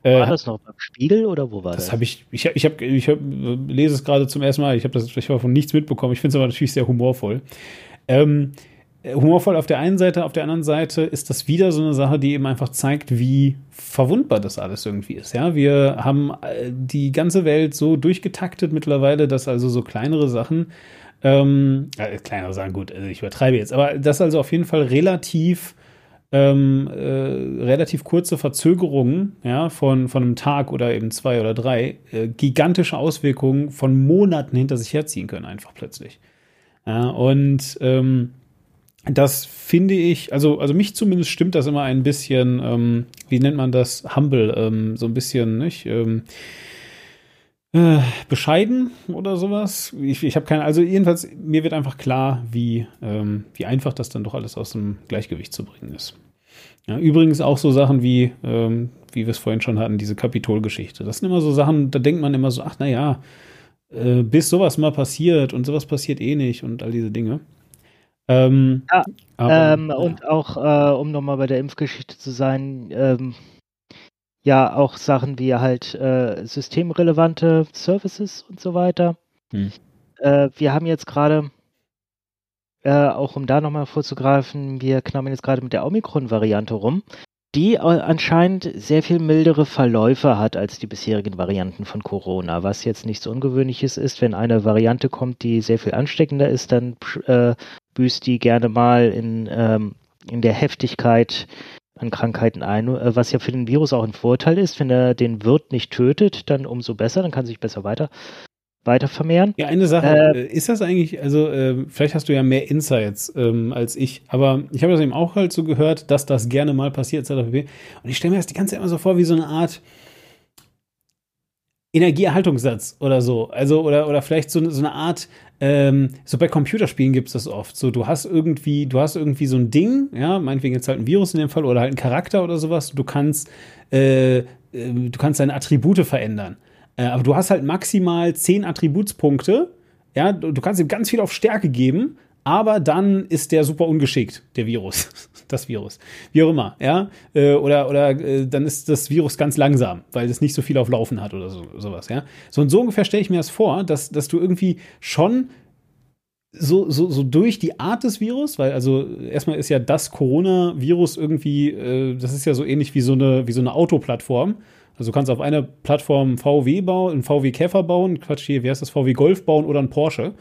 Äh, war das noch beim Spiel oder wo war das? Das habe ich, ich, ich, hab, ich hab, lese es gerade zum ersten Mal, ich habe ich hab von nichts mitbekommen, ich finde es aber natürlich sehr humorvoll. Ähm, humorvoll auf der einen Seite, auf der anderen Seite ist das wieder so eine Sache, die eben einfach zeigt, wie verwundbar das alles irgendwie ist. Ja, wir haben äh, die ganze Welt so durchgetaktet mittlerweile, dass also so kleinere Sachen, ähm, äh, kleinere Sachen, gut, also ich übertreibe jetzt, aber das also auf jeden Fall relativ ähm, äh, relativ kurze Verzögerungen ja, von, von einem Tag oder eben zwei oder drei äh, gigantische Auswirkungen von Monaten hinter sich herziehen können, einfach plötzlich. Ja, und ähm, das finde ich, also, also mich zumindest stimmt das immer ein bisschen, ähm, wie nennt man das, humble, ähm, so ein bisschen, nicht? Ähm, äh, bescheiden oder sowas. Ich, ich habe keine, also jedenfalls, mir wird einfach klar, wie, ähm, wie einfach das dann doch alles aus dem Gleichgewicht zu bringen ist. Ja, übrigens auch so Sachen wie, ähm, wie wir es vorhin schon hatten, diese Kapitolgeschichte. Das sind immer so Sachen, da denkt man immer so, ach naja, äh, bis sowas mal passiert und sowas passiert eh nicht und all diese Dinge. Ähm, ja, aber, ähm, ja. Und auch, äh, um nochmal bei der Impfgeschichte zu sein, ähm, ja, auch Sachen wie halt äh, systemrelevante Services und so weiter. Hm. Äh, wir haben jetzt gerade, äh, auch um da nochmal vorzugreifen, wir knabbern jetzt gerade mit der Omikron-Variante rum, die anscheinend sehr viel mildere Verläufe hat als die bisherigen Varianten von Corona, was jetzt nichts Ungewöhnliches ist. Wenn eine Variante kommt, die sehr viel ansteckender ist, dann äh, büßt die gerne mal in, ähm, in der Heftigkeit an Krankheiten ein, äh, was ja für den Virus auch ein Vorteil ist. Wenn er den Wirt nicht tötet, dann umso besser, dann kann sich besser weiter weiter vermehren. Ja, eine Sache, äh, äh, ist das eigentlich, also äh, vielleicht hast du ja mehr Insights ähm, als ich, aber ich habe das eben auch halt so gehört, dass das gerne mal passiert, Und ich stelle mir das die ganze Zeit immer so vor, wie so eine Art Energieerhaltungssatz oder so. Also, oder, oder vielleicht so, so eine Art, ähm, so bei Computerspielen gibt es das oft. So, du hast irgendwie, du hast irgendwie so ein Ding, ja, meinetwegen jetzt halt ein Virus in dem Fall oder halt ein Charakter oder sowas. Du kannst, äh, äh, du kannst deine Attribute verändern. Äh, aber du hast halt maximal zehn Attributspunkte. Ja, du, du kannst ihm ganz viel auf Stärke geben, aber dann ist der super ungeschickt, der Virus. Das Virus. Wie auch immer, ja. Äh, oder oder äh, dann ist das Virus ganz langsam, weil es nicht so viel auf Laufen hat oder so, sowas, ja. So und so ungefähr stelle ich mir das vor, dass, dass du irgendwie schon so, so, so durch die Art des Virus, weil also erstmal ist ja das Coronavirus irgendwie, äh, das ist ja so ähnlich wie so eine, wie so eine Autoplattform. Also du kannst auf einer Plattform VW bauen, einen VW Käfer bauen, Quatsch hier, wie heißt das, VW Golf bauen oder einen Porsche.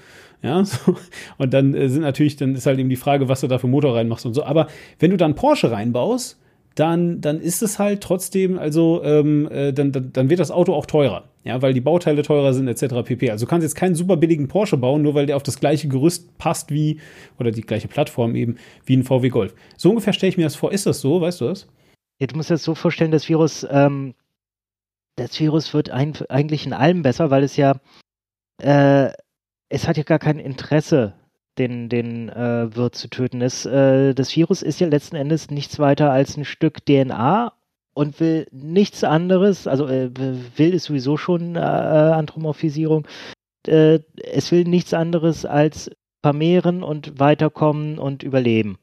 Ja, so. Und dann äh, sind natürlich, dann ist halt eben die Frage, was du da für Motor reinmachst und so. Aber wenn du dann Porsche reinbaust, dann, dann ist es halt trotzdem, also ähm, äh, dann, dann, dann wird das Auto auch teurer. Ja, weil die Bauteile teurer sind, etc. pp. Also du kannst jetzt keinen super billigen Porsche bauen, nur weil der auf das gleiche Gerüst passt wie, oder die gleiche Plattform eben, wie ein VW Golf. So ungefähr stelle ich mir das vor. Ist das so? Weißt du das? Ja, du musst das so vorstellen, das Virus, ähm, das Virus wird ein, eigentlich in allem besser, weil es ja, äh, es hat ja gar kein Interesse den, den äh, Wirt zu töten. Es, äh, das Virus ist ja letzten Endes nichts weiter als ein Stück DNA und will nichts anderes, also äh, will es sowieso schon äh, Anthropomorphisierung, äh, es will nichts anderes als vermehren und weiterkommen und überleben.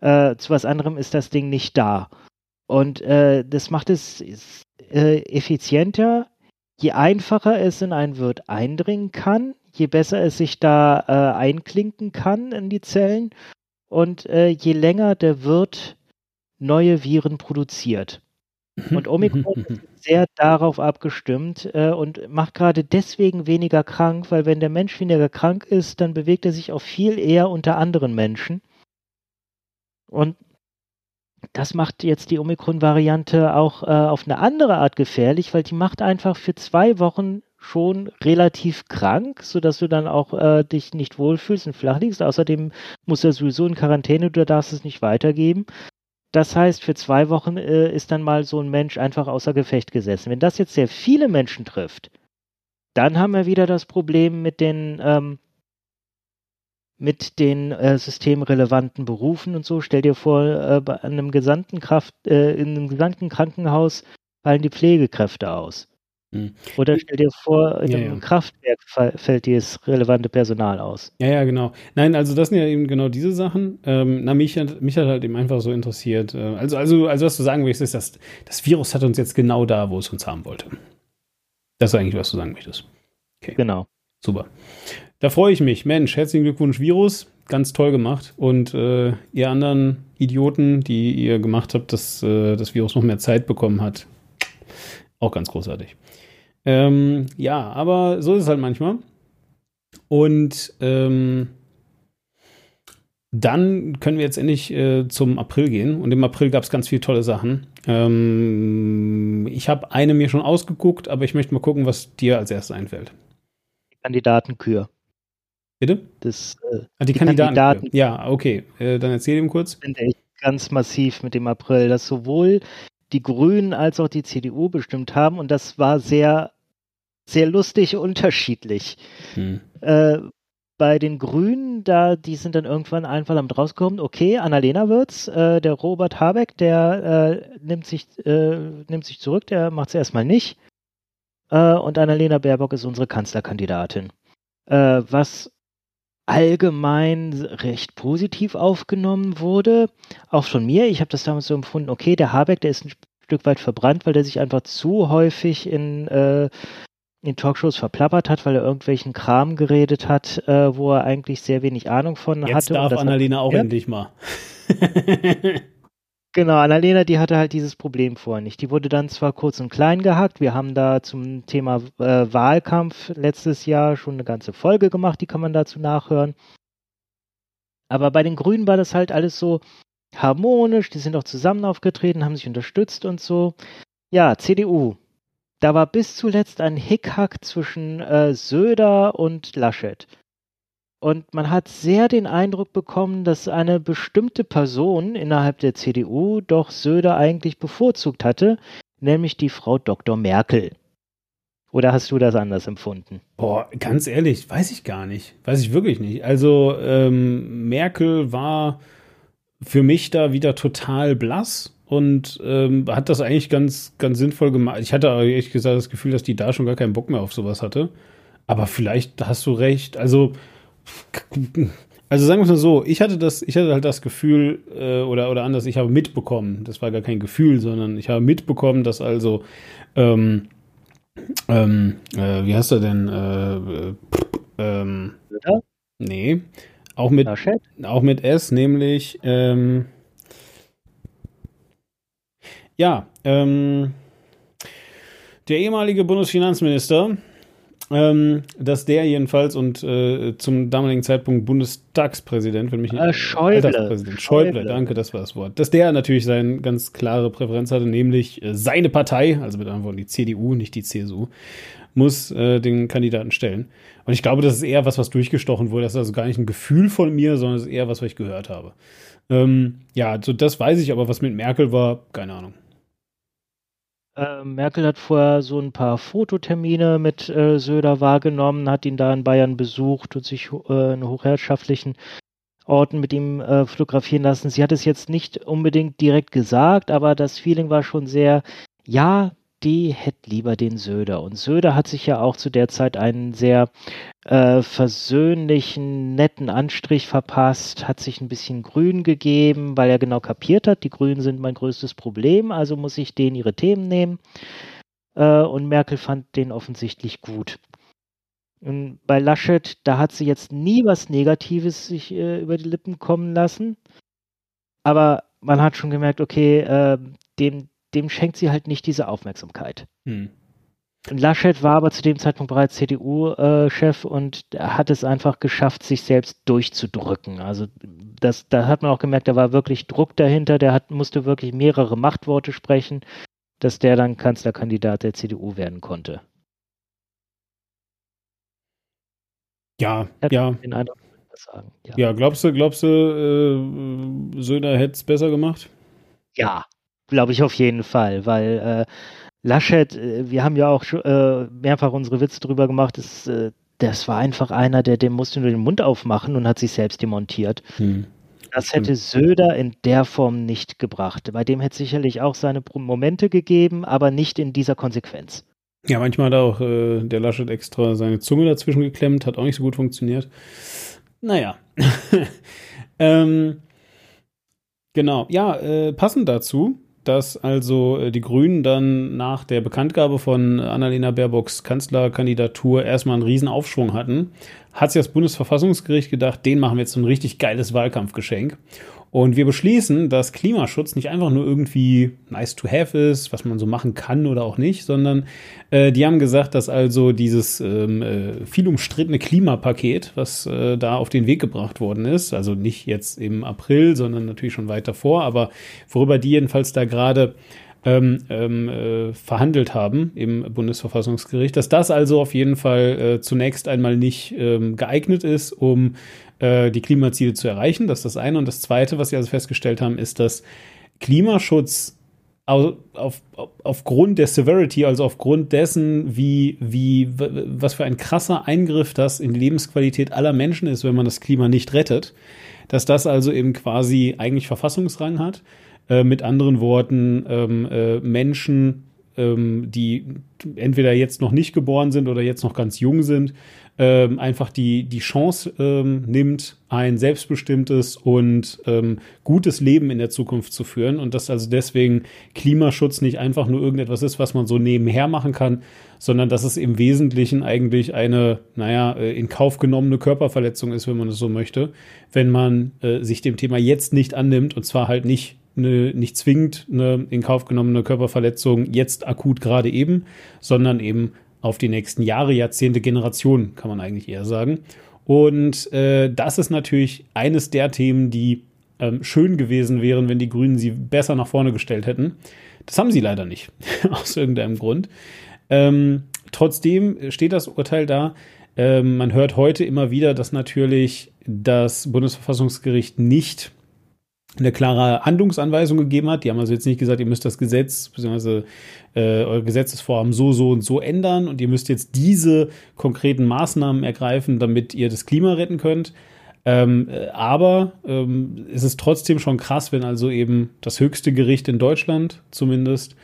Äh, zu was anderem ist das Ding nicht da. Und das macht es äh, effizienter, je einfacher es in einen Wirt eindringen kann, je besser es sich da äh, einklinken kann in die Zellen und äh, je länger der Wirt neue Viren produziert. Mhm. Und Omikron ist sehr darauf abgestimmt äh, und macht gerade deswegen weniger krank, weil wenn der Mensch weniger krank ist, dann bewegt er sich auch viel eher unter anderen Menschen. Und das macht jetzt die Omikron-Variante auch äh, auf eine andere Art gefährlich, weil die macht einfach für zwei Wochen schon relativ krank, sodass du dann auch äh, dich nicht wohlfühlst und flach liegst. Außerdem muss er sowieso in Quarantäne, du darfst es nicht weitergeben. Das heißt, für zwei Wochen äh, ist dann mal so ein Mensch einfach außer Gefecht gesessen. Wenn das jetzt sehr viele Menschen trifft, dann haben wir wieder das Problem mit den ähm, mit den äh, systemrelevanten Berufen und so. Stell dir vor, äh, bei einem gesamten Kraft, äh, in einem gesamten Krankenhaus fallen die Pflegekräfte aus. Hm. Oder stell dir vor, in ja, einem ja. Kraftwerk fällt dir das relevante Personal aus. Ja, ja, genau. Nein, also das sind ja eben genau diese Sachen. Ähm, na, mich hat, mich hat halt eben einfach so interessiert. Äh, also, also, also was du sagen willst, ist, dass das Virus hat uns jetzt genau da, wo es uns haben wollte. Das ist eigentlich, was du sagen möchtest. Okay. Genau. Super. Da freue ich mich. Mensch, herzlichen Glückwunsch, Virus. Ganz toll gemacht. Und äh, ihr anderen Idioten, die ihr gemacht habt, dass äh, das Virus noch mehr Zeit bekommen hat, auch ganz großartig. Ähm, ja, aber so ist es halt manchmal. Und ähm, dann können wir jetzt endlich äh, zum April gehen. Und im April gab es ganz viele tolle Sachen. Ähm, ich habe eine mir schon ausgeguckt, aber ich möchte mal gucken, was dir als erstes einfällt. Kandidatenkür. Bitte? Das, äh, ah, die, die Kandidaten. Kandidaten. Ja, okay. Äh, dann erzähl ihm kurz. Ganz massiv mit dem April, dass sowohl die Grünen als auch die CDU bestimmt haben und das war sehr, sehr lustig unterschiedlich. Hm. Äh, bei den Grünen, da, die sind dann irgendwann einfach am rausgekommen, okay, Annalena wird's, äh, der Robert Habeck, der äh, nimmt sich, äh, nimmt sich zurück, der macht's erstmal nicht. Äh, und Annalena Baerbock ist unsere Kanzlerkandidatin. Äh, was allgemein recht positiv aufgenommen wurde. Auch von mir. Ich habe das damals so empfunden, okay, der Habeck, der ist ein Stück weit verbrannt, weil der sich einfach zu häufig in, äh, in Talkshows verplappert hat, weil er irgendwelchen Kram geredet hat, äh, wo er eigentlich sehr wenig Ahnung von Jetzt hatte. Darf Annalena auch endlich mal. Genau, Annalena, die hatte halt dieses Problem vorher nicht. Die wurde dann zwar kurz und klein gehackt. Wir haben da zum Thema äh, Wahlkampf letztes Jahr schon eine ganze Folge gemacht, die kann man dazu nachhören. Aber bei den Grünen war das halt alles so harmonisch, die sind auch zusammen aufgetreten, haben sich unterstützt und so. Ja, CDU. Da war bis zuletzt ein Hickhack zwischen äh, Söder und Laschet. Und man hat sehr den Eindruck bekommen, dass eine bestimmte Person innerhalb der CDU doch Söder eigentlich bevorzugt hatte, nämlich die Frau Dr. Merkel. Oder hast du das anders empfunden? Boah, ganz ehrlich, weiß ich gar nicht. Weiß ich wirklich nicht. Also ähm, Merkel war für mich da wieder total blass und ähm, hat das eigentlich ganz, ganz sinnvoll gemacht. Ich hatte ehrlich gesagt das Gefühl, dass die da schon gar keinen Bock mehr auf sowas hatte. Aber vielleicht hast du recht. Also also sagen wir es mal so, ich hatte das, ich hatte halt das Gefühl, äh, oder, oder anders, ich habe mitbekommen, das war gar kein Gefühl, sondern ich habe mitbekommen, dass also, ähm, ähm, äh, wie heißt er denn? Äh, äh ähm, ja? Nee. Auch mit, auch mit S, nämlich, ähm, ja, ähm, der ehemalige Bundesfinanzminister ähm, dass der jedenfalls und äh, zum damaligen Zeitpunkt Bundestagspräsident, wenn mich nicht äh, Schäuble. Schäuble, Schäuble, danke, das war das Wort, dass der natürlich seine ganz klare Präferenz hatte, nämlich äh, seine Partei, also mit anderen Worten die CDU, nicht die CSU, muss äh, den Kandidaten stellen. Und ich glaube, das ist eher was, was durchgestochen wurde. Das ist also gar nicht ein Gefühl von mir, sondern es ist eher was, was ich gehört habe. Ähm, ja, so das weiß ich, aber was mit Merkel war, keine Ahnung. Äh, Merkel hat vorher so ein paar Fototermine mit äh, Söder wahrgenommen, hat ihn da in Bayern besucht und sich äh, in hochherrschaftlichen Orten mit ihm äh, fotografieren lassen. Sie hat es jetzt nicht unbedingt direkt gesagt, aber das Feeling war schon sehr, ja, die hätte lieber den Söder. Und Söder hat sich ja auch zu der Zeit einen sehr äh, versöhnlichen, netten Anstrich verpasst, hat sich ein bisschen grün gegeben, weil er genau kapiert hat, die Grünen sind mein größtes Problem, also muss ich denen ihre Themen nehmen. Äh, und Merkel fand den offensichtlich gut. Und bei Laschet, da hat sie jetzt nie was Negatives sich äh, über die Lippen kommen lassen. Aber man hat schon gemerkt, okay, äh, dem, dem schenkt sie halt nicht diese Aufmerksamkeit. Hm. Laschet war aber zu dem Zeitpunkt bereits CDU-Chef äh, und hat es einfach geschafft, sich selbst durchzudrücken. Also das, da hat man auch gemerkt, da war wirklich Druck dahinter, der hat, musste wirklich mehrere Machtworte sprechen, dass der dann Kanzlerkandidat der CDU werden konnte. Ja, ja. Eindruck, ja. ja. glaubst du, glaubst du, äh, Söder hätte es besser gemacht? Ja, glaube ich auf jeden Fall, weil äh, Laschet, äh, wir haben ja auch äh, mehrfach unsere Witze drüber gemacht, ist, äh, das war einfach einer, der dem musste nur den Mund aufmachen und hat sich selbst demontiert. Hm. Das hätte Söder in der Form nicht gebracht. Bei dem hätte es sicherlich auch seine Momente gegeben, aber nicht in dieser Konsequenz. Ja, manchmal hat auch äh, der Laschet extra seine Zunge dazwischen geklemmt, hat auch nicht so gut funktioniert. Naja. ähm, genau, ja, äh, passend dazu dass also äh, die Grünen dann nach der Bekanntgabe von Annalena Baerbocks Kanzlerkandidatur erstmal einen riesen Aufschwung hatten, hat sich das Bundesverfassungsgericht gedacht, den machen wir jetzt so ein richtig geiles Wahlkampfgeschenk und wir beschließen, dass Klimaschutz nicht einfach nur irgendwie nice to have ist, was man so machen kann oder auch nicht, sondern äh, die haben gesagt, dass also dieses ähm, äh, viel umstrittene Klimapaket, was äh, da auf den Weg gebracht worden ist, also nicht jetzt im April, sondern natürlich schon weiter vor, aber worüber die jedenfalls da gerade ähm, ähm, äh, verhandelt haben im Bundesverfassungsgericht, dass das also auf jeden Fall äh, zunächst einmal nicht ähm, geeignet ist, um äh, die Klimaziele zu erreichen. Das ist das eine. Und das zweite, was sie also festgestellt haben, ist, dass Klimaschutz auf, auf, aufgrund der Severity, also aufgrund dessen, wie, wie, was für ein krasser Eingriff das in die Lebensqualität aller Menschen ist, wenn man das Klima nicht rettet, dass das also eben quasi eigentlich Verfassungsrang hat. Äh, mit anderen Worten, ähm, äh, Menschen, ähm, die entweder jetzt noch nicht geboren sind oder jetzt noch ganz jung sind, ähm, einfach die, die Chance ähm, nimmt, ein selbstbestimmtes und ähm, gutes Leben in der Zukunft zu führen und dass also deswegen Klimaschutz nicht einfach nur irgendetwas ist, was man so nebenher machen kann, sondern dass es im Wesentlichen eigentlich eine, naja, äh, in Kauf genommene Körperverletzung ist, wenn man es so möchte, wenn man äh, sich dem Thema jetzt nicht annimmt und zwar halt nicht eine, nicht zwingend eine in Kauf genommene Körperverletzung jetzt akut gerade eben, sondern eben auf die nächsten Jahre, Jahrzehnte, Generationen, kann man eigentlich eher sagen. Und äh, das ist natürlich eines der Themen, die ähm, schön gewesen wären, wenn die Grünen sie besser nach vorne gestellt hätten. Das haben sie leider nicht, aus irgendeinem Grund. Ähm, trotzdem steht das Urteil da. Ähm, man hört heute immer wieder, dass natürlich das Bundesverfassungsgericht nicht eine klare Handlungsanweisung gegeben hat. Die haben also jetzt nicht gesagt, ihr müsst das Gesetz bzw. Äh, eure Gesetzesvorhaben so, so und so ändern und ihr müsst jetzt diese konkreten Maßnahmen ergreifen, damit ihr das Klima retten könnt. Ähm, äh, aber ähm, es ist trotzdem schon krass, wenn also eben das höchste Gericht in Deutschland zumindest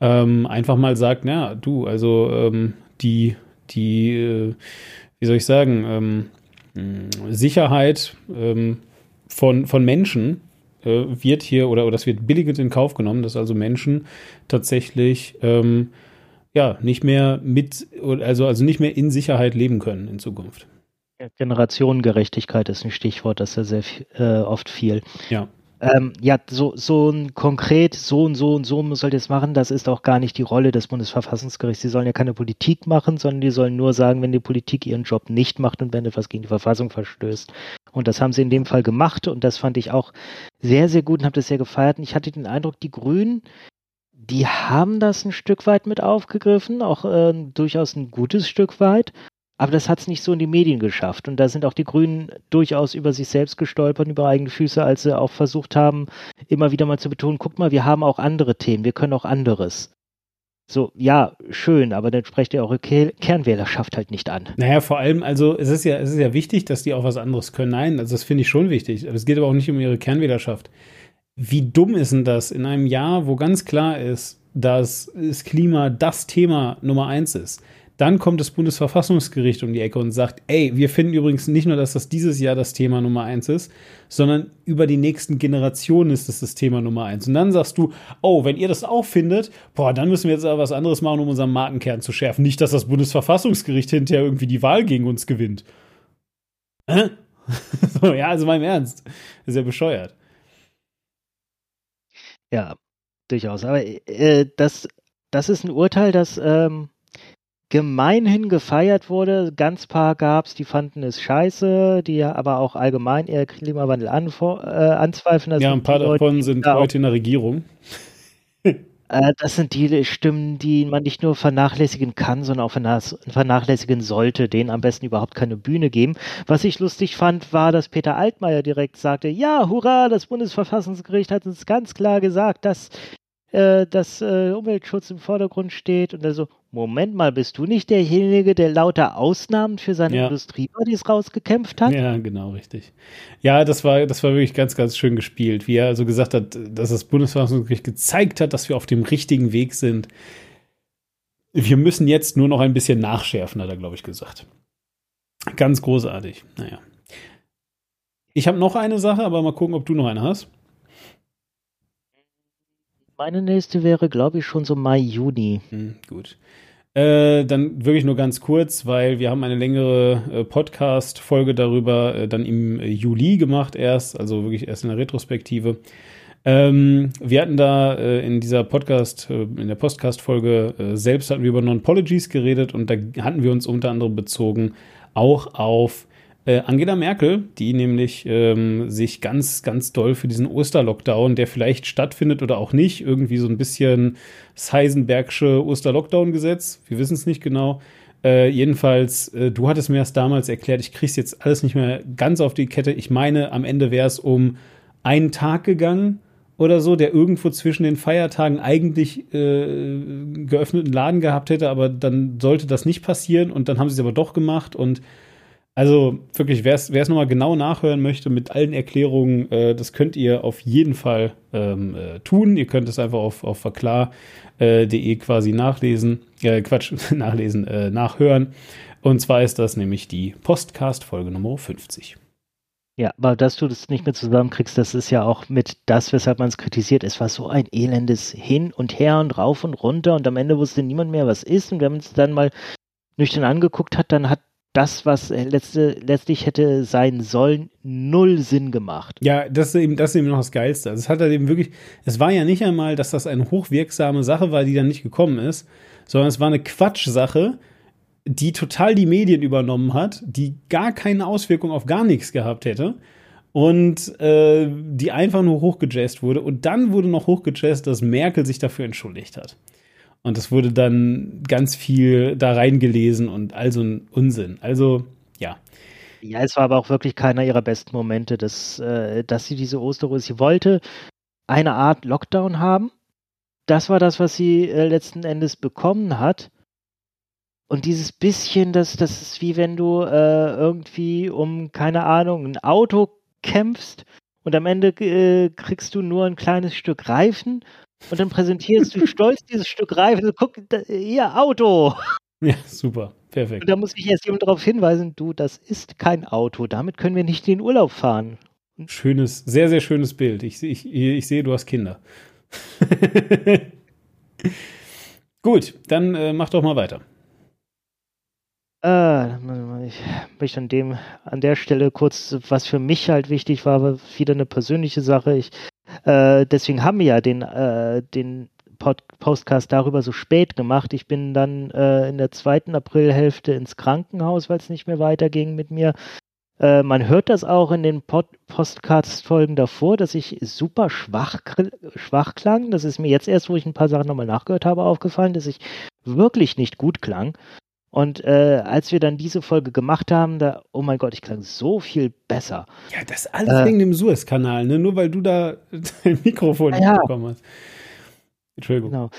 ähm, einfach mal sagt, na du, also ähm, die, die, äh, wie soll ich sagen, ähm, Sicherheit ähm, von, von Menschen äh, wird hier oder, oder das wird billigend in Kauf genommen, dass also Menschen tatsächlich ähm, ja nicht mehr mit, also, also nicht mehr in Sicherheit leben können in Zukunft. Generationengerechtigkeit ist ein Stichwort, das ja sehr äh, oft viel. Ja. Ähm, ja, so, so ein konkret, so und so und so sollt ihr es machen, das ist auch gar nicht die Rolle des Bundesverfassungsgerichts. Sie sollen ja keine Politik machen, sondern die sollen nur sagen, wenn die Politik ihren Job nicht macht und wenn etwas gegen die Verfassung verstößt. Und das haben sie in dem Fall gemacht und das fand ich auch sehr, sehr gut und habe das sehr gefeiert. Und ich hatte den Eindruck, die Grünen, die haben das ein Stück weit mit aufgegriffen, auch äh, durchaus ein gutes Stück weit. Aber das hat es nicht so in die Medien geschafft. Und da sind auch die Grünen durchaus über sich selbst gestolpert, über eigene Füße, als sie auch versucht haben, immer wieder mal zu betonen, guck mal, wir haben auch andere Themen, wir können auch anderes. So, ja, schön, aber dann sprecht ihr eure Ke Kernwählerschaft halt nicht an. Naja, vor allem, also es ist ja, es ist ja wichtig, dass die auch was anderes können. Nein, also das finde ich schon wichtig. Es geht aber auch nicht um ihre Kernwählerschaft. Wie dumm ist denn das in einem Jahr, wo ganz klar ist, dass das Klima das Thema Nummer eins ist? Dann kommt das Bundesverfassungsgericht um die Ecke und sagt, ey, wir finden übrigens nicht nur, dass das dieses Jahr das Thema Nummer eins ist, sondern über die nächsten Generationen ist es das Thema Nummer eins. Und dann sagst du, oh, wenn ihr das auch findet, boah, dann müssen wir jetzt aber was anderes machen, um unseren Markenkern zu schärfen. Nicht, dass das Bundesverfassungsgericht hinterher irgendwie die Wahl gegen uns gewinnt. So, ja, also im Ernst. Das ist ja bescheuert. Ja, durchaus. Aber äh, das, das ist ein Urteil, das ähm, gemeinhin gefeiert wurde. Ganz paar gab es, die fanden es scheiße, die aber auch allgemein eher Klimawandel äh, anzweifeln. ja, ein paar Leute, davon sind heute in der Regierung. Äh, das sind die Stimmen, die man nicht nur vernachlässigen kann, sondern auch vernachlässigen sollte, denen am besten überhaupt keine Bühne geben. Was ich lustig fand, war, dass Peter Altmaier direkt sagte, ja, hurra, das Bundesverfassungsgericht hat uns ganz klar gesagt, dass äh, dass äh, Umweltschutz im Vordergrund steht und also Moment mal, bist du nicht derjenige, der lauter Ausnahmen für seine ja. Industriebodies rausgekämpft hat? Ja, genau, richtig. Ja, das war, das war wirklich ganz, ganz schön gespielt, wie er also gesagt hat, dass das Bundesverfassungsgericht gezeigt hat, dass wir auf dem richtigen Weg sind. Wir müssen jetzt nur noch ein bisschen nachschärfen, hat er, glaube ich, gesagt. Ganz großartig. Naja. Ich habe noch eine Sache, aber mal gucken, ob du noch eine hast. Meine nächste wäre, glaube ich, schon so Mai, Juni. Hm, gut. Äh, dann wirklich nur ganz kurz, weil wir haben eine längere äh, Podcast-Folge darüber äh, dann im Juli gemacht erst, also wirklich erst in der Retrospektive. Ähm, wir hatten da äh, in dieser Podcast, äh, in der Podcast-Folge äh, selbst hatten wir über Non-Pologies geredet und da hatten wir uns unter anderem bezogen auch auf äh, Angela Merkel, die nämlich ähm, sich ganz, ganz doll für diesen Osterlockdown, der vielleicht stattfindet oder auch nicht, irgendwie so ein bisschen das Heisenbergsche Osterlockdown-Gesetz, wir wissen es nicht genau. Äh, jedenfalls, äh, du hattest mir das damals erklärt, ich krieg's jetzt alles nicht mehr ganz auf die Kette. Ich meine, am Ende wäre es um einen Tag gegangen oder so, der irgendwo zwischen den Feiertagen eigentlich äh, geöffneten Laden gehabt hätte, aber dann sollte das nicht passieren und dann haben sie es aber doch gemacht und also wirklich, wer es nochmal genau nachhören möchte mit allen Erklärungen, äh, das könnt ihr auf jeden Fall ähm, äh, tun. Ihr könnt es einfach auf, auf verklar.de äh, quasi nachlesen, äh, Quatsch, nachlesen, äh, nachhören. Und zwar ist das nämlich die Postcast-Folge Nummer 50. Ja, aber dass du das nicht mehr zusammenkriegst, das ist ja auch mit das, weshalb man es kritisiert. Es war so ein elendes Hin und Her und rauf und runter und am Ende wusste niemand mehr, was ist. Und wenn man es dann mal nüchtern angeguckt hat, dann hat das, was letzte, letztlich hätte sein sollen, null Sinn gemacht. Ja, das ist eben, das ist eben noch das Geilste. Also es hat halt eben wirklich, es war ja nicht einmal, dass das eine hochwirksame Sache war, die dann nicht gekommen ist, sondern es war eine Quatschsache, die total die Medien übernommen hat, die gar keine Auswirkung auf gar nichts gehabt hätte und äh, die einfach nur hochgejazzt wurde. Und dann wurde noch hochgejazzt, dass Merkel sich dafür entschuldigt hat. Und es wurde dann ganz viel da reingelesen und all so ein Unsinn. Also, ja. Ja, es war aber auch wirklich keiner ihrer besten Momente, dass, äh, dass sie diese Osterruhe, sie wollte eine Art Lockdown haben. Das war das, was sie äh, letzten Endes bekommen hat. Und dieses bisschen, das, das ist wie wenn du äh, irgendwie um, keine Ahnung, ein Auto kämpfst und am Ende äh, kriegst du nur ein kleines Stück Reifen und dann präsentierst du stolz dieses Stück Reifen. Guck, hier, Auto. Ja, super. Perfekt. Und da muss ich jetzt jemand darauf hinweisen, du, das ist kein Auto. Damit können wir nicht in den Urlaub fahren. Schönes, sehr, sehr schönes Bild. Ich, ich, ich sehe, du hast Kinder. Gut, dann äh, mach doch mal weiter. Äh, ich möchte an dem, an der Stelle kurz, was für mich halt wichtig war, war wieder eine persönliche Sache. Ich Äh, deswegen haben wir ja den, äh, den Pod Postcast darüber so spät gemacht. Ich bin dann äh, in der zweiten Aprilhälfte ins Krankenhaus, weil es nicht mehr weiterging mit mir. Äh, man hört das auch in den Postcast-Folgen davor, dass ich super schwach, schwach klang. Das ist mir jetzt erst, wo ich ein paar Sachen nochmal nachgehört habe, aufgefallen, dass ich wirklich nicht gut klang. Und äh, als wir dann diese Folge gemacht haben, da, oh mein Gott, ich klang so viel besser. Ja, das alles äh, wegen dem Suez-Kanal, ne? Nur weil du da dein Mikrofon nicht ja. bekommen hast. Entschuldigung. Genau.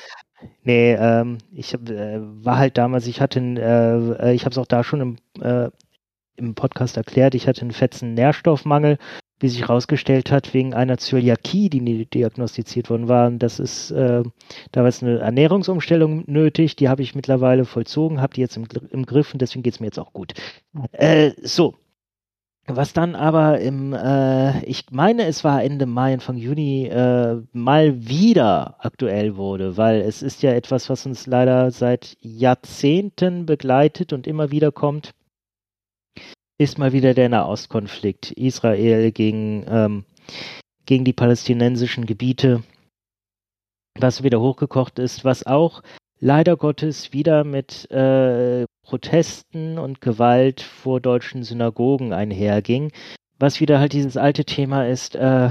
Nee, ähm, ich hab, äh, war halt damals, ich hatte, äh, äh ich habe es auch da schon im, äh, im Podcast erklärt, ich hatte einen fetzen Nährstoffmangel wie sich herausgestellt hat, wegen einer Zöliakie, die diagnostiziert worden war. Und das ist, äh, da war eine Ernährungsumstellung nötig, die habe ich mittlerweile vollzogen, habe die jetzt im, im, Griff und deswegen geht es mir jetzt auch gut. Äh, so. Was dann aber im, äh, ich meine, es war Ende Mai, Anfang Juni, äh, mal wieder aktuell wurde, weil es ist ja etwas, was uns leider seit Jahrzehnten begleitet und immer wieder kommt ist mal wieder der Nahostkonflikt. Israel gegen, ähm, gegen die palästinensischen Gebiete, was wieder hochgekocht ist, was auch leider Gottes wieder mit äh, Protesten und Gewalt vor deutschen Synagogen einherging, was wieder halt dieses alte Thema ist, äh,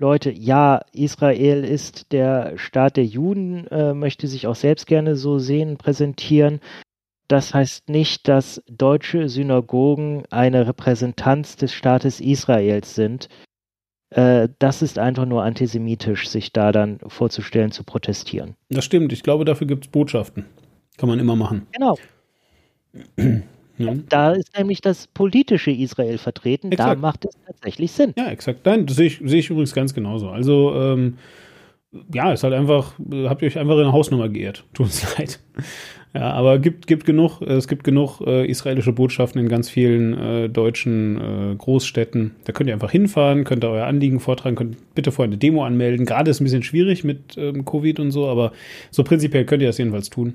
Leute, ja, Israel ist der Staat der Juden, äh, möchte sich auch selbst gerne so sehen, präsentieren, das heißt nicht, dass deutsche Synagogen eine Repräsentanz des Staates Israels sind. Äh, das ist einfach nur antisemitisch, sich da dann vorzustellen, zu protestieren. Das stimmt. Ich glaube, dafür gibt es Botschaften. Kann man immer machen. Genau. Ja. Da ist nämlich das politische Israel vertreten. Exakt. Da macht es tatsächlich Sinn. Ja, exakt. Nein, das sehe ich, sehe ich übrigens ganz genauso. Also, ähm, ja, ist halt einfach, habt ihr euch einfach in eine Hausnummer geehrt. Tut uns leid. Ja, aber gibt, gibt genug, es gibt genug äh, israelische Botschaften in ganz vielen äh, deutschen äh, Großstädten. Da könnt ihr einfach hinfahren, könnt ihr euer Anliegen vortragen, könnt bitte vorher eine Demo anmelden. Gerade ist ein bisschen schwierig mit ähm, Covid und so, aber so prinzipiell könnt ihr das jedenfalls tun.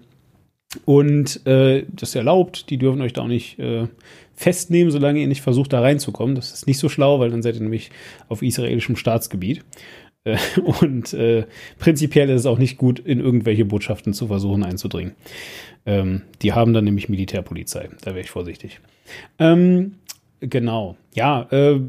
Und äh, das ist erlaubt, die dürfen euch da auch nicht äh, festnehmen, solange ihr nicht versucht, da reinzukommen. Das ist nicht so schlau, weil dann seid ihr nämlich auf israelischem Staatsgebiet. Und äh, prinzipiell ist es auch nicht gut, in irgendwelche Botschaften zu versuchen einzudringen. Ähm, die haben dann nämlich Militärpolizei. Da wäre ich vorsichtig. Ähm, genau. Ja, äh,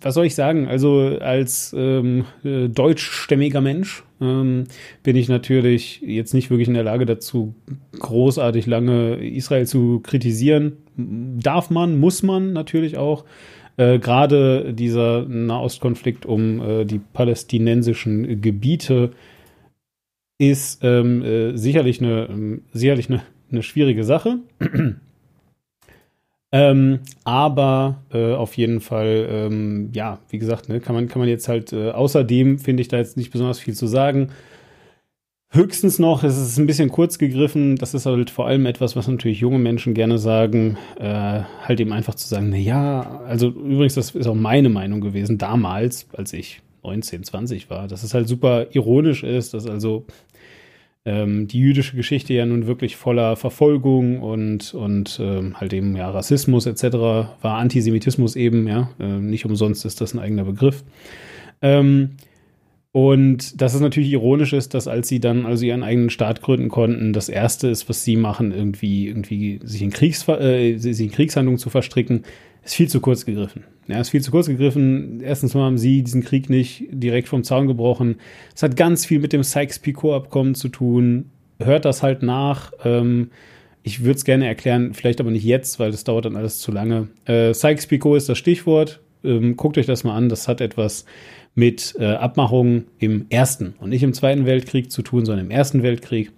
was soll ich sagen? Also als ähm, äh, deutschstämmiger Mensch ähm, bin ich natürlich jetzt nicht wirklich in der Lage dazu, großartig lange Israel zu kritisieren. Darf man, muss man natürlich auch. Äh, Gerade dieser Nahostkonflikt um äh, die palästinensischen Gebiete ist ähm, äh, sicherlich eine, ähm, sicherlich eine, eine schwierige Sache. ähm, aber äh, auf jeden Fall, ähm, ja, wie gesagt, ne, kann man, kann man jetzt halt, äh, außerdem finde ich da jetzt nicht besonders viel zu sagen. Höchstens noch, es ist ein bisschen kurz gegriffen, das ist halt vor allem etwas, was natürlich junge Menschen gerne sagen, äh, halt eben einfach zu sagen, na ja, also übrigens, das ist auch meine Meinung gewesen damals, als ich 19, 20 war, dass es halt super ironisch ist, dass also ähm, die jüdische Geschichte ja nun wirklich voller Verfolgung und, und ähm, halt eben ja Rassismus etc. war, Antisemitismus eben, ja, äh, nicht umsonst ist das ein eigener Begriff. Ähm, und dass es natürlich ironisch ist, dass als sie dann also ihren eigenen Staat gründen konnten, das erste ist, was sie machen, irgendwie, irgendwie sich in, Kriegs, äh, sich in Kriegshandlungen zu verstricken, ist viel zu kurz gegriffen. Ja, ist viel zu kurz gegriffen. Erstens mal haben sie diesen Krieg nicht direkt vom Zaun gebrochen. Es hat ganz viel mit dem Sykes-Picot-Abkommen zu tun. Hört das halt nach. Ähm, ich würde es gerne erklären, vielleicht aber nicht jetzt, weil das dauert dann alles zu lange. Äh, Sykes-Picot ist das Stichwort. Ähm, guckt euch das mal an. Das hat etwas mit äh, Abmachungen im Ersten und nicht im Zweiten Weltkrieg zu tun, sondern im Ersten Weltkrieg.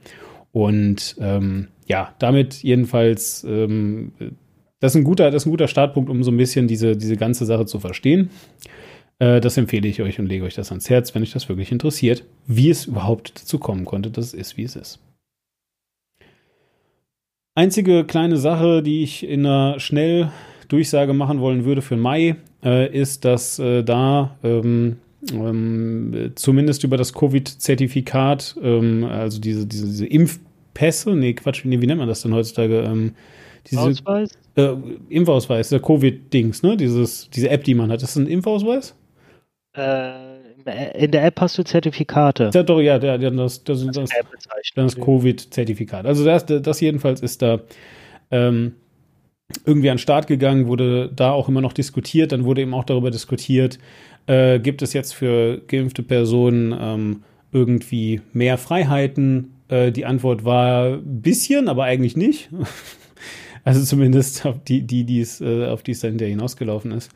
Und ähm, ja, damit jedenfalls, ähm, das, ist ein guter, das ist ein guter Startpunkt, um so ein bisschen diese, diese ganze Sache zu verstehen. Äh, das empfehle ich euch und lege euch das ans Herz, wenn euch das wirklich interessiert, wie es überhaupt dazu kommen konnte, dass es ist, wie es ist. Einzige kleine Sache, die ich in einer Schnelldurchsage machen wollen würde für Mai, äh, ist, dass äh, da ähm, ähm, zumindest über das Covid-Zertifikat, ähm, also diese, diese, diese Impfpässe, nee, Quatsch, nee, wie nennt man das denn heutzutage? Ähm, diese, Ausweis? Äh, Impfausweis, der Covid-Dings, ne? Dieses, diese App, die man hat. Ist das ein Impfausweis? Äh, in der App hast du Zertifikate. Ja, doch, ja, der, der, das, das, das, das Covid-Zertifikat. Also das, das jedenfalls ist da ähm, irgendwie an den Start gegangen, wurde da auch immer noch diskutiert. Dann wurde eben auch darüber diskutiert, äh, gibt es jetzt für geimpfte Personen ähm, irgendwie mehr Freiheiten? Äh, die Antwort war ein bisschen, aber eigentlich nicht. also zumindest auf die, die, die es, äh, auf die es dann hinterher hinausgelaufen ist.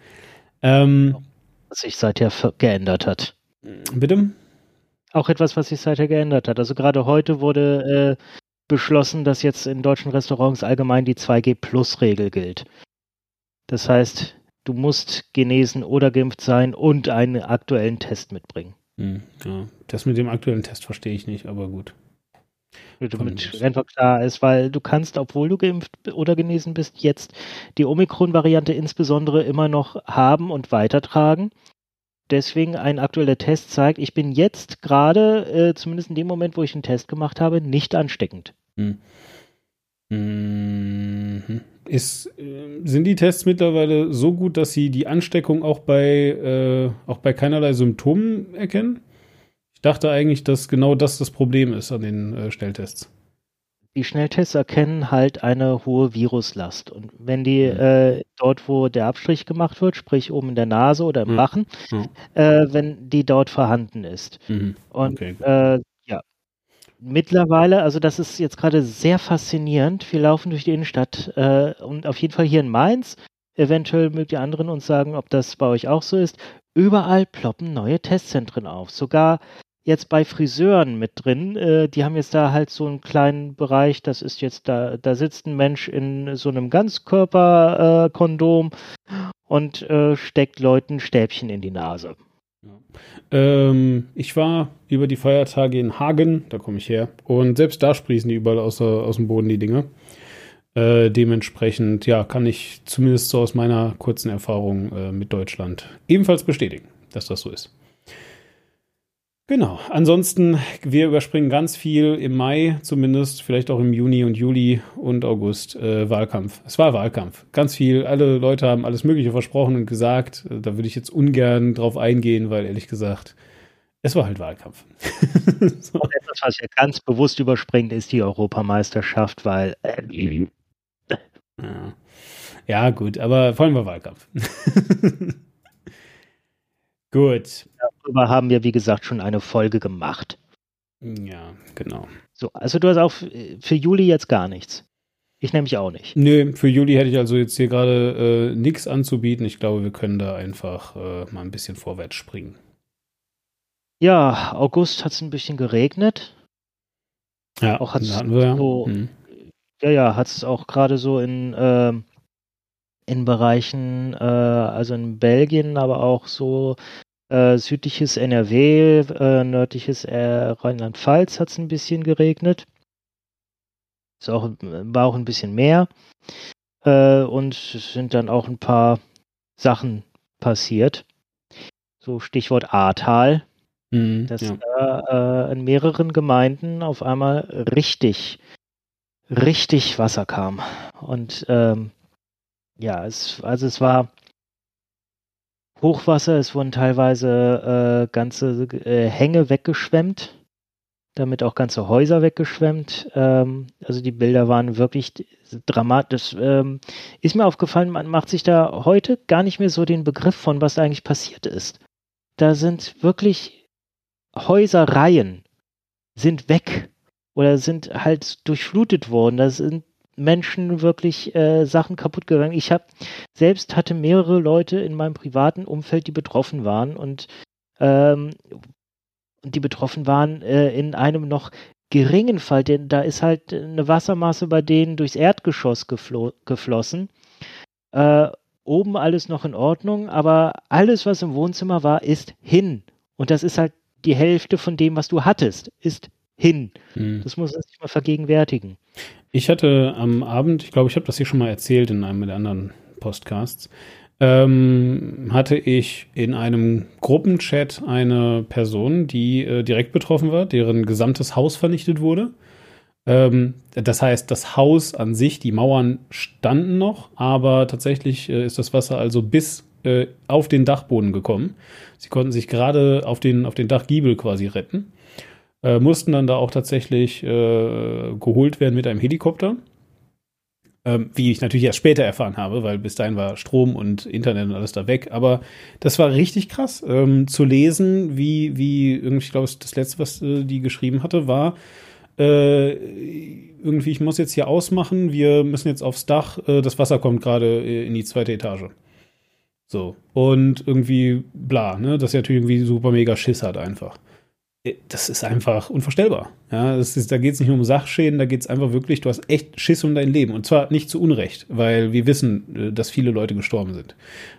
Ähm, was sich seither geändert hat. Bitte? Auch etwas, was sich seither geändert hat. Also gerade heute wurde äh, beschlossen, dass jetzt in deutschen Restaurants allgemein die 2G-Plus-Regel gilt. Das heißt, du musst genesen oder geimpft sein und einen aktuellen Test mitbringen. Hm, ja, das mit dem aktuellen Test verstehe ich nicht, aber gut. Damit einfach klar ist, weil du kannst, obwohl du geimpft oder genesen bist, jetzt die Omikron-Variante insbesondere immer noch haben und weitertragen. Deswegen ein aktueller Test zeigt, ich bin jetzt gerade, äh, zumindest in dem Moment, wo ich einen Test gemacht habe, nicht ansteckend. Hm. Mhm. Ist, äh, sind die Tests mittlerweile so gut, dass sie die Ansteckung auch bei, äh, auch bei keinerlei Symptomen erkennen? Ich dachte eigentlich, dass genau das das Problem ist an den äh, Schnelltests. Die Schnelltests erkennen halt eine hohe Viruslast. Und wenn die mhm. äh, dort, wo der Abstrich gemacht wird, sprich oben in der Nase oder im mhm. Rachen, mhm. Äh, wenn die dort vorhanden ist. Mhm. Und okay. äh, Mittlerweile, also das ist jetzt gerade sehr faszinierend. Wir laufen durch die Innenstadt äh, und auf jeden Fall hier in Mainz. Eventuell mögt ihr anderen uns sagen, ob das bei euch auch so ist. Überall ploppen neue Testzentren auf. Sogar jetzt bei Friseuren mit drin. Äh, die haben jetzt da halt so einen kleinen Bereich. Das ist jetzt da, da sitzt ein Mensch in so einem Ganzkörperkondom äh, und äh, steckt Leuten Stäbchen in die Nase. Ähm, ich war über die Feiertage in Hagen, da komme ich her, und selbst da sprießen die überall aus, aus dem Boden die Dinge. Äh, dementsprechend, ja, kann ich zumindest so aus meiner kurzen Erfahrung äh, mit Deutschland ebenfalls bestätigen, dass das so ist. Genau. Ansonsten, wir überspringen ganz viel im Mai, zumindest, vielleicht auch im Juni und Juli und August äh, Wahlkampf. Es war Wahlkampf. Ganz viel. Alle Leute haben alles Mögliche versprochen und gesagt. Äh, da würde ich jetzt ungern drauf eingehen, weil ehrlich gesagt, es war halt Wahlkampf. so. Und etwas, was wir ganz bewusst überspringen, ist die Europameisterschaft, weil. Äh, ja. ja, gut, aber vor allem war Wahlkampf. Gut. Darüber haben wir, wie gesagt, schon eine Folge gemacht. Ja, genau. So, also du hast auch für Juli jetzt gar nichts. Ich nämlich auch nicht. Nö, für Juli hätte ich also jetzt hier gerade äh, nichts anzubieten. Ich glaube, wir können da einfach äh, mal ein bisschen vorwärts springen. Ja, August hat es ein bisschen geregnet. Ja, auch hat's hatten wir so, hm. ja, ja, hat es auch gerade so in, äh, in Bereichen, äh, also in Belgien, aber auch so äh, südliches NRW, äh, nördliches äh, Rheinland-Pfalz hat es ein bisschen geregnet. Ist auch, war auch ein bisschen mehr. Äh, und es sind dann auch ein paar Sachen passiert. So Stichwort Ahrtal. Mhm, dass ja. äh, in mehreren Gemeinden auf einmal richtig, richtig Wasser kam. Und ähm, ja, es, also es war Hochwasser, es wurden teilweise äh, ganze äh, Hänge weggeschwemmt, damit auch ganze Häuser weggeschwemmt. Ähm, also die Bilder waren wirklich dramatisch. Ähm, ist mir aufgefallen, man macht sich da heute gar nicht mehr so den Begriff von, was eigentlich passiert ist. Da sind wirklich Häuserreihen sind weg oder sind halt durchflutet worden. Da sind Menschen wirklich äh, Sachen kaputt gegangen. Ich habe selbst hatte mehrere Leute in meinem privaten Umfeld, die betroffen waren und ähm, die betroffen waren äh, in einem noch geringen Fall, denn da ist halt eine Wassermasse bei denen durchs Erdgeschoss geflo geflossen. Äh, oben alles noch in Ordnung, aber alles, was im Wohnzimmer war, ist hin. Und das ist halt die Hälfte von dem, was du hattest, ist hin. Hm. Das muss man sich mal vergegenwärtigen. Ich hatte am Abend, ich glaube, ich habe das hier schon mal erzählt in einem der anderen Podcasts, ähm, hatte ich in einem Gruppenchat eine Person, die äh, direkt betroffen war, deren gesamtes Haus vernichtet wurde. Ähm, das heißt, das Haus an sich, die Mauern standen noch, aber tatsächlich äh, ist das Wasser also bis äh, auf den Dachboden gekommen. Sie konnten sich gerade auf den, auf den Dachgiebel quasi retten. Äh, mussten dann da auch tatsächlich äh, geholt werden mit einem Helikopter. Ähm, wie ich natürlich erst später erfahren habe, weil bis dahin war Strom und Internet und alles da weg. Aber das war richtig krass ähm, zu lesen, wie, wie irgendwie, ich glaube, das letzte, was äh, die geschrieben hatte, war, äh, irgendwie, ich muss jetzt hier ausmachen, wir müssen jetzt aufs Dach, äh, das Wasser kommt gerade äh, in die zweite Etage. So. Und irgendwie bla, ne? Dass er natürlich irgendwie super mega Schiss hat einfach. Äh, das ist einfach unvorstellbar. Ja, ist, da geht es nicht nur um Sachschäden, da geht es einfach wirklich, du hast echt Schiss um dein Leben. Und zwar nicht zu Unrecht, weil wir wissen, äh, dass viele Leute gestorben sind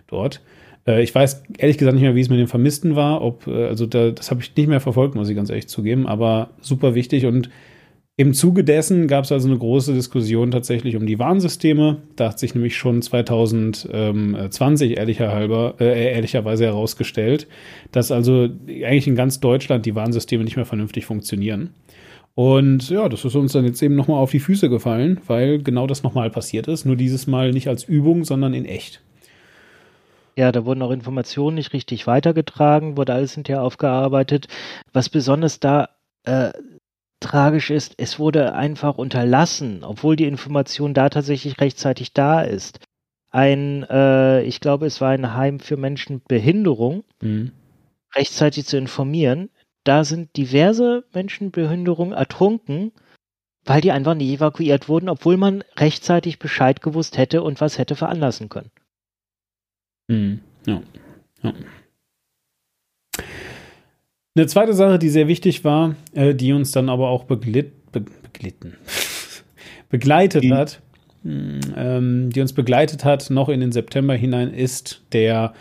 dort. Äh, ich weiß ehrlich gesagt nicht mehr, wie es mit den Vermissten war. Ob, also da, das habe ich nicht mehr verfolgt, muss ich ganz ehrlich zugeben, aber super wichtig. Und im Zuge dessen gab es also eine große Diskussion tatsächlich um die Warnsysteme. Da hat sich nämlich schon 2020 ehrlicher halber, äh, ehrlicherweise herausgestellt, dass also eigentlich in ganz Deutschland die Warnsysteme nicht mehr vernünftig funktionieren. Und ja, das ist uns dann jetzt eben nochmal auf die Füße gefallen, weil genau das nochmal passiert ist. Nur dieses Mal nicht als Übung, sondern in echt. Ja, da wurden auch Informationen nicht richtig weitergetragen, wurde alles hinterher aufgearbeitet. Was besonders da äh, tragisch ist, es wurde einfach unterlassen, obwohl die Information da tatsächlich rechtzeitig da ist. Ein, äh, ich glaube, es war ein Heim für Menschen mit Behinderung, mhm. rechtzeitig zu informieren. Da sind diverse Menschen mit Behinderung ertrunken, weil die einfach nie evakuiert wurden, obwohl man rechtzeitig Bescheid gewusst hätte und was hätte veranlassen können. Mhm. Ja. ja. Eine zweite Sache, die sehr wichtig war, äh, die uns dann aber auch beglit, be, beglitten, begleitet die. hat, hm, ähm, die uns begleitet hat, noch in den September hinein, ist der,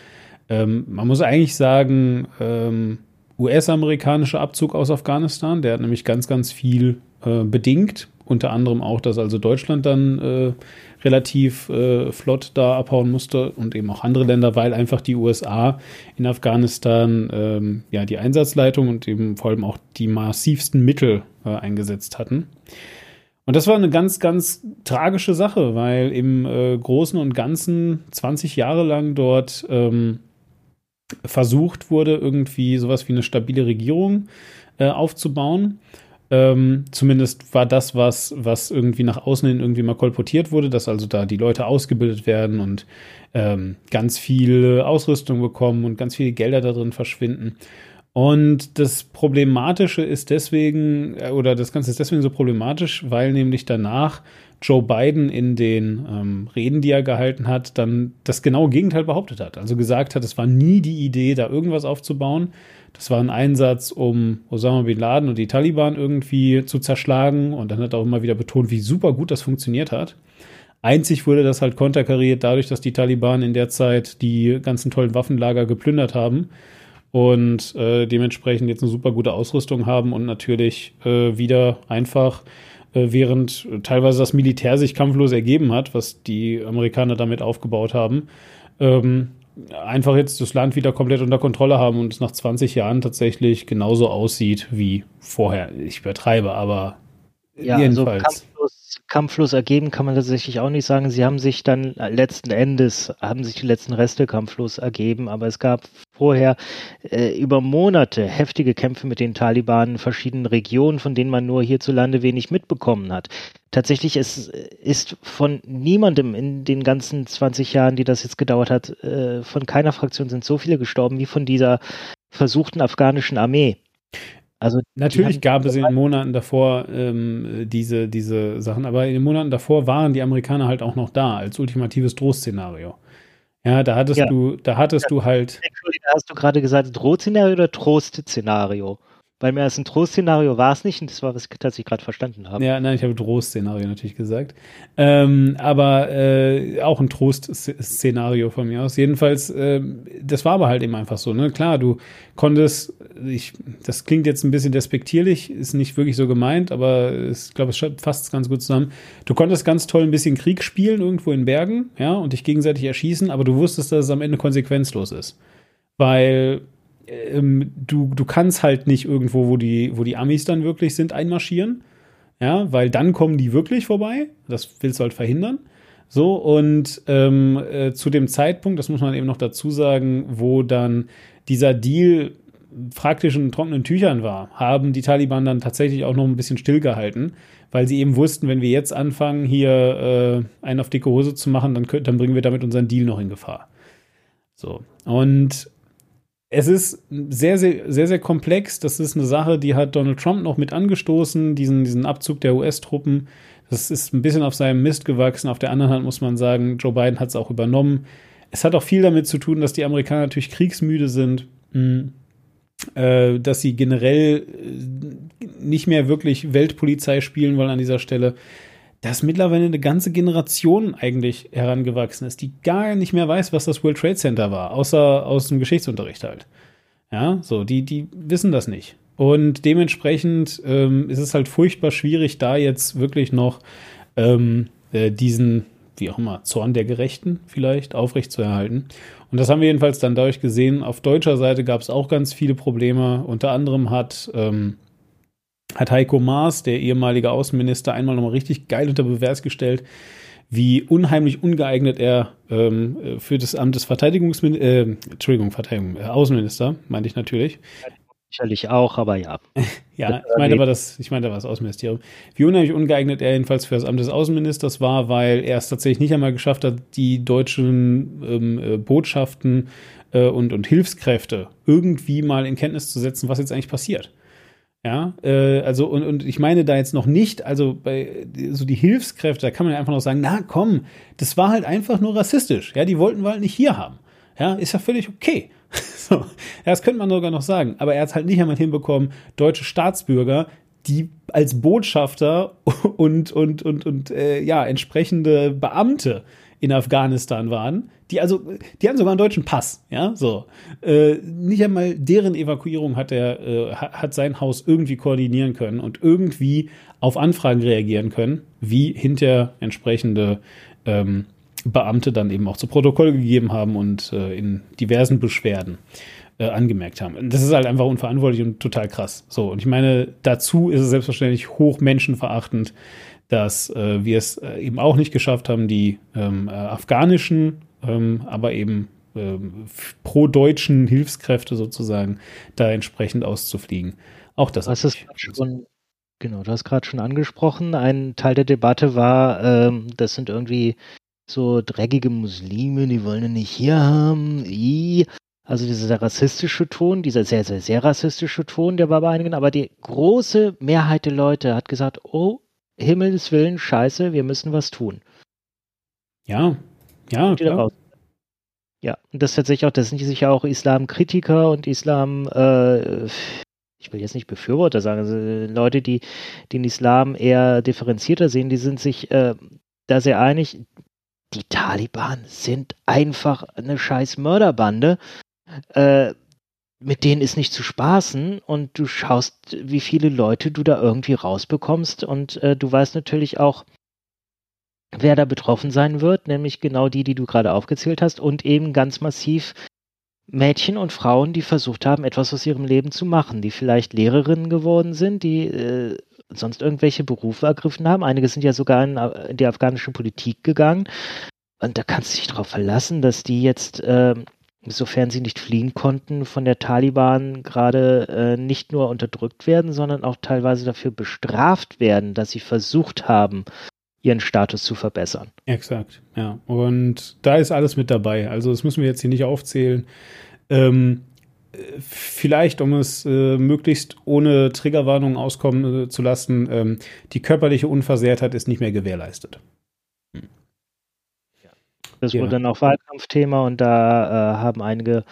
ähm, man muss eigentlich sagen, ähm, US-amerikanische Abzug aus Afghanistan. Der hat nämlich ganz, ganz viel äh, bedingt. Unter anderem auch, dass also Deutschland dann äh, relativ äh, flott da abhauen musste und eben auch andere Länder, weil einfach die USA in Afghanistan ähm, ja die Einsatzleitung und eben vor allem auch die massivsten Mittel äh, eingesetzt hatten. Und das war eine ganz, ganz tragische Sache, weil im äh, Großen und Ganzen 20 Jahre lang dort ähm, versucht wurde, irgendwie sowas wie eine stabile Regierung äh, aufzubauen. Ähm, zumindest war das was, was irgendwie nach außen hin irgendwie mal kolportiert wurde, dass also da die Leute ausgebildet werden und ähm, ganz viel Ausrüstung bekommen und ganz viele Gelder da drin verschwinden. Und das Problematische ist deswegen, äh, oder das Ganze ist deswegen so problematisch, weil nämlich danach Joe Biden in den ähm, Reden, die er gehalten hat, dann das genaue Gegenteil behauptet hat. Also gesagt hat, es war nie die Idee, da irgendwas aufzubauen. Das war ein Einsatz, um Osama bin Laden und die Taliban irgendwie zu zerschlagen. Und dann hat er auch immer wieder betont, wie super gut das funktioniert hat. Einzig wurde das halt konterkariert dadurch, dass die Taliban in der Zeit die ganzen tollen Waffenlager geplündert haben und äh, dementsprechend jetzt eine super gute Ausrüstung haben und natürlich äh, wieder einfach äh, während teilweise das Militär sich kampflos ergeben hat, was die Amerikaner damit aufgebaut haben, ähm, einfach jetzt das Land wieder komplett unter Kontrolle haben und es nach 20 Jahren tatsächlich genauso aussieht wie vorher. Ich übertreibe, aber ja, also jedenfalls. Also kampflos, ergeben kann man tatsächlich auch nicht sagen. Sie haben sich dann letzten Endes, haben sich die letzten Reste kampflos ergeben, aber es gab vorher äh, über Monate heftige Kämpfe mit den Taliban in verschiedenen Regionen, von denen man nur hierzulande wenig mitbekommen hat. Tatsächlich ist, ist von niemandem in den ganzen 20 Jahren, die das jetzt gedauert hat, äh, von keiner Fraktion sind so viele gestorben wie von dieser versuchten afghanischen Armee. Also natürlich gab es in den Monaten davor ähm, diese, diese Sachen, aber in den Monaten davor waren die Amerikaner halt auch noch da als ultimatives Drohszenario. Ja, da hattest ja. du, da hattest ja. du halt. Entschuldigung, hast du gerade gesagt, Drohszenario oder Trostszenario? Weil mehr als ein Drohszenario war es nicht und das war, was ich tatsächlich gerade verstanden habe. Ja, nein, ich habe Drohszenario natürlich gesagt. Ähm, aber äh, auch ein Trostszenario von mir aus. Jedenfalls, äh, das war aber halt eben einfach so. Ne? Klar, du konntest, ich, das klingt jetzt ein bisschen despektierlich, ist nicht wirklich so gemeint, aber ich glaube, es fasst ganz gut zusammen. Du konntest ganz toll ein bisschen Krieg spielen irgendwo in Bergen, ja, und dich gegenseitig erschießen, aber du wusstest, dass es am Ende konsequenzlos ist. Weil ähm, du, du kannst halt nicht irgendwo, wo die, wo die Amis dann wirklich sind, einmarschieren. Ja, weil dann kommen die wirklich vorbei. Das willst du halt verhindern. So, und ähm, äh, zu dem Zeitpunkt, das muss man eben noch dazu sagen, wo dann dieser Deal praktisch in trockenen Tüchern war, haben die Taliban dann tatsächlich auch noch ein bisschen stillgehalten, weil sie eben wussten, wenn wir jetzt anfangen, hier äh, einen auf dicke Hose zu machen, dann, könnt, dann bringen wir damit unseren Deal noch in Gefahr. So. Und es ist sehr, sehr, sehr, sehr komplex. Das ist eine Sache, die hat Donald Trump noch mit angestoßen, diesen, diesen Abzug der US-Truppen. Das ist ein bisschen auf seinem Mist gewachsen. Auf der anderen Hand muss man sagen, Joe Biden hat es auch übernommen. Es hat auch viel damit zu tun, dass die Amerikaner natürlich kriegsmüde sind, hm. äh, dass sie generell äh, nicht mehr wirklich Weltpolizei spielen wollen an dieser Stelle. Dass mittlerweile eine ganze Generation eigentlich herangewachsen ist, die gar nicht mehr weiß, was das World Trade Center war, außer aus dem Geschichtsunterricht halt. Ja, so, die, die wissen das nicht. Und dementsprechend ähm, ist es halt furchtbar schwierig, da jetzt wirklich noch ähm, äh, diesen, wie auch immer, Zorn der Gerechten vielleicht aufrechtzuerhalten. Und das haben wir jedenfalls dann dadurch gesehen. Auf deutscher Seite gab es auch ganz viele Probleme. Unter anderem hat, ähm, hat Heiko Maas, der ehemalige Außenminister, einmal nochmal richtig geil unter Beweis gestellt, wie unheimlich ungeeignet er ähm, für das Amt des Verteidigungsministers, äh, Entschuldigung, Verteidigung, äh, Außenminister, meinte ich natürlich, Sicherlich auch, aber ja. ja, ich meine aber das, ich meine aber das Außenministerium. Wie unheimlich ungeeignet er jedenfalls für das Amt des Außenministers war, weil er es tatsächlich nicht einmal geschafft hat, die deutschen ähm, äh, Botschaften äh, und, und Hilfskräfte irgendwie mal in Kenntnis zu setzen, was jetzt eigentlich passiert. Ja, äh, also und, und ich meine da jetzt noch nicht, also bei so die Hilfskräfte, da kann man ja einfach noch sagen, na komm, das war halt einfach nur rassistisch. Ja, die wollten wir halt nicht hier haben. Ja, ist ja völlig okay. So, ja, das könnte man sogar noch sagen. Aber er hat es halt nicht einmal hinbekommen, deutsche Staatsbürger, die als Botschafter und, und, und, und äh, ja, entsprechende Beamte in Afghanistan waren, die also, die haben sogar einen deutschen Pass, ja, so. Äh, nicht einmal deren Evakuierung hat er, äh, hat sein Haus irgendwie koordinieren können und irgendwie auf Anfragen reagieren können, wie hinter entsprechende ähm, Beamte dann eben auch zu Protokoll gegeben haben und äh, in diversen Beschwerden äh, angemerkt haben. Das ist halt einfach unverantwortlich und total krass. So, und ich meine, dazu ist es selbstverständlich hoch menschenverachtend, dass äh, wir es äh, eben auch nicht geschafft haben, die ähm, äh, afghanischen, ähm, aber eben ähm, pro-deutschen Hilfskräfte sozusagen da entsprechend auszufliegen. Auch das. Das ist schon, genau, du hast gerade schon angesprochen. Ein Teil der Debatte war, ähm, das sind irgendwie so dreckige Muslime, die wollen ihn nicht hier haben. I. Also dieser rassistische Ton, dieser sehr, sehr, sehr rassistische Ton, der war bei einigen, aber die große Mehrheit der Leute hat gesagt, oh, Himmels Willen, scheiße, wir müssen was tun. Ja, ja, klar. Ja, und das tatsächlich auch, das sind sicher auch Islamkritiker und Islam, äh, ich will jetzt nicht Befürworter sagen, also Leute, die den Islam eher differenzierter sehen, die sind sich äh, da sehr einig die Taliban sind einfach eine scheiß Mörderbande. Äh, mit denen ist nicht zu spaßen und du schaust, wie viele Leute du da irgendwie rausbekommst und äh, du weißt natürlich auch, wer da betroffen sein wird, nämlich genau die, die du gerade aufgezählt hast und eben ganz massiv Mädchen und Frauen, die versucht haben, etwas aus ihrem Leben zu machen, die vielleicht Lehrerinnen geworden sind, die äh, sonst irgendwelche Berufe ergriffen haben. Einige sind ja sogar in, in die afghanische Politik gegangen. Und da kannst du dich darauf verlassen, dass die jetzt, äh, sofern sie nicht fliehen konnten, von der Taliban gerade äh, nicht nur unterdrückt werden, sondern auch teilweise dafür bestraft werden, dass sie versucht haben, ihren Status zu verbessern. Exakt, ja. Und da ist alles mit dabei. Also das müssen wir jetzt hier nicht aufzählen. Ähm, vielleicht, um es äh, möglichst ohne Triggerwarnung auskommen äh, zu lassen, ähm, die körperliche Unversehrtheit ist nicht mehr gewährleistet. Hm. Das ja. wurde dann auch Wahlkampfthema und da äh, haben einige,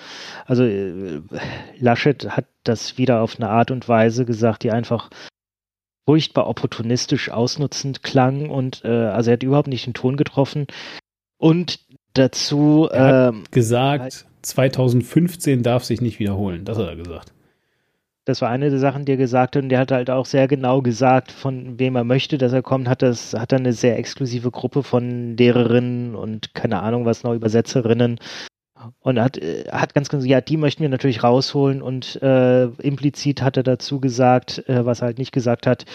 also äh, Laschet hat das wieder auf eine Art und Weise gesagt, die einfach furchtbar opportunistisch ausnutzend klang und äh, also er hat überhaupt nicht den Ton getroffen. Und dazu er hat ähm, gesagt, 2015 darf sich nicht wiederholen. Das hat er gesagt. Das war eine der Sachen, die er gesagt hat. Und der hat halt auch sehr genau gesagt, von wem er möchte, dass er kommt. Hat das, hat er eine sehr exklusive Gruppe von Lehrerinnen und keine Ahnung was noch, Übersetzerinnen. Und hat, äh, hat ganz genau, ja, die möchten wir natürlich rausholen. Und äh, implizit hat er dazu gesagt, äh, was er halt nicht gesagt hat,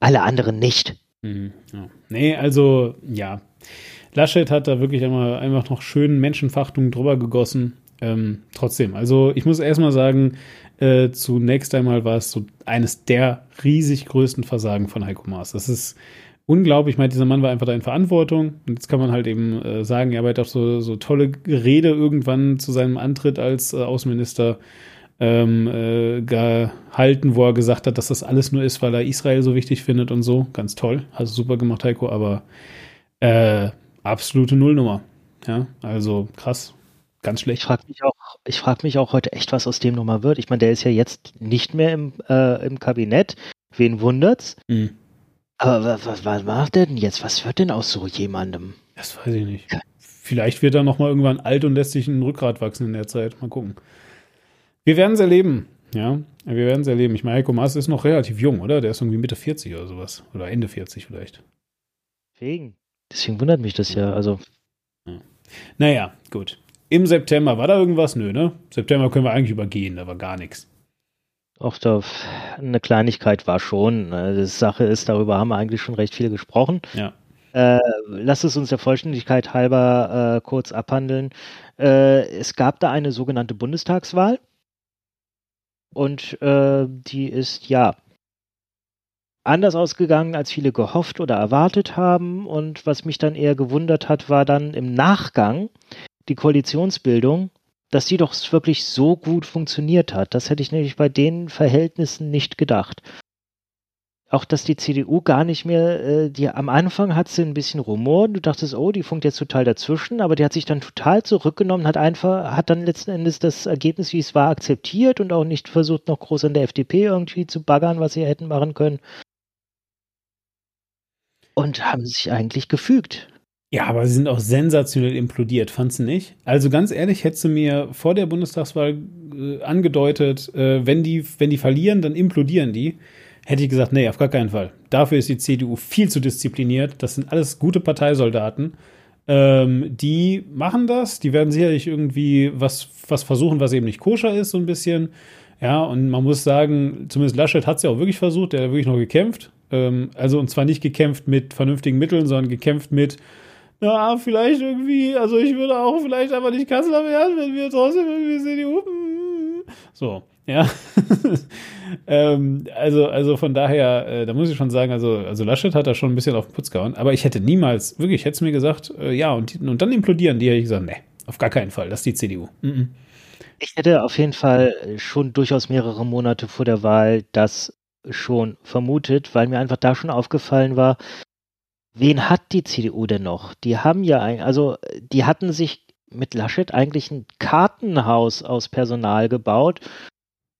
alle anderen nicht. Mhm, ja. Nee, also ja. Laschet hat da wirklich einmal einfach noch schön Menschenfachtung drüber gegossen. Ähm, trotzdem, also ich muss erstmal sagen, äh, zunächst einmal war es so eines der riesig größten Versagen von Heiko Maas. Das ist unglaublich. Ich meine, dieser Mann war einfach da in Verantwortung. Und jetzt kann man halt eben äh, sagen, er hat auch so, so tolle Rede irgendwann zu seinem Antritt als äh, Außenminister ähm, äh, gehalten, wo er gesagt hat, dass das alles nur ist, weil er Israel so wichtig findet und so. Ganz toll. Also super gemacht, Heiko, aber äh, absolute Nullnummer. Ja, also krass. Ganz schlecht. Ich frage mich auch, ich frage mich auch heute echt, was aus dem nochmal wird. Ich meine, der ist ja jetzt nicht mehr im, äh, im Kabinett. Wen wundert's? Mhm. Aber was, was, macht der denn jetzt? Was wird denn aus so jemandem? Das weiß ich nicht. Ja. Vielleicht wird er nochmal irgendwann alt und lässt sich ein Rückgrat wachsen in der Zeit. Mal gucken. Wir werden es erleben. Ja, wir werden es erleben. Ich meine, Heiko Maas ist noch relativ jung, oder? Der ist irgendwie Mitte 40 oder sowas. Oder Ende 40 vielleicht. Deswegen. Deswegen wundert mich das ja. Also. Ja. Naja, gut. Im September war da irgendwas? Nö, ne? September können wir eigentlich übergehen, da war gar nichts. Auch da eine Kleinigkeit war schon. Die Sache ist, darüber haben wir eigentlich schon recht viel gesprochen. Ja. Äh, lass es uns der Vollständigkeit halber äh, kurz abhandeln. Äh, es gab da eine sogenannte Bundestagswahl. Und äh, die ist ja anders ausgegangen, als viele gehofft oder erwartet haben. Und was mich dann eher gewundert hat, war dann im Nachgang, die Koalitionsbildung, dass die doch wirklich so gut funktioniert hat. Das hätte ich nämlich bei den Verhältnissen nicht gedacht. Auch dass die CDU gar nicht mehr, äh, die am Anfang hat sie ein bisschen Rumor, du dachtest, oh, die funkt jetzt total dazwischen, aber die hat sich dann total zurückgenommen, hat einfach, hat dann letzten Endes das Ergebnis, wie es war, akzeptiert und auch nicht versucht, noch groß an der FDP irgendwie zu baggern, was sie hätten machen können. Und haben sich eigentlich gefügt. Ja, aber sie sind auch sensationell implodiert, fandst du nicht? Also ganz ehrlich, hättest du mir vor der Bundestagswahl äh, angedeutet, äh, wenn, die, wenn die verlieren, dann implodieren die, hätte ich gesagt, nee, auf gar keinen Fall. Dafür ist die CDU viel zu diszipliniert. Das sind alles gute Parteisoldaten. Ähm, die machen das, die werden sicherlich irgendwie was, was versuchen, was eben nicht koscher ist, so ein bisschen. Ja, und man muss sagen, zumindest Laschet hat es ja auch wirklich versucht, der hat wirklich noch gekämpft. Ähm, also, und zwar nicht gekämpft mit vernünftigen Mitteln, sondern gekämpft mit, ja, vielleicht irgendwie, also ich würde auch vielleicht einfach nicht Kanzler werden, wenn wir trotzdem irgendwie CDU. So, ja. ähm, also, also von daher, äh, da muss ich schon sagen, also, also Laschet hat da schon ein bisschen auf den Putz gehauen, aber ich hätte niemals, wirklich, hätte es mir gesagt, äh, ja, und, und dann implodieren die, hätte ich gesagt, nee, auf gar keinen Fall, das ist die CDU. Mm -mm. Ich hätte auf jeden Fall schon durchaus mehrere Monate vor der Wahl das schon vermutet, weil mir einfach da schon aufgefallen war, wen hat die CDU denn noch? Die haben ja, ein, also die hatten sich mit Laschet eigentlich ein Kartenhaus aus Personal gebaut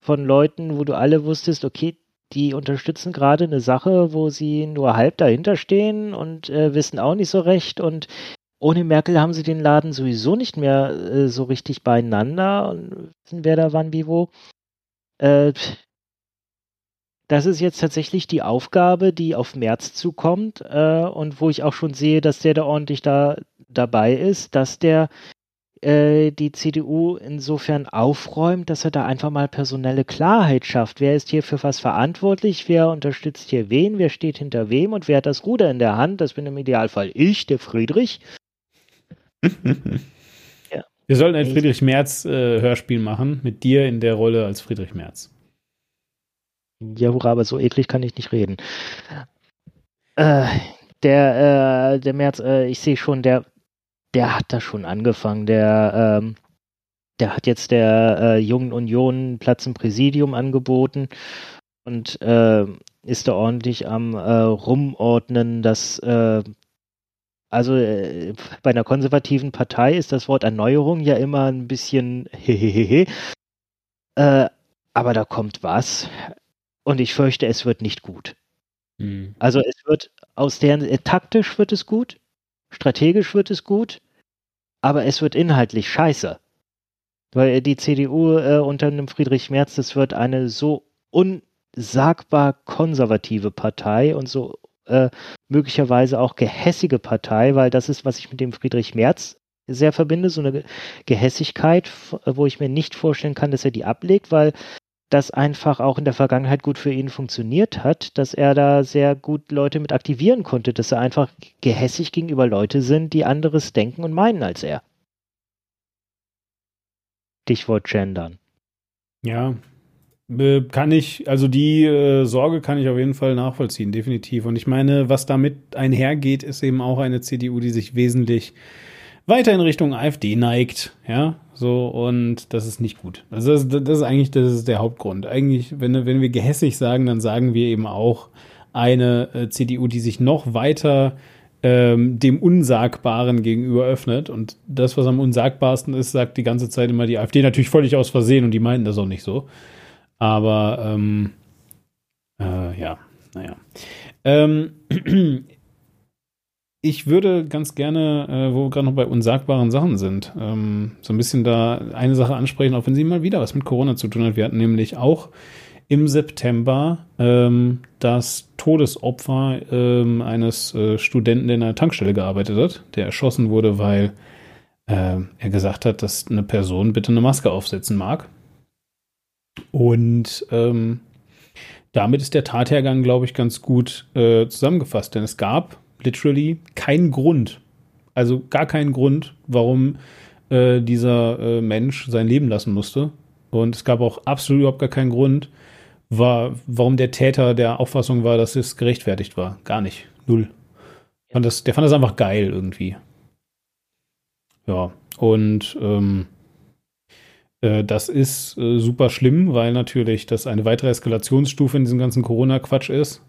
von Leuten, wo du alle wusstest, okay, die unterstützen gerade eine Sache, wo sie nur halb dahinter stehen und äh, wissen auch nicht so recht und ohne Merkel haben sie den Laden sowieso nicht mehr äh, so richtig beieinander und wissen, wer da wann wie wo. Äh, das ist jetzt tatsächlich die Aufgabe, die auf März zukommt äh, und wo ich auch schon sehe, dass der da ordentlich da dabei ist, dass der äh, die CDU insofern aufräumt, dass er da einfach mal personelle Klarheit schafft. Wer ist hier für was verantwortlich? Wer unterstützt hier wen? Wer steht hinter wem? Und wer hat das Ruder in der Hand? Das bin im Idealfall ich, der Friedrich. ja. Wir sollten ein Friedrich Merz äh, Hörspiel machen mit dir in der Rolle als Friedrich Merz. Ja, hurra, aber so eklig kann ich nicht reden. Äh, der, äh, der März, äh, ich sehe schon, der, der hat da schon angefangen. Der, ähm, der hat jetzt der äh, Jungen Union Platz im Präsidium angeboten und äh, ist da ordentlich am äh, Rumordnen, dass äh, also äh, bei einer konservativen Partei ist das Wort Erneuerung ja immer ein bisschen hehehehe. äh, aber da kommt was. Und ich fürchte, es wird nicht gut. Mhm. Also es wird aus der äh, taktisch wird es gut, strategisch wird es gut, aber es wird inhaltlich scheiße. Weil die CDU äh, unter einem Friedrich Merz, das wird eine so unsagbar konservative Partei und so äh, möglicherweise auch gehässige Partei, weil das ist, was ich mit dem Friedrich Merz sehr verbinde, so eine Gehässigkeit, wo ich mir nicht vorstellen kann, dass er die ablegt, weil das einfach auch in der Vergangenheit gut für ihn funktioniert hat, dass er da sehr gut Leute mit aktivieren konnte, dass er einfach gehässig gegenüber Leute sind, die anderes denken und meinen als er. Stichwort gendern. Ja, äh, kann ich, also die äh, Sorge kann ich auf jeden Fall nachvollziehen, definitiv. Und ich meine, was damit einhergeht, ist eben auch eine CDU, die sich wesentlich weiter in Richtung AfD neigt, ja, so, und das ist nicht gut. Also das, das ist eigentlich, das ist der Hauptgrund. Eigentlich, wenn, wenn wir gehässig sagen, dann sagen wir eben auch eine äh, CDU, die sich noch weiter ähm, dem Unsagbaren gegenüber öffnet. Und das, was am unsagbarsten ist, sagt die ganze Zeit immer die AfD natürlich völlig aus Versehen und die meinten das auch nicht so. Aber ähm, äh, ja, naja. Ähm, ich würde ganz gerne, äh, wo wir gerade noch bei unsagbaren Sachen sind, ähm, so ein bisschen da eine Sache ansprechen, auch wenn sie mal wieder was mit Corona zu tun hat. Wir hatten nämlich auch im September ähm, das Todesopfer ähm, eines äh, Studenten, der in einer Tankstelle gearbeitet hat, der erschossen wurde, weil äh, er gesagt hat, dass eine Person bitte eine Maske aufsetzen mag. Und ähm, damit ist der Tathergang, glaube ich, ganz gut äh, zusammengefasst, denn es gab literally keinen Grund, also gar keinen Grund, warum äh, dieser äh, Mensch sein Leben lassen musste. Und es gab auch absolut überhaupt gar keinen Grund, war, warum der Täter der Auffassung war, dass es gerechtfertigt war. Gar nicht. Null. Fand das, der fand das einfach geil irgendwie. Ja, und ähm, äh, das ist äh, super schlimm, weil natürlich das eine weitere Eskalationsstufe in diesem ganzen Corona-Quatsch ist.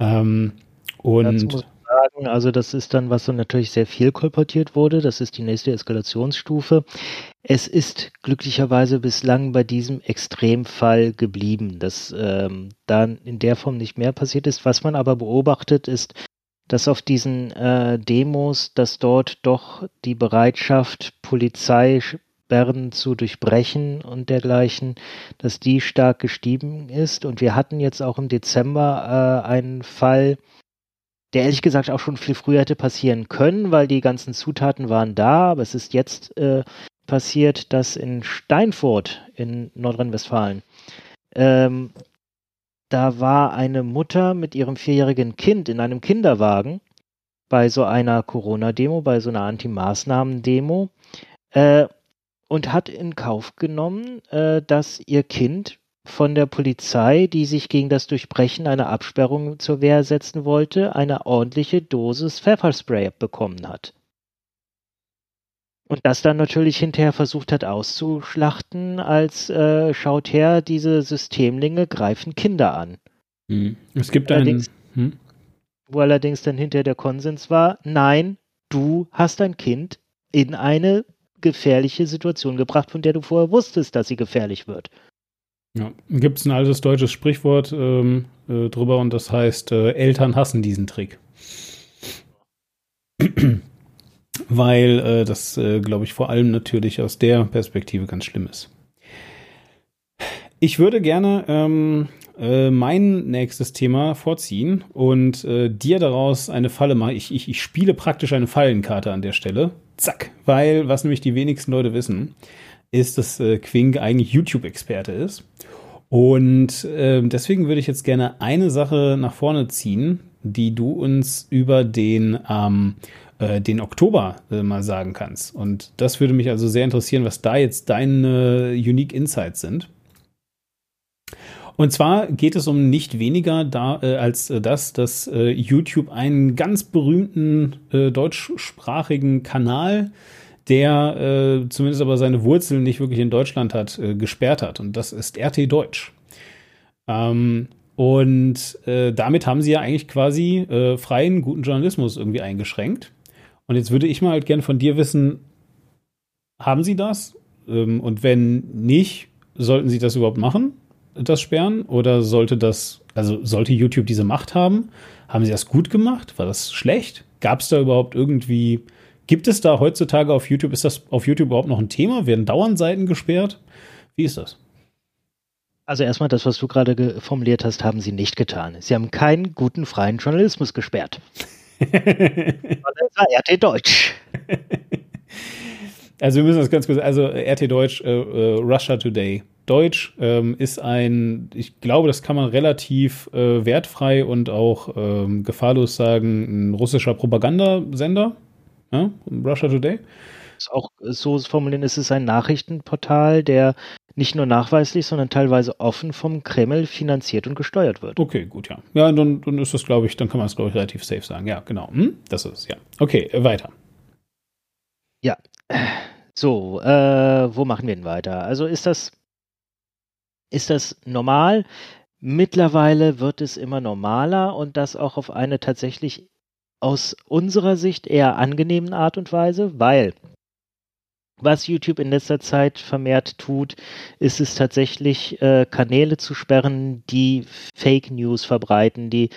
Ähm, und sagen, also das ist dann, was so natürlich sehr viel kolportiert wurde. Das ist die nächste Eskalationsstufe. Es ist glücklicherweise bislang bei diesem Extremfall geblieben, dass ähm, dann in der Form nicht mehr passiert ist. Was man aber beobachtet, ist, dass auf diesen äh, Demos, dass dort doch die Bereitschaft, Polizeisperren zu durchbrechen und dergleichen, dass die stark gestiegen ist. Und wir hatten jetzt auch im Dezember äh, einen Fall, der ehrlich gesagt auch schon viel früher hätte passieren können, weil die ganzen Zutaten waren da, aber es ist jetzt äh, passiert, dass in Steinfurt in Nordrhein-Westfalen ähm, da war eine Mutter mit ihrem vierjährigen Kind in einem Kinderwagen bei so einer Corona-Demo, bei so einer Anti-Maßnahmen-Demo äh, und hat in Kauf genommen, äh, dass ihr Kind von der Polizei, die sich gegen das Durchbrechen einer Absperrung zur Wehr setzen wollte, eine ordentliche Dosis Pfefferspray bekommen hat. Und das dann natürlich hinterher versucht hat auszuschlachten, als äh, schaut her, diese Systemlinge greifen Kinder an. Hm. Es gibt einen. Hm? Wo allerdings dann hinterher der Konsens war, nein, du hast dein Kind in eine gefährliche Situation gebracht, von der du vorher wusstest, dass sie gefährlich wird. Ja, gibt es ein altes deutsches Sprichwort ähm, äh, drüber und das heißt, äh, Eltern hassen diesen Trick. Weil äh, das, äh, glaube ich, vor allem natürlich aus der Perspektive ganz schlimm ist. Ich würde gerne ähm, äh, mein nächstes Thema vorziehen und äh, dir daraus eine Falle machen. Ich, ich, ich spiele praktisch eine Fallenkarte an der Stelle. Zack, weil was nämlich die wenigsten Leute wissen, ist, dass äh, Quink eigentlich YouTube-Experte ist. Und äh, deswegen würde ich jetzt gerne eine Sache nach vorne ziehen, die du uns über den, ähm, äh, den Oktober äh, mal sagen kannst. Und das würde mich also sehr interessieren, was da jetzt deine Unique Insights sind. Und zwar geht es um nicht weniger da, äh, als äh, das, dass äh, YouTube einen ganz berühmten äh, deutschsprachigen Kanal der äh, zumindest aber seine Wurzeln nicht wirklich in Deutschland hat, äh, gesperrt hat. Und das ist RT Deutsch. Ähm, und äh, damit haben sie ja eigentlich quasi äh, freien, guten Journalismus irgendwie eingeschränkt. Und jetzt würde ich mal halt gerne von dir wissen, haben sie das? Ähm, und wenn nicht, sollten sie das überhaupt machen, das Sperren? Oder sollte das, also sollte YouTube diese Macht haben? Haben sie das gut gemacht? War das schlecht? Gab es da überhaupt irgendwie Gibt es da heutzutage auf YouTube, ist das auf YouTube überhaupt noch ein Thema? Werden dauernd Seiten gesperrt? Wie ist das? Also erstmal das, was du gerade formuliert hast, haben sie nicht getan. Sie haben keinen guten freien Journalismus gesperrt. das war RT Deutsch. Also wir müssen das ganz kurz, also RT Deutsch, äh, äh, Russia Today, Deutsch ähm, ist ein, ich glaube, das kann man relativ äh, wertfrei und auch ähm, gefahrlos sagen, ein russischer Propagandasender. Ja, Russia Today. Ist auch so formulieren, ist es ein Nachrichtenportal, der nicht nur nachweislich, sondern teilweise offen vom Kreml finanziert und gesteuert wird. Okay, gut, ja. Ja, dann, dann ist das, glaube ich, dann kann man es, glaube ich, relativ safe sagen. Ja, genau. Hm? Das ist es, ja. Okay, äh, weiter. Ja. So, äh, wo machen wir denn weiter? Also ist das, ist das normal? Mittlerweile wird es immer normaler und das auch auf eine tatsächlich aus unserer Sicht eher angenehmen Art und Weise, weil was YouTube in letzter Zeit vermehrt tut, ist es tatsächlich, äh, Kanäle zu sperren, die Fake News verbreiten, die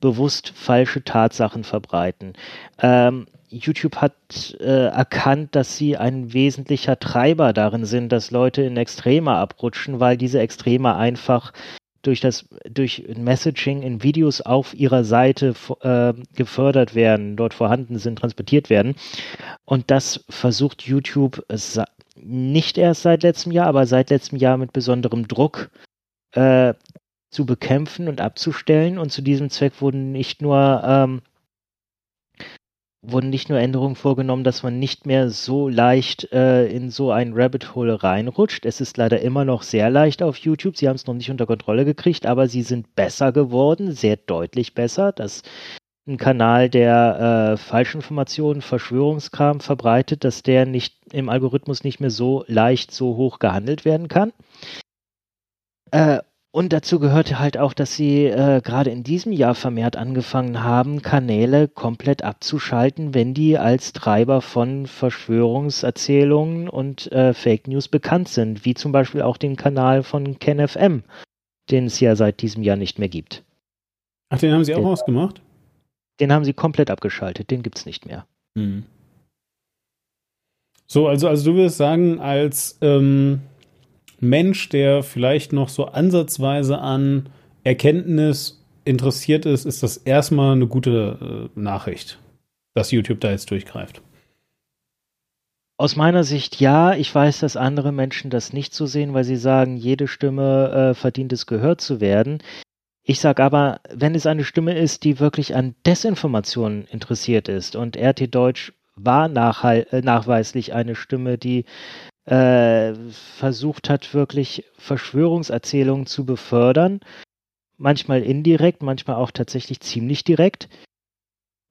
bewusst falsche Tatsachen verbreiten. Ähm, YouTube hat äh, erkannt, dass sie ein wesentlicher Treiber darin sind, dass Leute in Extreme abrutschen, weil diese Extreme einfach durch das durch Messaging in Videos auf ihrer Seite äh, gefördert werden, dort vorhanden sind, transportiert werden. Und das versucht YouTube nicht erst seit letztem Jahr, aber seit letztem Jahr mit besonderem Druck äh, zu bekämpfen und abzustellen. Und zu diesem Zweck wurden nicht nur ähm, wurden nicht nur Änderungen vorgenommen, dass man nicht mehr so leicht äh, in so ein Rabbit Hole reinrutscht. Es ist leider immer noch sehr leicht auf YouTube. Sie haben es noch nicht unter Kontrolle gekriegt, aber sie sind besser geworden, sehr deutlich besser. Das ein Kanal, der äh, Falschinformationen, Verschwörungskram verbreitet, dass der nicht im Algorithmus nicht mehr so leicht so hoch gehandelt werden kann. Äh, und dazu gehörte halt auch, dass sie äh, gerade in diesem Jahr vermehrt angefangen haben, Kanäle komplett abzuschalten, wenn die als Treiber von Verschwörungserzählungen und äh, Fake News bekannt sind, wie zum Beispiel auch den Kanal von KenFM, den es ja seit diesem Jahr nicht mehr gibt. Ach, den haben sie auch den, ausgemacht? Den haben sie komplett abgeschaltet, den gibt's nicht mehr. Hm. So, also, also du würdest sagen, als ähm Mensch, der vielleicht noch so ansatzweise an Erkenntnis interessiert ist, ist das erstmal eine gute äh, Nachricht, dass YouTube da jetzt durchgreift. Aus meiner Sicht ja. Ich weiß, dass andere Menschen das nicht so sehen, weil sie sagen, jede Stimme äh, verdient es gehört zu werden. Ich sage aber, wenn es eine Stimme ist, die wirklich an Desinformationen interessiert ist und RT Deutsch war äh, nachweislich eine Stimme, die äh, versucht hat, wirklich Verschwörungserzählungen zu befördern. Manchmal indirekt, manchmal auch tatsächlich ziemlich direkt.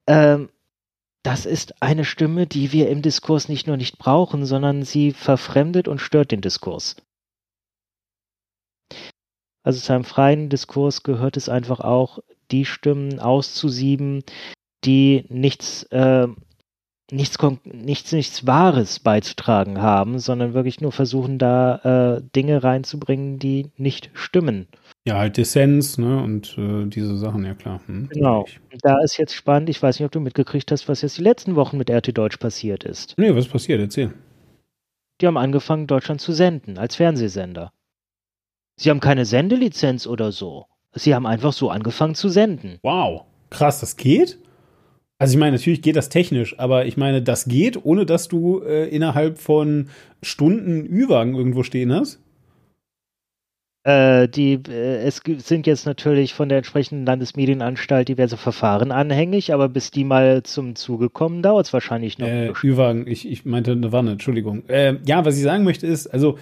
Ähm, das ist eine Stimme, die wir im Diskurs nicht nur nicht brauchen, sondern sie verfremdet und stört den Diskurs. Also zu einem freien Diskurs gehört es einfach auch, die Stimmen auszusieben, die nichts äh, nichts, nichts, nichts Wahres beizutragen haben, sondern wirklich nur versuchen, da äh, Dinge reinzubringen, die nicht stimmen. Ja, halt Dissens, ne, und äh, diese Sachen, ja klar. Hm, genau. Da ist jetzt spannend, ich weiß nicht, ob du mitgekriegt hast, was jetzt die letzten Wochen mit RT Deutsch passiert ist. Nee, was passiert? Erzähl. Die haben angefangen, Deutschland zu senden, als Fernsehsender. Sie haben keine Sendelizenz oder so. Sie haben einfach so angefangen zu senden. Wow. Krass, das geht? Also ich meine, natürlich geht das technisch, aber ich meine, das geht, ohne dass du äh, innerhalb von Stunden Ü-Wagen irgendwo stehen hast. Äh, die, äh, es sind jetzt natürlich von der entsprechenden Landesmedienanstalt diverse Verfahren anhängig, aber bis die mal zum Zuge kommen, dauert es wahrscheinlich noch. Äh, Ü-Wagen, ich, ich meinte eine Wanne, Entschuldigung. Äh, ja, was ich sagen möchte ist, also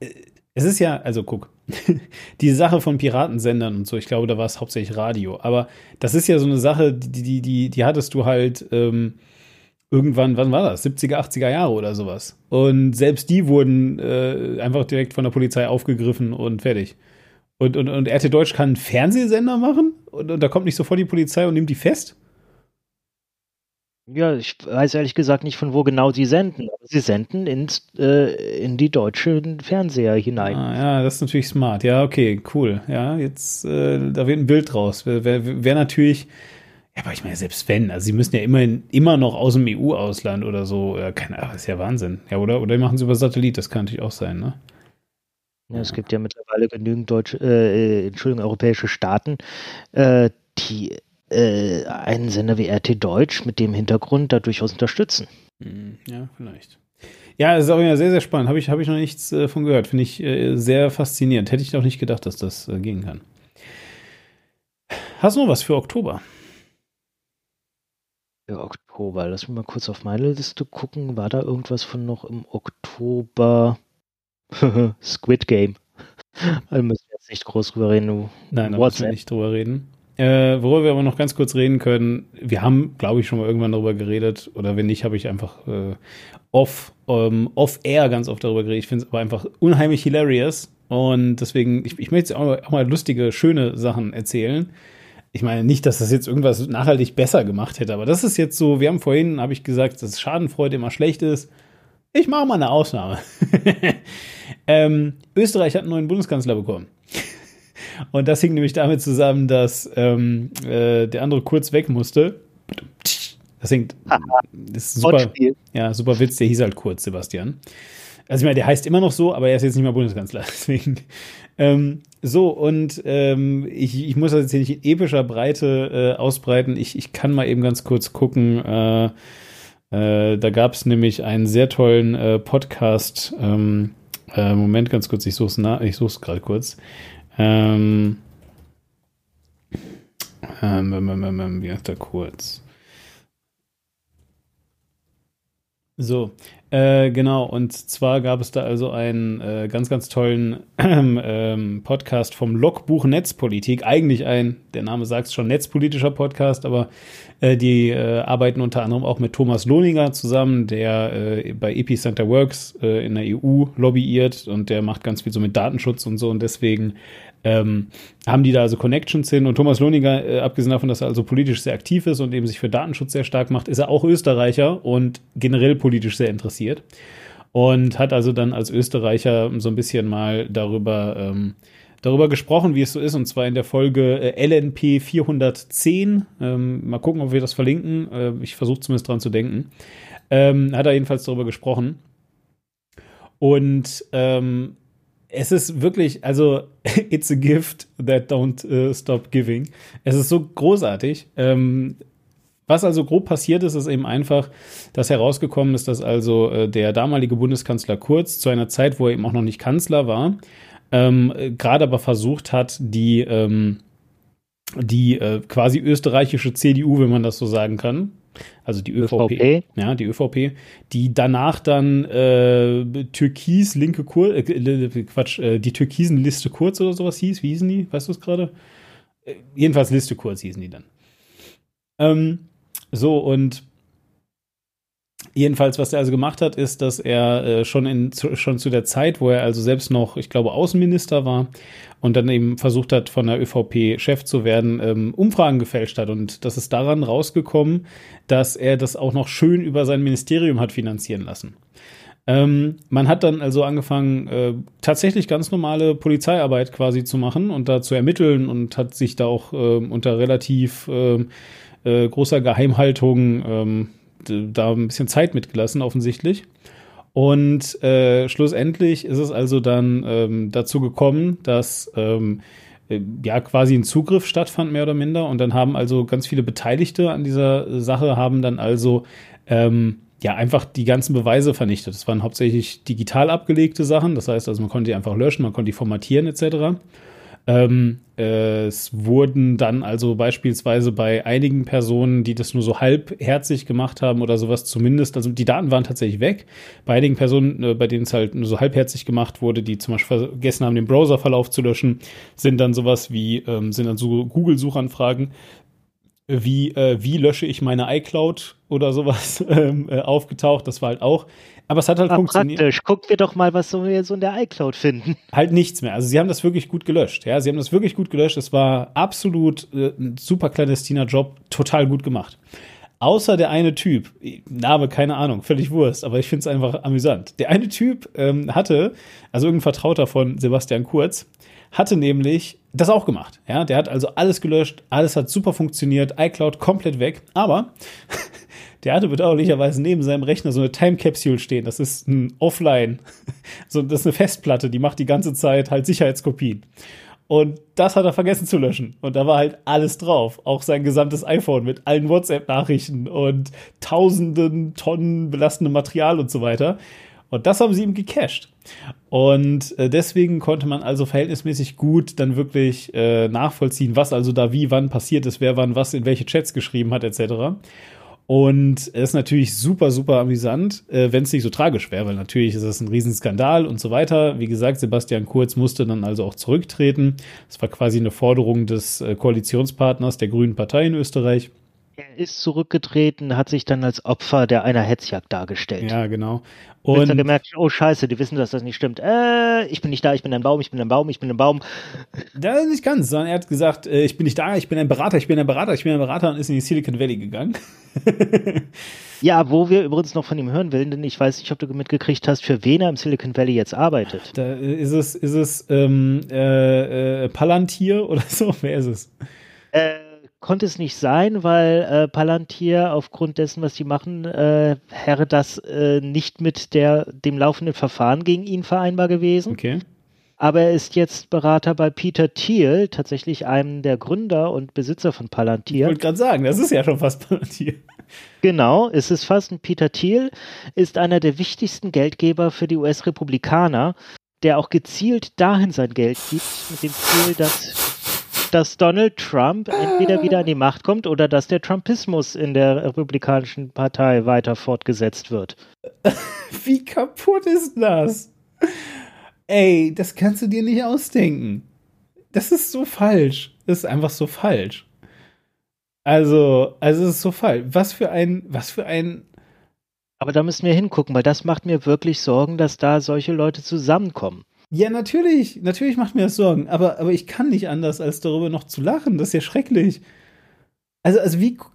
äh, es ist ja, also guck, die Sache von Piratensendern und so, ich glaube, da war es hauptsächlich Radio. Aber das ist ja so eine Sache, die, die, die, die hattest du halt ähm, irgendwann, wann war das? 70er, 80er Jahre oder sowas. Und selbst die wurden äh, einfach direkt von der Polizei aufgegriffen und fertig. Und, und, und RT Deutsch kann einen Fernsehsender machen und, und da kommt nicht sofort die Polizei und nimmt die fest? Ja, ich weiß ehrlich gesagt nicht, von wo genau sie senden. sie senden ins, äh, in die deutschen Fernseher hinein. Ah, ja, das ist natürlich smart. Ja, okay, cool. Ja, jetzt, äh, da wird ein Bild draus. Wäre wär, wär natürlich, ja, aber ich meine, selbst wenn, also sie müssen ja immerhin immer noch aus dem EU-Ausland oder so, äh, keine Ahnung, ist ja Wahnsinn. Ja, oder? Oder machen sie über Satellit, das kann natürlich auch sein, ne? Ja, es gibt ja mittlerweile genügend deutsche, äh, Entschuldigung, europäische Staaten, äh, die äh, einen Sender wie RT Deutsch mit dem Hintergrund da durchaus unterstützen. Hm, ja, vielleicht. Ja, das ist auch ja sehr, sehr spannend. Habe ich, hab ich noch nichts äh, von gehört. Finde ich äh, sehr faszinierend. Hätte ich auch nicht gedacht, dass das äh, gehen kann. Hast du noch was für Oktober? Für Oktober. Lass mich mal kurz auf meine Liste gucken. War da irgendwas von noch im Oktober? Squid Game. Da müssen wir jetzt nicht groß drüber reden. Nein, da müssen wir nicht drüber reden. Äh, worüber wir aber noch ganz kurz reden können, wir haben, glaube ich, schon mal irgendwann darüber geredet, oder wenn nicht, habe ich einfach äh, off, ähm, off-air ganz oft darüber geredet. Ich finde es aber einfach unheimlich hilarious. Und deswegen, ich, ich möchte jetzt auch, auch mal lustige, schöne Sachen erzählen. Ich meine nicht, dass das jetzt irgendwas nachhaltig besser gemacht hätte, aber das ist jetzt so, wir haben vorhin, habe ich gesagt, dass Schadenfreude immer schlecht ist. Ich mache mal eine Ausnahme. ähm, Österreich hat einen neuen Bundeskanzler bekommen. Und das hing nämlich damit zusammen, dass ähm, äh, der andere kurz weg musste. Das hängt. Das ist super. Ja, super Witz. Der hieß halt kurz, Sebastian. Also ich meine, der heißt immer noch so, aber er ist jetzt nicht mehr Bundeskanzler. Deswegen. Ähm, so, und ähm, ich, ich muss das jetzt hier nicht in epischer Breite äh, ausbreiten. Ich, ich kann mal eben ganz kurz gucken. Äh, äh, da gab es nämlich einen sehr tollen äh, Podcast. Ähm, äh, Moment, ganz kurz, ich suche es ich suche es gerade kurz. Ähm, ähm, ähm, ähm, ähm, wie heißt der kurz? So, äh, genau, und zwar gab es da also einen äh, ganz, ganz tollen ähm, Podcast vom Logbuch Netzpolitik. Eigentlich ein, der Name sagt es schon, netzpolitischer Podcast, aber äh, die äh, arbeiten unter anderem auch mit Thomas Lohninger zusammen, der äh, bei Epicenter Works äh, in der EU lobbyiert und der macht ganz viel so mit Datenschutz und so und deswegen ähm, haben die da also Connections hin. Und Thomas Lohninger, äh, abgesehen davon, dass er also politisch sehr aktiv ist und eben sich für Datenschutz sehr stark macht, ist er auch Österreicher und generell politisch sehr interessiert. Und hat also dann als Österreicher so ein bisschen mal darüber, ähm, darüber gesprochen, wie es so ist, und zwar in der Folge äh, LNP 410. Ähm, mal gucken, ob wir das verlinken. Äh, ich versuche zumindest dran zu denken. Ähm, hat er jedenfalls darüber gesprochen. Und ähm, es ist wirklich, also, it's a gift that don't uh, stop giving. Es ist so großartig. Ähm, was also grob passiert ist, ist eben einfach, dass herausgekommen ist, dass also äh, der damalige Bundeskanzler Kurz zu einer Zeit, wo er eben auch noch nicht Kanzler war, ähm, gerade aber versucht hat, die, ähm, die äh, quasi österreichische CDU, wenn man das so sagen kann, also die ÖVP, ÖVP, ja, die ÖVP, die danach dann äh, Türkis linke Kur äh, Quatsch, äh, die Türkisen Liste kurz oder sowas hieß, wie hießen die? Weißt du es gerade? Äh, jedenfalls Liste kurz hießen die dann. Ähm, so und Jedenfalls, was er also gemacht hat, ist, dass er äh, schon, in, zu, schon zu der Zeit, wo er also selbst noch, ich glaube, Außenminister war und dann eben versucht hat, von der ÖVP Chef zu werden, ähm, Umfragen gefälscht hat. Und das ist daran rausgekommen, dass er das auch noch schön über sein Ministerium hat finanzieren lassen. Ähm, man hat dann also angefangen, äh, tatsächlich ganz normale Polizeiarbeit quasi zu machen und da zu ermitteln und hat sich da auch äh, unter relativ ähm, äh, großer Geheimhaltung ähm, da ein bisschen Zeit mitgelassen, offensichtlich. Und äh, schlussendlich ist es also dann ähm, dazu gekommen, dass ähm, äh, ja quasi ein Zugriff stattfand, mehr oder minder. Und dann haben also ganz viele Beteiligte an dieser Sache haben dann also ähm, ja einfach die ganzen Beweise vernichtet. Das waren hauptsächlich digital abgelegte Sachen. Das heißt also, man konnte die einfach löschen, man konnte die formatieren etc. Ähm, äh, es wurden dann also beispielsweise bei einigen Personen, die das nur so halbherzig gemacht haben oder sowas zumindest, also die Daten waren tatsächlich weg. Bei einigen Personen, äh, bei denen es halt nur so halbherzig gemacht wurde, die zum Beispiel vergessen haben, den Browserverlauf zu löschen, sind dann sowas wie, ähm, sind dann so Google-Suchanfragen wie, äh, wie lösche ich meine iCloud oder sowas ähm, äh, aufgetaucht. Das war halt auch aber es hat halt War funktioniert. Praktisch. Gucken wir doch mal, was wir so in der iCloud finden. Halt nichts mehr. Also sie haben das wirklich gut gelöscht. Ja, sie haben das wirklich gut gelöscht. Es war absolut äh, ein super clandestiner Job, total gut gemacht. Außer der eine Typ, Name, keine Ahnung, völlig Wurst, aber ich finde es einfach amüsant. Der eine Typ ähm, hatte, also irgendein Vertrauter von Sebastian Kurz, hatte nämlich das auch gemacht. Ja, der hat also alles gelöscht, alles hat super funktioniert, iCloud komplett weg, aber der hatte bedauerlicherweise neben seinem Rechner so eine Time Capsule stehen. Das ist ein Offline, so, das ist eine Festplatte, die macht die ganze Zeit halt Sicherheitskopien. Und das hat er vergessen zu löschen. Und da war halt alles drauf. Auch sein gesamtes iPhone mit allen WhatsApp-Nachrichten und tausenden Tonnen belastendem Material und so weiter. Und das haben sie ihm gecached. Und äh, deswegen konnte man also verhältnismäßig gut dann wirklich äh, nachvollziehen, was also da wie wann passiert ist, wer wann was in welche Chats geschrieben hat, etc. Und es ist natürlich super, super amüsant, äh, wenn es nicht so tragisch wäre, weil natürlich ist es ein Riesenskandal und so weiter. Wie gesagt, Sebastian Kurz musste dann also auch zurücktreten. Das war quasi eine Forderung des äh, Koalitionspartners der Grünen Partei in Österreich. Er ist zurückgetreten, hat sich dann als Opfer der einer Hetzjagd dargestellt. Ja, genau. Und Bis er gemerkt, oh Scheiße, die wissen, dass das nicht stimmt. Äh, ich bin nicht da, ich bin ein Baum, ich bin ein Baum, ich bin ein Baum. Ja, nicht ganz, sondern er hat gesagt, äh, ich bin nicht da, ich bin ein Berater, ich bin ein Berater, ich bin ein Berater und ist in die Silicon Valley gegangen. ja, wo wir übrigens noch von ihm hören wollen, denn ich weiß nicht, ob du mitgekriegt hast, für wen er im Silicon Valley jetzt arbeitet. Da ist es, ist es ähm, äh, äh, Palantir oder so? Wer ist es? Äh, konnte es nicht sein, weil äh, Palantir aufgrund dessen, was sie machen, äh, wäre das äh, nicht mit der, dem laufenden Verfahren gegen ihn vereinbar gewesen. Okay. Aber er ist jetzt Berater bei Peter Thiel, tatsächlich einem der Gründer und Besitzer von Palantir. Ich wollte gerade sagen, das ist ja schon fast Palantir. Genau, es ist fast ein Peter Thiel, ist einer der wichtigsten Geldgeber für die US-Republikaner, der auch gezielt dahin sein Geld gibt, mit dem Ziel, dass dass Donald Trump entweder wieder an die Macht kommt oder dass der Trumpismus in der Republikanischen Partei weiter fortgesetzt wird. Wie kaputt ist das? Ey, das kannst du dir nicht ausdenken. Das ist so falsch. Das ist einfach so falsch. Also, also es ist so falsch. Was für ein, was für ein. Aber da müssen wir hingucken, weil das macht mir wirklich Sorgen, dass da solche Leute zusammenkommen. Ja, natürlich, natürlich macht mir das Sorgen, aber, aber ich kann nicht anders, als darüber noch zu lachen. Das ist ja schrecklich. Also, also wie.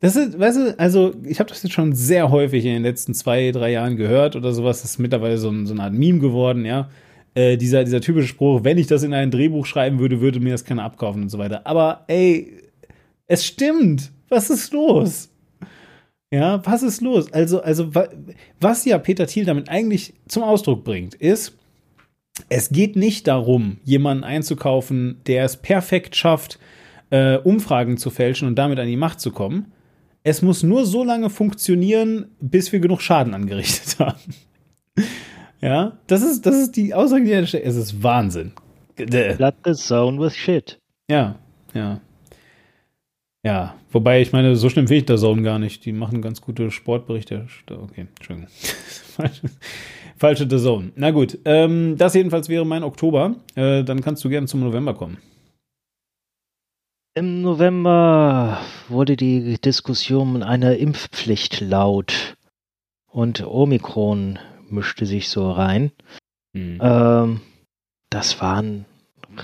Das ist, weißt du, also ich habe das jetzt schon sehr häufig in den letzten zwei, drei Jahren gehört oder sowas. Das ist mittlerweile so, so eine Art Meme geworden, ja. Äh, dieser, dieser typische Spruch, wenn ich das in ein Drehbuch schreiben würde, würde mir das keiner abkaufen und so weiter. Aber ey, es stimmt. Was ist los? Ja, was ist los? Also, also, was ja Peter Thiel damit eigentlich zum Ausdruck bringt, ist, es geht nicht darum, jemanden einzukaufen, der es perfekt schafft, äh, Umfragen zu fälschen und damit an die Macht zu kommen. Es muss nur so lange funktionieren, bis wir genug Schaden angerichtet haben. ja, das ist, das ist die Aussage, die er stellt. Es ist Wahnsinn. Flood the zone with shit. Ja, ja. Ja, wobei ich meine, so schlimm finde ich der Zone gar nicht. Die machen ganz gute Sportberichte. Okay, Entschuldigung. falsche, falsche Zone. Na gut, ähm, das jedenfalls wäre mein Oktober. Äh, dann kannst du gerne zum November kommen. Im November wurde die Diskussion um eine Impfpflicht laut und Omikron mischte sich so rein. Hm. Ähm, das waren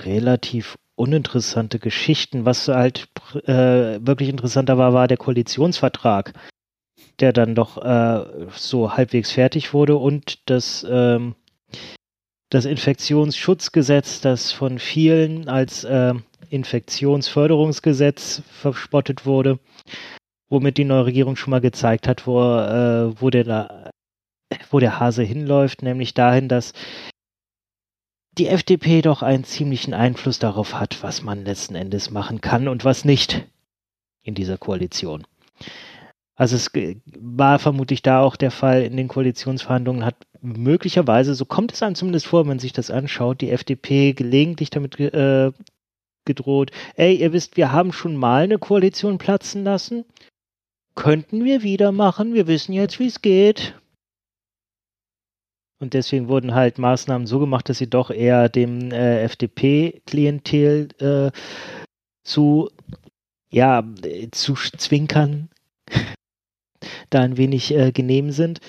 relativ uninteressante Geschichten. Was halt äh, wirklich interessanter war, war der Koalitionsvertrag, der dann doch äh, so halbwegs fertig wurde und das, ähm, das Infektionsschutzgesetz, das von vielen als äh, Infektionsförderungsgesetz verspottet wurde, womit die neue Regierung schon mal gezeigt hat, wo, äh, wo, der, wo der Hase hinläuft, nämlich dahin, dass die FDP doch einen ziemlichen Einfluss darauf hat, was man letzten Endes machen kann und was nicht in dieser Koalition. Also es war vermutlich da auch der Fall in den Koalitionsverhandlungen, hat möglicherweise, so kommt es einem zumindest vor, wenn man sich das anschaut, die FDP gelegentlich damit äh, gedroht, ey, ihr wisst, wir haben schon mal eine Koalition platzen lassen, könnten wir wieder machen, wir wissen jetzt, wie es geht. Und deswegen wurden halt Maßnahmen so gemacht, dass sie doch eher dem äh, FDP-Klientel äh, zu, ja, zu zwinkern, da ein wenig äh, genehm sind.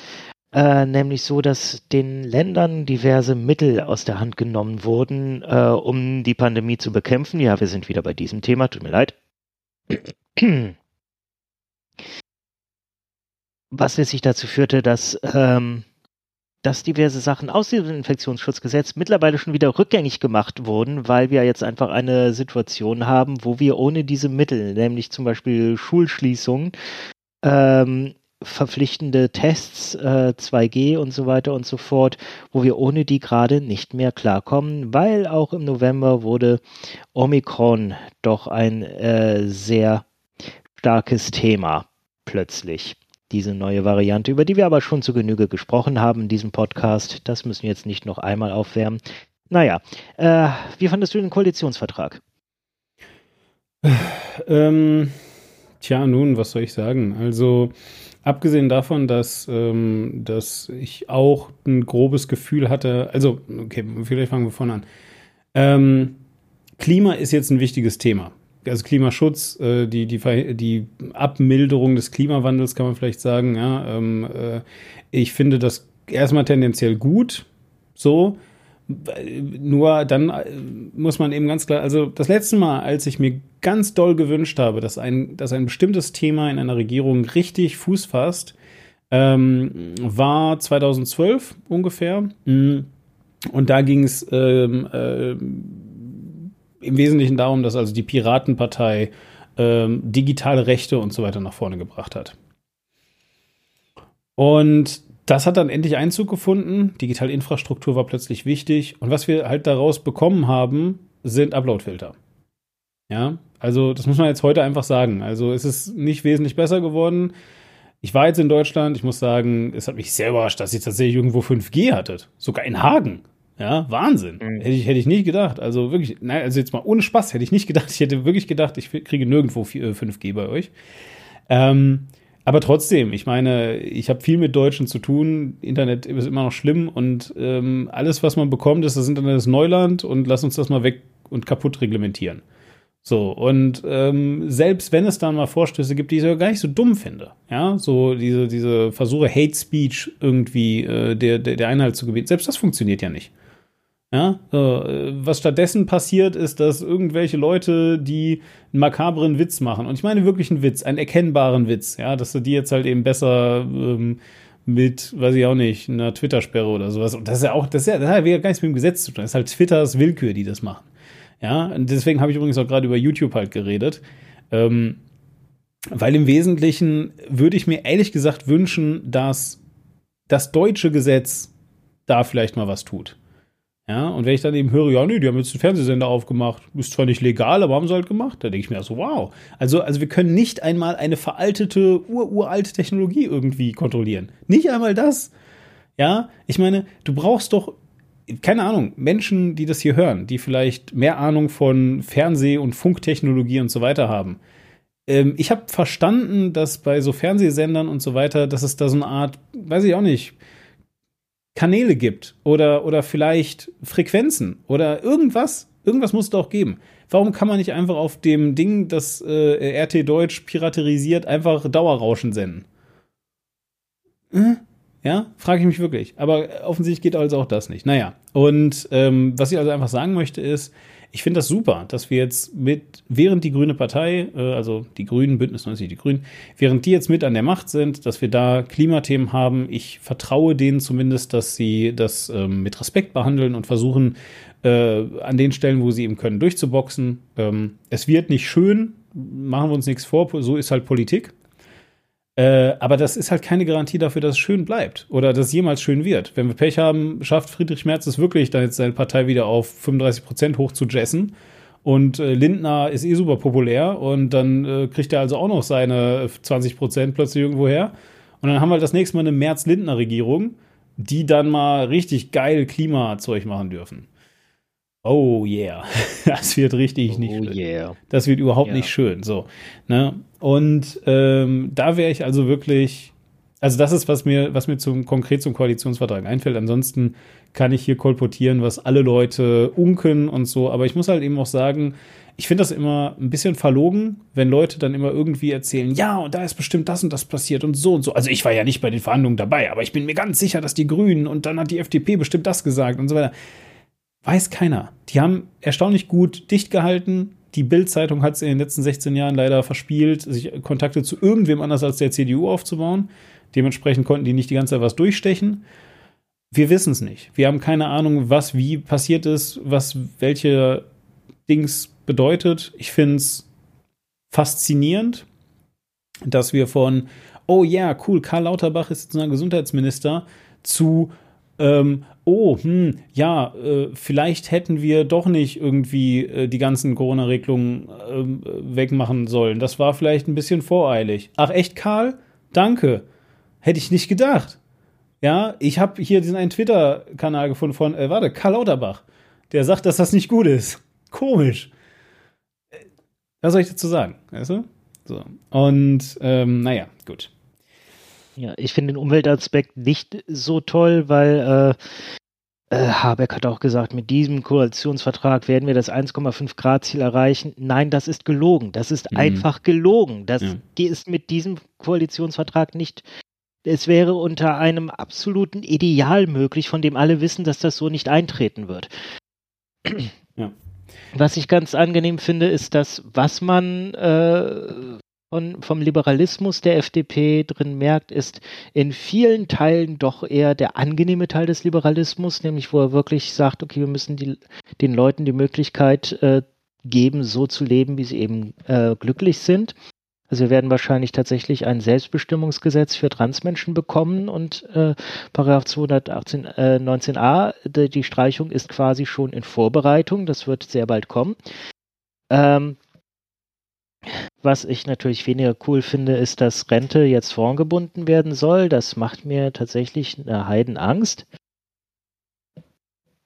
Äh, nämlich so, dass den Ländern diverse Mittel aus der Hand genommen wurden, äh, um die Pandemie zu bekämpfen. Ja, wir sind wieder bei diesem Thema, tut mir leid. Was letztlich dazu führte, dass ähm, dass diverse Sachen aus dem Infektionsschutzgesetz mittlerweile schon wieder rückgängig gemacht wurden, weil wir jetzt einfach eine Situation haben, wo wir ohne diese Mittel, nämlich zum Beispiel Schulschließungen, ähm, verpflichtende Tests, äh, 2G und so weiter und so fort, wo wir ohne die gerade nicht mehr klarkommen, weil auch im November wurde Omikron doch ein äh, sehr starkes Thema plötzlich. Diese neue Variante, über die wir aber schon zu Genüge gesprochen haben in diesem Podcast. Das müssen wir jetzt nicht noch einmal aufwärmen. Naja, äh, wie fandest du den Koalitionsvertrag? Ähm, tja, nun, was soll ich sagen? Also, abgesehen davon, dass, ähm, dass ich auch ein grobes Gefühl hatte, also, okay, vielleicht fangen wir vorne an. Ähm, Klima ist jetzt ein wichtiges Thema. Also Klimaschutz, äh, die, die, die Abmilderung des Klimawandels kann man vielleicht sagen. Ja, ähm, äh, ich finde das erstmal tendenziell gut, so. Nur dann äh, muss man eben ganz klar, also das letzte Mal, als ich mir ganz doll gewünscht habe, dass ein, dass ein bestimmtes Thema in einer Regierung richtig Fuß fasst, ähm, war 2012 ungefähr. Mm. Und da ging es ähm, äh, im Wesentlichen darum, dass also die Piratenpartei ähm, digitale Rechte und so weiter nach vorne gebracht hat. Und das hat dann endlich Einzug gefunden. Digitale Infrastruktur war plötzlich wichtig. Und was wir halt daraus bekommen haben, sind Uploadfilter. Ja, also das muss man jetzt heute einfach sagen. Also es ist nicht wesentlich besser geworden. Ich war jetzt in Deutschland, ich muss sagen, es hat mich sehr überrascht, dass ihr tatsächlich irgendwo 5G hattet. Sogar in Hagen. Ja, Wahnsinn. Mhm. Hätte, ich, hätte ich nicht gedacht. Also wirklich, nein, also jetzt mal ohne Spaß hätte ich nicht gedacht. Ich hätte wirklich gedacht, ich kriege nirgendwo 5G bei euch. Ähm, aber trotzdem, ich meine, ich habe viel mit Deutschen zu tun. Internet ist immer noch schlimm und ähm, alles, was man bekommt, ist das Internet ist Neuland und lass uns das mal weg und kaputt reglementieren. So, und ähm, selbst wenn es dann mal Vorstöße gibt, die ich gar nicht so dumm finde, ja, so diese, diese Versuche, Hate Speech irgendwie äh, der, der, der Einhalt zu gebieten, selbst das funktioniert ja nicht. Ja, so, äh, was stattdessen passiert, ist, dass irgendwelche Leute, die einen makabren Witz machen, und ich meine wirklich einen Witz, einen erkennbaren Witz, ja, dass du die jetzt halt eben besser ähm, mit, weiß ich auch nicht, einer Twitter-Sperre oder sowas. Und das ist ja auch, das ist ja, das hat ja gar nichts mit dem Gesetz zu tun. Das ist halt Twitters Willkür, die das machen. Ja, und deswegen habe ich übrigens auch gerade über YouTube halt geredet. Ähm, weil im Wesentlichen würde ich mir ehrlich gesagt wünschen, dass das deutsche Gesetz da vielleicht mal was tut. Ja, und wenn ich dann eben höre, ja, nee, die haben jetzt einen Fernsehsender aufgemacht, ist zwar nicht legal, aber haben sie halt gemacht, da denke ich mir so, wow. Also, also wir können nicht einmal eine veraltete, ururalte Technologie irgendwie kontrollieren. Nicht einmal das. Ja, ich meine, du brauchst doch, keine Ahnung, Menschen, die das hier hören, die vielleicht mehr Ahnung von Fernseh- und Funktechnologie und so weiter haben. Ähm, ich habe verstanden, dass bei so Fernsehsendern und so weiter, dass es da so eine Art, weiß ich auch nicht, Kanäle gibt oder, oder vielleicht Frequenzen oder irgendwas. Irgendwas muss es doch geben. Warum kann man nicht einfach auf dem Ding, das äh, RT Deutsch piraterisiert, einfach Dauerrauschen senden? Hm? Ja, frage ich mich wirklich. Aber offensichtlich geht also auch das nicht. Naja, und ähm, was ich also einfach sagen möchte ist, ich finde das super, dass wir jetzt mit, während die Grüne Partei, äh, also die Grünen, Bündnis 90, die Grünen, während die jetzt mit an der Macht sind, dass wir da Klimathemen haben. Ich vertraue denen zumindest, dass sie das ähm, mit Respekt behandeln und versuchen, äh, an den Stellen, wo sie eben können, durchzuboxen. Ähm, es wird nicht schön, machen wir uns nichts vor, so ist halt Politik. Äh, aber das ist halt keine Garantie dafür, dass es schön bleibt oder dass es jemals schön wird. Wenn wir Pech haben, schafft Friedrich Merz es wirklich, dann jetzt seine Partei wieder auf 35 Prozent hoch zu jessen. Und äh, Lindner ist eh super populär und dann äh, kriegt er also auch noch seine 20 Prozent plötzlich irgendwo her. Und dann haben wir halt das nächste Mal eine Merz-Lindner-Regierung, die dann mal richtig geil Klimazeug machen dürfen. Oh yeah, das wird richtig oh nicht schön. Yeah. Das wird überhaupt yeah. nicht schön. So, ne? Und ähm, da wäre ich also wirklich, also das ist, was mir, was mir zum konkret zum Koalitionsvertrag einfällt. Ansonsten kann ich hier kolportieren, was alle Leute unken und so. Aber ich muss halt eben auch sagen, ich finde das immer ein bisschen verlogen, wenn Leute dann immer irgendwie erzählen, ja, und da ist bestimmt das und das passiert und so und so. Also ich war ja nicht bei den Verhandlungen dabei, aber ich bin mir ganz sicher, dass die Grünen und dann hat die FDP bestimmt das gesagt und so weiter. Weiß keiner. Die haben erstaunlich gut dicht gehalten. Die Bild-Zeitung hat es in den letzten 16 Jahren leider verspielt, sich Kontakte zu irgendwem anders als der CDU aufzubauen. Dementsprechend konnten die nicht die ganze Zeit was durchstechen. Wir wissen es nicht. Wir haben keine Ahnung, was wie passiert ist, was welche Dings bedeutet. Ich finde es faszinierend, dass wir von, oh ja, yeah, cool, Karl Lauterbach ist jetzt unser Gesundheitsminister, zu, ähm, oh, hm, ja, äh, vielleicht hätten wir doch nicht irgendwie äh, die ganzen Corona-Regelungen äh, wegmachen sollen. Das war vielleicht ein bisschen voreilig. Ach echt, Karl? Danke. Hätte ich nicht gedacht. Ja, ich habe hier diesen einen Twitter-Kanal gefunden von, äh, warte, Karl Lauterbach. Der sagt, dass das nicht gut ist. Komisch. Was soll ich dazu sagen? Weißt du? So. Und, ähm, naja, gut. Ja, ich finde den Umweltaspekt nicht so toll, weil äh, äh, Habeck hat auch gesagt, mit diesem Koalitionsvertrag werden wir das 1,5 Grad Ziel erreichen. Nein, das ist gelogen. Das ist mhm. einfach gelogen. Das ja. ist mit diesem Koalitionsvertrag nicht es wäre unter einem absoluten Ideal möglich, von dem alle wissen, dass das so nicht eintreten wird. Ja. Was ich ganz angenehm finde, ist das, was man äh, von, vom Liberalismus der FDP drin merkt, ist in vielen Teilen doch eher der angenehme Teil des Liberalismus, nämlich wo er wirklich sagt, okay, wir müssen die, den Leuten die Möglichkeit äh, geben, so zu leben, wie sie eben äh, glücklich sind. Also wir werden wahrscheinlich tatsächlich ein Selbstbestimmungsgesetz für Transmenschen bekommen und äh, Paragraph 218 äh, 19a, die, die, Streichung ist quasi schon in Vorbereitung, das wird sehr bald kommen. Ähm, was ich natürlich weniger cool finde, ist, dass Rente jetzt vorgebunden werden soll. Das macht mir tatsächlich eine Heidenangst.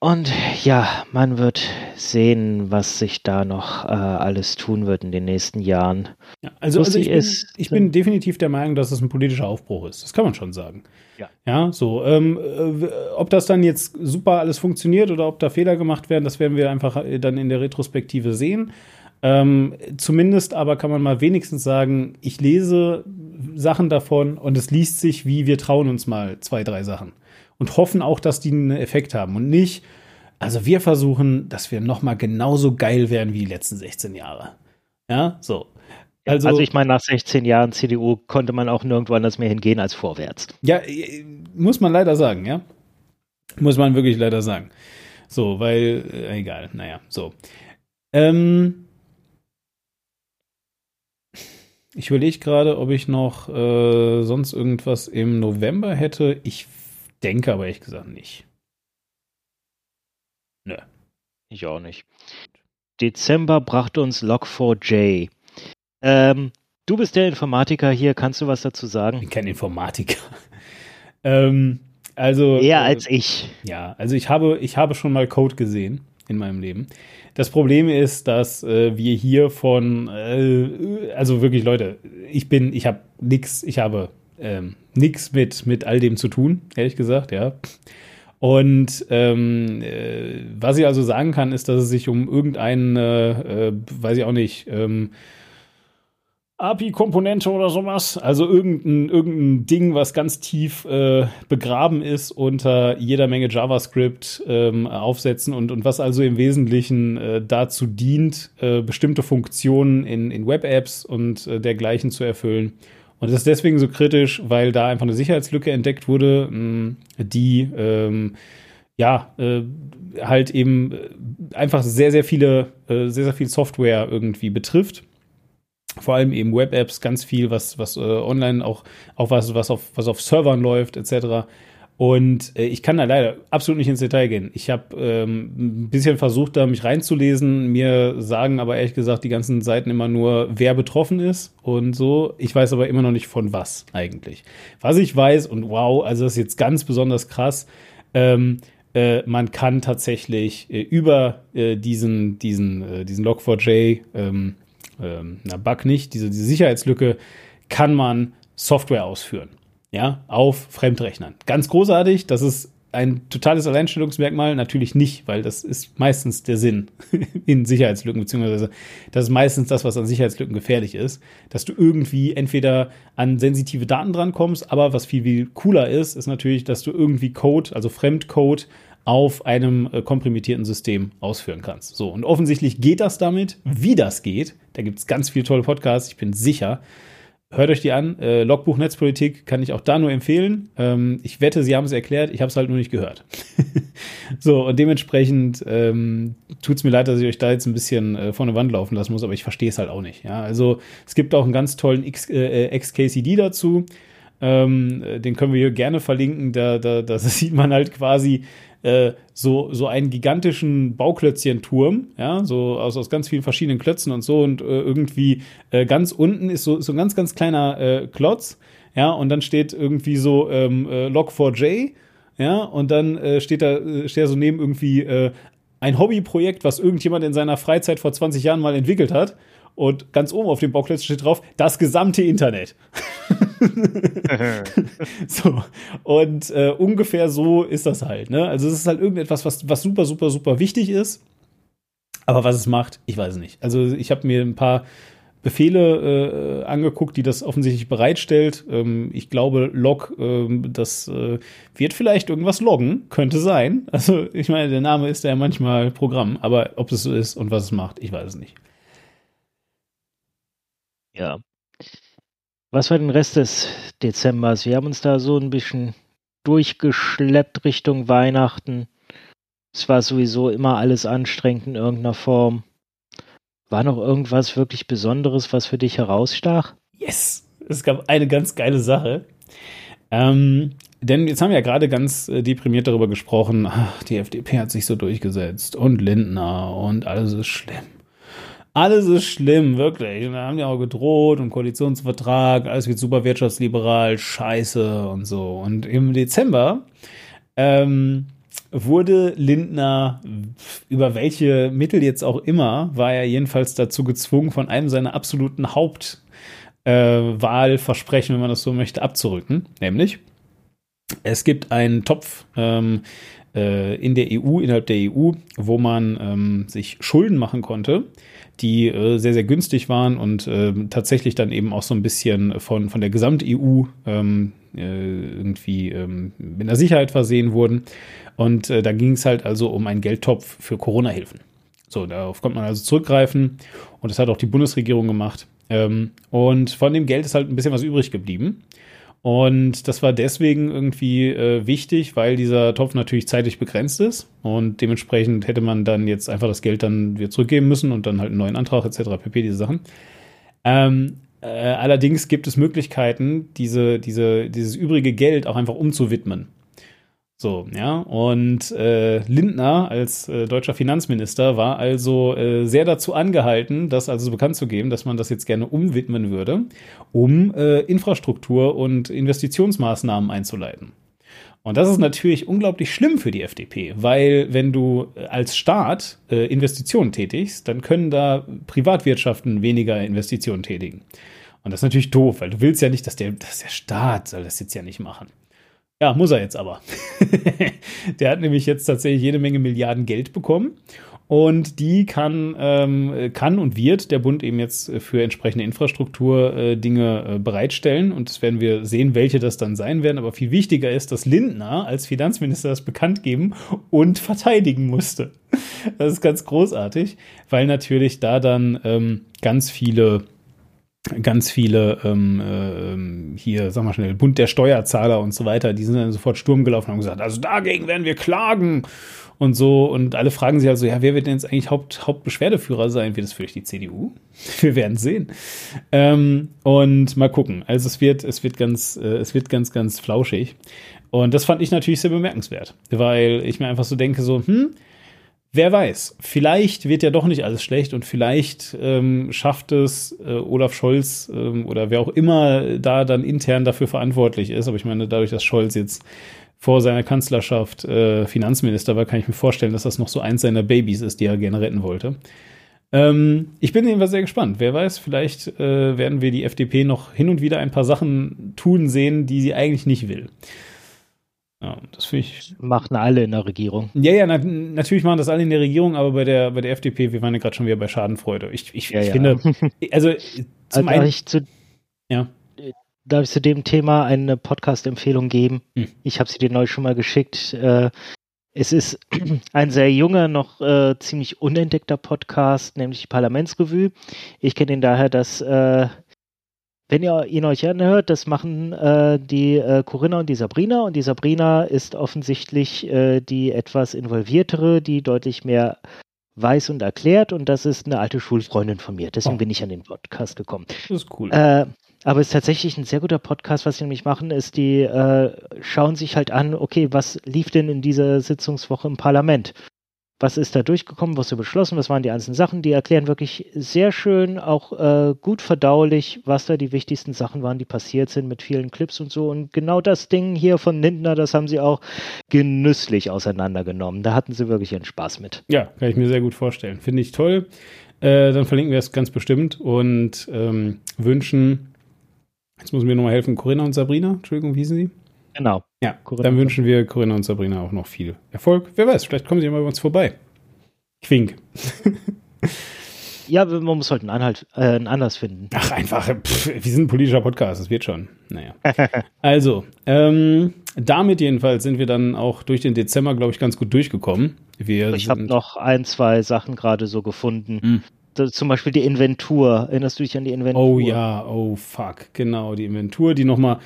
Und ja, man wird sehen, was sich da noch äh, alles tun wird in den nächsten Jahren. Ja, also, also ich, bin, ich bin definitiv der Meinung, dass es ein politischer Aufbruch ist. Das kann man schon sagen. Ja, ja so. Ähm, äh, ob das dann jetzt super alles funktioniert oder ob da Fehler gemacht werden, das werden wir einfach äh, dann in der Retrospektive sehen. Ähm, zumindest aber kann man mal wenigstens sagen, ich lese Sachen davon und es liest sich wie wir trauen uns mal zwei, drei Sachen und hoffen auch, dass die einen Effekt haben und nicht, also wir versuchen, dass wir nochmal genauso geil werden wie die letzten 16 Jahre. Ja, so. Also, also, ich meine, nach 16 Jahren CDU konnte man auch nirgendwo anders mehr hingehen als vorwärts. Ja, äh, muss man leider sagen, ja. Muss man wirklich leider sagen. So, weil, äh, egal, naja, so. Ähm, ich überlege gerade, ob ich noch äh, sonst irgendwas im November hätte. Ich denke aber ehrlich gesagt nicht. Nö. Ich auch nicht. Dezember brachte uns Log4j. Ähm, du bist der Informatiker hier, kannst du was dazu sagen? Ich bin kein Informatiker. ähm, also. Eher äh, als ich. Ja, also ich habe, ich habe schon mal Code gesehen in meinem Leben. Das Problem ist, dass äh, wir hier von, äh, also wirklich Leute, ich bin, ich habe nix, ich habe ähm, nix mit, mit all dem zu tun, ehrlich gesagt, ja. Und ähm, äh, was ich also sagen kann, ist, dass es sich um irgendeinen, äh, weiß ich auch nicht, ähm, API-Komponente oder sowas. Also irgendein, irgendein Ding, was ganz tief äh, begraben ist unter jeder Menge JavaScript ähm, aufsetzen und, und was also im Wesentlichen äh, dazu dient, äh, bestimmte Funktionen in, in Web-Apps und äh, dergleichen zu erfüllen. Und das ist deswegen so kritisch, weil da einfach eine Sicherheitslücke entdeckt wurde, mh, die ähm, ja äh, halt eben äh, einfach sehr, sehr viele, äh, sehr, sehr viel Software irgendwie betrifft vor allem eben Web-Apps, ganz viel, was, was äh, online auch, auch was, was auf, was auf Servern läuft, etc. Und äh, ich kann da leider absolut nicht ins Detail gehen. Ich habe ähm, ein bisschen versucht, da mich reinzulesen. Mir sagen aber ehrlich gesagt die ganzen Seiten immer nur, wer betroffen ist und so. Ich weiß aber immer noch nicht von was eigentlich. Was ich weiß, und wow, also das ist jetzt ganz besonders krass, ähm, äh, man kann tatsächlich äh, über äh, diesen, diesen, äh, diesen Log4j ähm, ähm, na, Bug nicht, diese, diese Sicherheitslücke, kann man Software ausführen. Ja, auf Fremdrechnern. Ganz großartig, das ist ein totales Alleinstellungsmerkmal natürlich nicht, weil das ist meistens der Sinn in Sicherheitslücken, beziehungsweise das ist meistens das, was an Sicherheitslücken gefährlich ist, dass du irgendwie entweder an sensitive Daten drankommst, aber was viel, viel cooler ist, ist natürlich, dass du irgendwie Code, also Fremdcode, auf einem äh, komprimitierten System ausführen kannst. So, und offensichtlich geht das damit. Wie das geht, da gibt es ganz viele tolle Podcasts, ich bin sicher. Hört euch die an. Äh, Logbuch Netzpolitik kann ich auch da nur empfehlen. Ähm, ich wette, sie haben es erklärt, ich habe es halt nur nicht gehört. so, und dementsprechend ähm, tut es mir leid, dass ich euch da jetzt ein bisschen äh, vor eine Wand laufen lassen muss, aber ich verstehe es halt auch nicht. Ja? Also es gibt auch einen ganz tollen X, äh, XKCD dazu. Ähm, den können wir hier gerne verlinken. Da, da, da sieht man halt quasi, äh, so, so einen gigantischen Bauklötzchenturm, ja, so aus, aus ganz vielen verschiedenen Klötzen und so und äh, irgendwie äh, ganz unten ist so, so ein ganz, ganz kleiner äh, Klotz, ja, und dann steht irgendwie so ähm, äh, Log4j, ja, und dann steht da, steht da so neben irgendwie ein Hobbyprojekt, was irgendjemand in seiner Freizeit vor 20 Jahren mal entwickelt hat. Und ganz oben auf dem Bauklötzchen steht drauf, das gesamte Internet. so. Und äh, ungefähr so ist das halt. Ne? Also es ist halt irgendetwas, was, was super, super, super wichtig ist. Aber was es macht, ich weiß nicht. Also ich habe mir ein paar Befehle äh, angeguckt, die das offensichtlich bereitstellt. Ähm, ich glaube, Log, äh, das äh, wird vielleicht irgendwas loggen, könnte sein. Also ich meine, der Name ist ja manchmal Programm, aber ob es so ist und was es macht, ich weiß es nicht. Ja. Was war den Rest des Dezembers? Wir haben uns da so ein bisschen durchgeschleppt Richtung Weihnachten. Es war sowieso immer alles anstrengend in irgendeiner Form. War noch irgendwas wirklich Besonderes, was für dich herausstach? Yes! Es gab eine ganz geile Sache. Ähm, denn jetzt haben wir ja gerade ganz äh, deprimiert darüber gesprochen, ach, die FDP hat sich so durchgesetzt und Lindner und alles ist schlimm. Alles ist schlimm, wirklich. Und da haben die auch gedroht und Koalitionsvertrag, alles wird super wirtschaftsliberal, scheiße und so. Und im Dezember ähm, wurde Lindner über welche Mittel jetzt auch immer, war er jedenfalls dazu gezwungen, von einem seiner absoluten Hauptwahlversprechen, äh, wenn man das so möchte, abzurücken. Nämlich, es gibt einen Topf ähm, äh, in der EU, innerhalb der EU, wo man ähm, sich Schulden machen konnte die äh, sehr, sehr günstig waren und äh, tatsächlich dann eben auch so ein bisschen von, von der Gesamt-EU ähm, äh, irgendwie ähm, mit einer Sicherheit versehen wurden. Und äh, da ging es halt also um einen Geldtopf für Corona-Hilfen. So, darauf konnte man also zurückgreifen und das hat auch die Bundesregierung gemacht. Ähm, und von dem Geld ist halt ein bisschen was übrig geblieben. Und das war deswegen irgendwie äh, wichtig, weil dieser Topf natürlich zeitlich begrenzt ist und dementsprechend hätte man dann jetzt einfach das Geld dann wieder zurückgeben müssen und dann halt einen neuen Antrag etc. pp. diese Sachen. Ähm, äh, allerdings gibt es Möglichkeiten, diese, diese, dieses übrige Geld auch einfach umzuwidmen. So, ja. Und äh, Lindner als äh, deutscher Finanzminister war also äh, sehr dazu angehalten, das also bekannt zu geben, dass man das jetzt gerne umwidmen würde, um äh, Infrastruktur und Investitionsmaßnahmen einzuleiten. Und das ist natürlich unglaublich schlimm für die FDP, weil wenn du äh, als Staat äh, Investitionen tätigst, dann können da Privatwirtschaften weniger Investitionen tätigen. Und das ist natürlich doof, weil du willst ja nicht, dass der, dass der Staat soll das jetzt ja nicht machen. Ja, muss er jetzt aber. der hat nämlich jetzt tatsächlich jede Menge Milliarden Geld bekommen. Und die kann, ähm, kann und wird der Bund eben jetzt für entsprechende Infrastrukturdinge äh, äh, bereitstellen. Und das werden wir sehen, welche das dann sein werden. Aber viel wichtiger ist, dass Lindner als Finanzminister das bekannt geben und verteidigen musste. Das ist ganz großartig, weil natürlich da dann ähm, ganz viele ganz viele ähm, äh, hier, sag mal schnell, Bund der Steuerzahler und so weiter, die sind dann sofort Sturm gelaufen und haben gesagt, also dagegen werden wir klagen und so. Und alle fragen sich also, ja, wer wird denn jetzt eigentlich Haupt, Hauptbeschwerdeführer sein? Wird es vielleicht die CDU? Wir werden sehen. Ähm, und mal gucken. Also es wird, es wird ganz, äh, es wird ganz, ganz flauschig. Und das fand ich natürlich sehr bemerkenswert, weil ich mir einfach so denke, so, hm, Wer weiß, vielleicht wird ja doch nicht alles schlecht und vielleicht ähm, schafft es äh, Olaf Scholz ähm, oder wer auch immer da dann intern dafür verantwortlich ist. Aber ich meine, dadurch, dass Scholz jetzt vor seiner Kanzlerschaft äh, Finanzminister war, kann ich mir vorstellen, dass das noch so eins seiner Babys ist, die er gerne retten wollte. Ähm, ich bin jedenfalls sehr gespannt. Wer weiß, vielleicht äh, werden wir die FDP noch hin und wieder ein paar Sachen tun sehen, die sie eigentlich nicht will. Ja, das finde ich. Machen alle in der Regierung. Ja, ja, na, natürlich machen das alle in der Regierung, aber bei der, bei der FDP, wir waren ja gerade schon wieder bei Schadenfreude. Ich, ich, ja, ich ja. finde, also zum also, einen. Ich zu, ja. Darf ich zu dem Thema eine Podcast-Empfehlung geben? Hm. Ich habe sie dir neu schon mal geschickt. Äh, es ist ein sehr junger, noch äh, ziemlich unentdeckter Podcast, nämlich die Parlamentsrevue. Ich kenne ihn daher, dass äh, wenn ihr ihn euch anhört, das machen äh, die äh, Corinna und die Sabrina. Und die Sabrina ist offensichtlich äh, die etwas involviertere, die deutlich mehr weiß und erklärt. Und das ist eine alte Schulfreundin von mir. Deswegen oh. bin ich an den Podcast gekommen. Das ist cool. Äh, aber es ist tatsächlich ein sehr guter Podcast. Was sie nämlich machen, ist, die äh, schauen sich halt an, okay, was lief denn in dieser Sitzungswoche im Parlament? Was ist da durchgekommen, was ist beschlossen, was waren die einzelnen Sachen. Die erklären wirklich sehr schön, auch äh, gut verdaulich, was da die wichtigsten Sachen waren, die passiert sind mit vielen Clips und so. Und genau das Ding hier von Lindner, das haben sie auch genüsslich auseinandergenommen. Da hatten sie wirklich ihren Spaß mit. Ja, kann ich mir sehr gut vorstellen. Finde ich toll. Äh, dann verlinken wir es ganz bestimmt und ähm, wünschen, jetzt muss mir nochmal helfen, Corinna und Sabrina, Entschuldigung, wie hießen sie? Genau. Ja, Corinna dann wünschen wir Corinna und Sabrina auch noch viel Erfolg. Wer weiß, vielleicht kommen sie mal bei uns vorbei. Quink. ja, man muss halt einen, Anhalt, äh, einen Anlass finden. Ach, einfach, pff, wir sind ein politischer Podcast, das wird schon. Naja. also, ähm, damit jedenfalls sind wir dann auch durch den Dezember, glaube ich, ganz gut durchgekommen. Wir ich habe noch ein, zwei Sachen gerade so gefunden. Hm. Zum Beispiel die Inventur. Erinnerst du dich an die Inventur? Oh ja, oh fuck, genau, die Inventur, die nochmal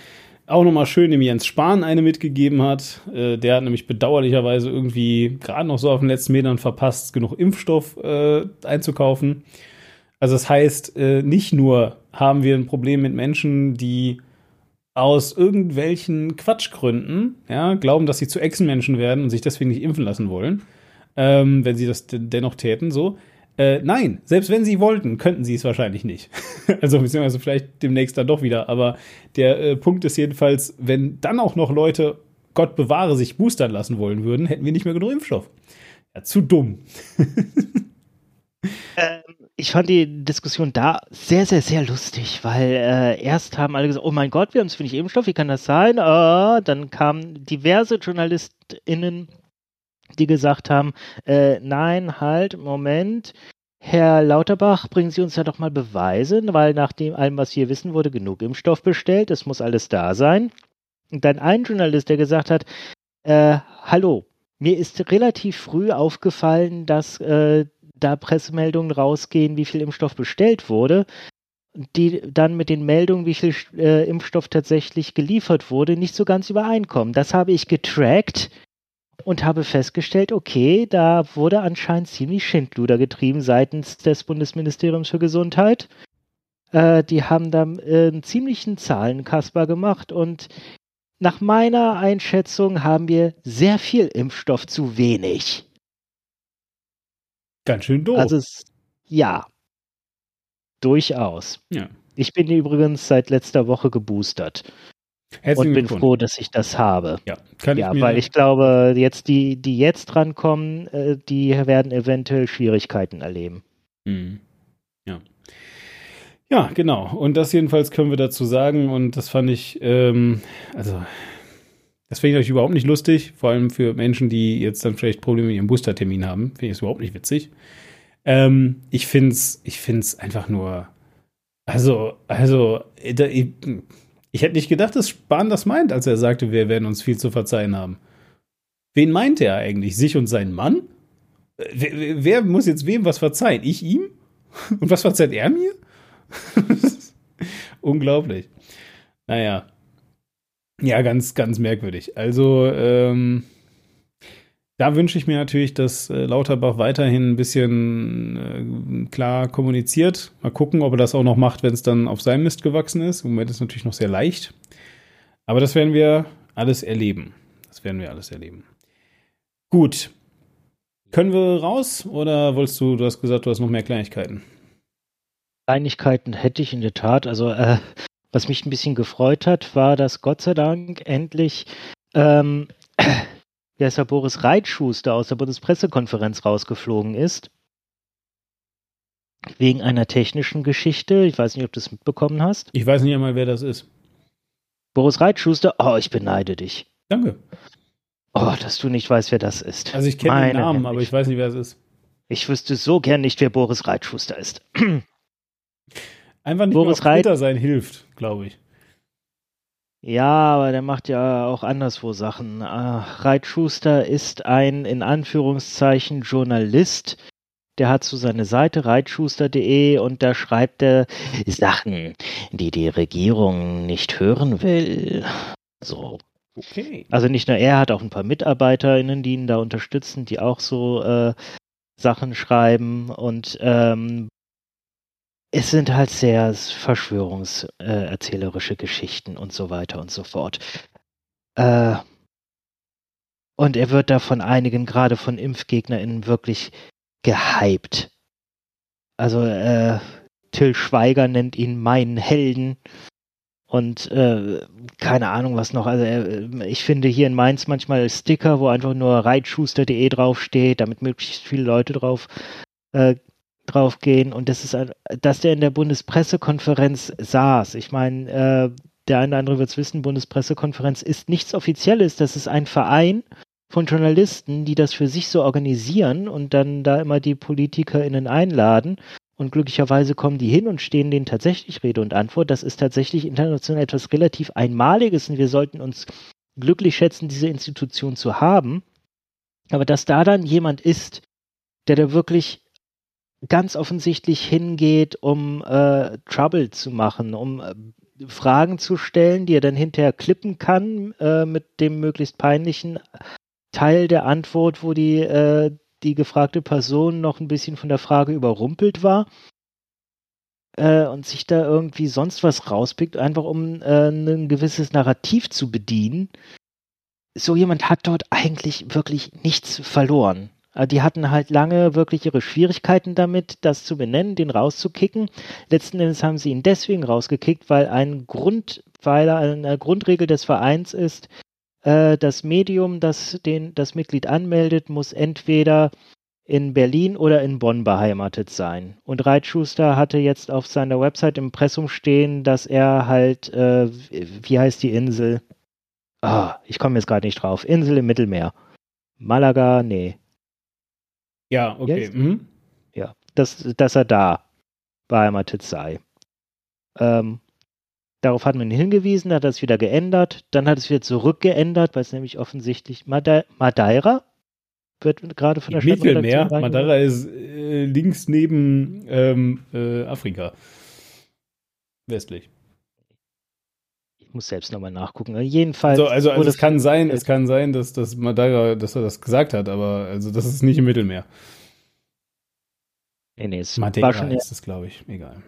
auch nochmal schön dem Jens Spahn eine mitgegeben hat. Äh, der hat nämlich bedauerlicherweise irgendwie gerade noch so auf den letzten Metern verpasst, genug Impfstoff äh, einzukaufen. Also das heißt, äh, nicht nur haben wir ein Problem mit Menschen, die aus irgendwelchen Quatschgründen ja, glauben, dass sie zu Echsenmenschen werden und sich deswegen nicht impfen lassen wollen, ähm, wenn sie das dennoch täten, so, äh, nein, selbst wenn sie wollten, könnten sie es wahrscheinlich nicht. also beziehungsweise vielleicht demnächst dann doch wieder. Aber der äh, Punkt ist jedenfalls, wenn dann auch noch Leute, Gott bewahre, sich boostern lassen wollen würden, hätten wir nicht mehr genug Impfstoff. Ja, zu dumm. ähm, ich fand die Diskussion da sehr, sehr, sehr lustig, weil äh, erst haben alle gesagt, oh mein Gott, wir haben zu wenig Impfstoff, wie kann das sein? Oh, dann kamen diverse JournalistInnen die gesagt haben, äh, nein, halt, Moment, Herr Lauterbach, bringen Sie uns ja doch mal Beweise, weil nach dem allem, was hier wissen, wurde genug Impfstoff bestellt, es muss alles da sein. Und dann ein Journalist, der gesagt hat, äh, hallo, mir ist relativ früh aufgefallen, dass äh, da Pressemeldungen rausgehen, wie viel Impfstoff bestellt wurde, die dann mit den Meldungen, wie viel äh, Impfstoff tatsächlich geliefert wurde, nicht so ganz übereinkommen. Das habe ich getrackt und habe festgestellt, okay, da wurde anscheinend ziemlich Schindluder getrieben seitens des Bundesministeriums für Gesundheit. Äh, die haben da äh, einen ziemlichen Zahlenkasper gemacht und nach meiner Einschätzung haben wir sehr viel Impfstoff zu wenig. Ganz schön doof. Also, es, ja. Durchaus. Ja. Ich bin übrigens seit letzter Woche geboostert. Herzlichen und bin froh, dass ich das habe. Ja, kann ja ich mir weil ich glaube, jetzt die, die jetzt drankommen, äh, die werden eventuell Schwierigkeiten erleben. Mhm. Ja. Ja, genau. Und das jedenfalls können wir dazu sagen. Und das fand ich, ähm, also, das finde ich euch überhaupt nicht lustig. Vor allem für Menschen, die jetzt dann vielleicht Probleme mit ihrem Boostertermin haben. Finde ich es überhaupt nicht witzig. Ähm, ich finde es ich find's einfach nur, also, also, da, ich, ich hätte nicht gedacht, dass Spahn das meint, als er sagte, wir werden uns viel zu verzeihen haben. Wen meint er eigentlich? Sich und seinen Mann? Wer, wer muss jetzt wem was verzeihen? Ich ihm? Und was verzeiht er mir? Unglaublich. Naja. Ja, ganz, ganz merkwürdig. Also, ähm, da wünsche ich mir natürlich, dass äh, Lauterbach weiterhin ein bisschen äh, klar kommuniziert. Mal gucken, ob er das auch noch macht, wenn es dann auf seinem Mist gewachsen ist. Im Moment ist es natürlich noch sehr leicht. Aber das werden wir alles erleben. Das werden wir alles erleben. Gut. Können wir raus oder wolltest du, du hast gesagt, du hast noch mehr Kleinigkeiten? Kleinigkeiten hätte ich in der Tat. Also, äh, was mich ein bisschen gefreut hat, war, dass Gott sei Dank endlich ähm, der Boris Reitschuster aus der Bundespressekonferenz rausgeflogen ist. Wegen einer technischen Geschichte. Ich weiß nicht, ob du es mitbekommen hast. Ich weiß nicht einmal, wer das ist. Boris Reitschuster, oh, ich beneide dich. Danke. Oh, dass du nicht weißt, wer das ist. Also ich kenne den Namen, aber ich weiß nicht, wer es ist. Ich wüsste so gern nicht, wer Boris Reitschuster ist. Einfach nicht Boris mehr auf Twitter sein hilft, glaube ich. Ja, aber der macht ja auch anderswo Sachen. Äh, Reitschuster ist ein in Anführungszeichen Journalist. Der hat so seine Seite reitschuster.de und da schreibt er Sachen, die die Regierung nicht hören will. So. Okay. Also nicht nur er, hat auch ein paar MitarbeiterInnen, die ihn da unterstützen, die auch so äh, Sachen schreiben und ähm, es sind halt sehr verschwörungserzählerische Geschichten und so weiter und so fort. Äh, Und er wird da von einigen, gerade von ImpfgegnerInnen, wirklich gehypt. Also, äh, Till Schweiger nennt ihn meinen Helden. Und äh, keine Ahnung was noch. Also äh, ich finde hier in Mainz manchmal Sticker, wo einfach nur reitschuster.de draufsteht, damit möglichst viele Leute drauf äh, draufgehen. Und das ist, dass der in der Bundespressekonferenz saß. Ich meine, äh, der eine oder andere wird es wissen, Bundespressekonferenz ist nichts Offizielles. Das ist ein Verein von Journalisten, die das für sich so organisieren und dann da immer die PolitikerInnen einladen. Und glücklicherweise kommen die hin und stehen denen tatsächlich Rede und Antwort. Das ist tatsächlich international etwas relativ Einmaliges und wir sollten uns glücklich schätzen, diese Institution zu haben. Aber dass da dann jemand ist, der da wirklich ganz offensichtlich hingeht, um äh, Trouble zu machen, um äh, Fragen zu stellen, die er dann hinterher klippen kann äh, mit dem möglichst peinlichen Teil der Antwort, wo die äh, die gefragte Person noch ein bisschen von der Frage überrumpelt war äh, und sich da irgendwie sonst was rauspickt, einfach um äh, ein gewisses Narrativ zu bedienen. So jemand hat dort eigentlich wirklich nichts verloren. Also die hatten halt lange wirklich ihre Schwierigkeiten damit, das zu benennen, den rauszukicken. Letzten Endes haben sie ihn deswegen rausgekickt, weil ein Grundpfeiler, eine Grundregel des Vereins ist, äh, das Medium, das den, das Mitglied anmeldet, muss entweder in Berlin oder in Bonn beheimatet sein. Und Reitschuster hatte jetzt auf seiner Website im Impressum stehen, dass er halt, äh, wie heißt die Insel? Ah, ich komme jetzt gerade nicht drauf. Insel im Mittelmeer. Malaga, nee. Ja, okay. Mhm. Ja, dass, dass er da beheimatet sei. Ähm, Darauf hat man hingewiesen, hat das wieder geändert, dann hat es wieder zurückgeändert, weil es nämlich offensichtlich Made Madeira wird gerade von der Stadt Mittelmeer. Madeira ist äh, links neben ähm, äh, Afrika. Westlich. Muss selbst nochmal nachgucken. Jedenfalls. So, also, also es kann sein, es kann sein, dass, dass Madeira, dass er das gesagt hat, aber also das ist nicht im Mittelmeer. Nee, nee, es Madeira war schon ist es, glaube ich. Egal.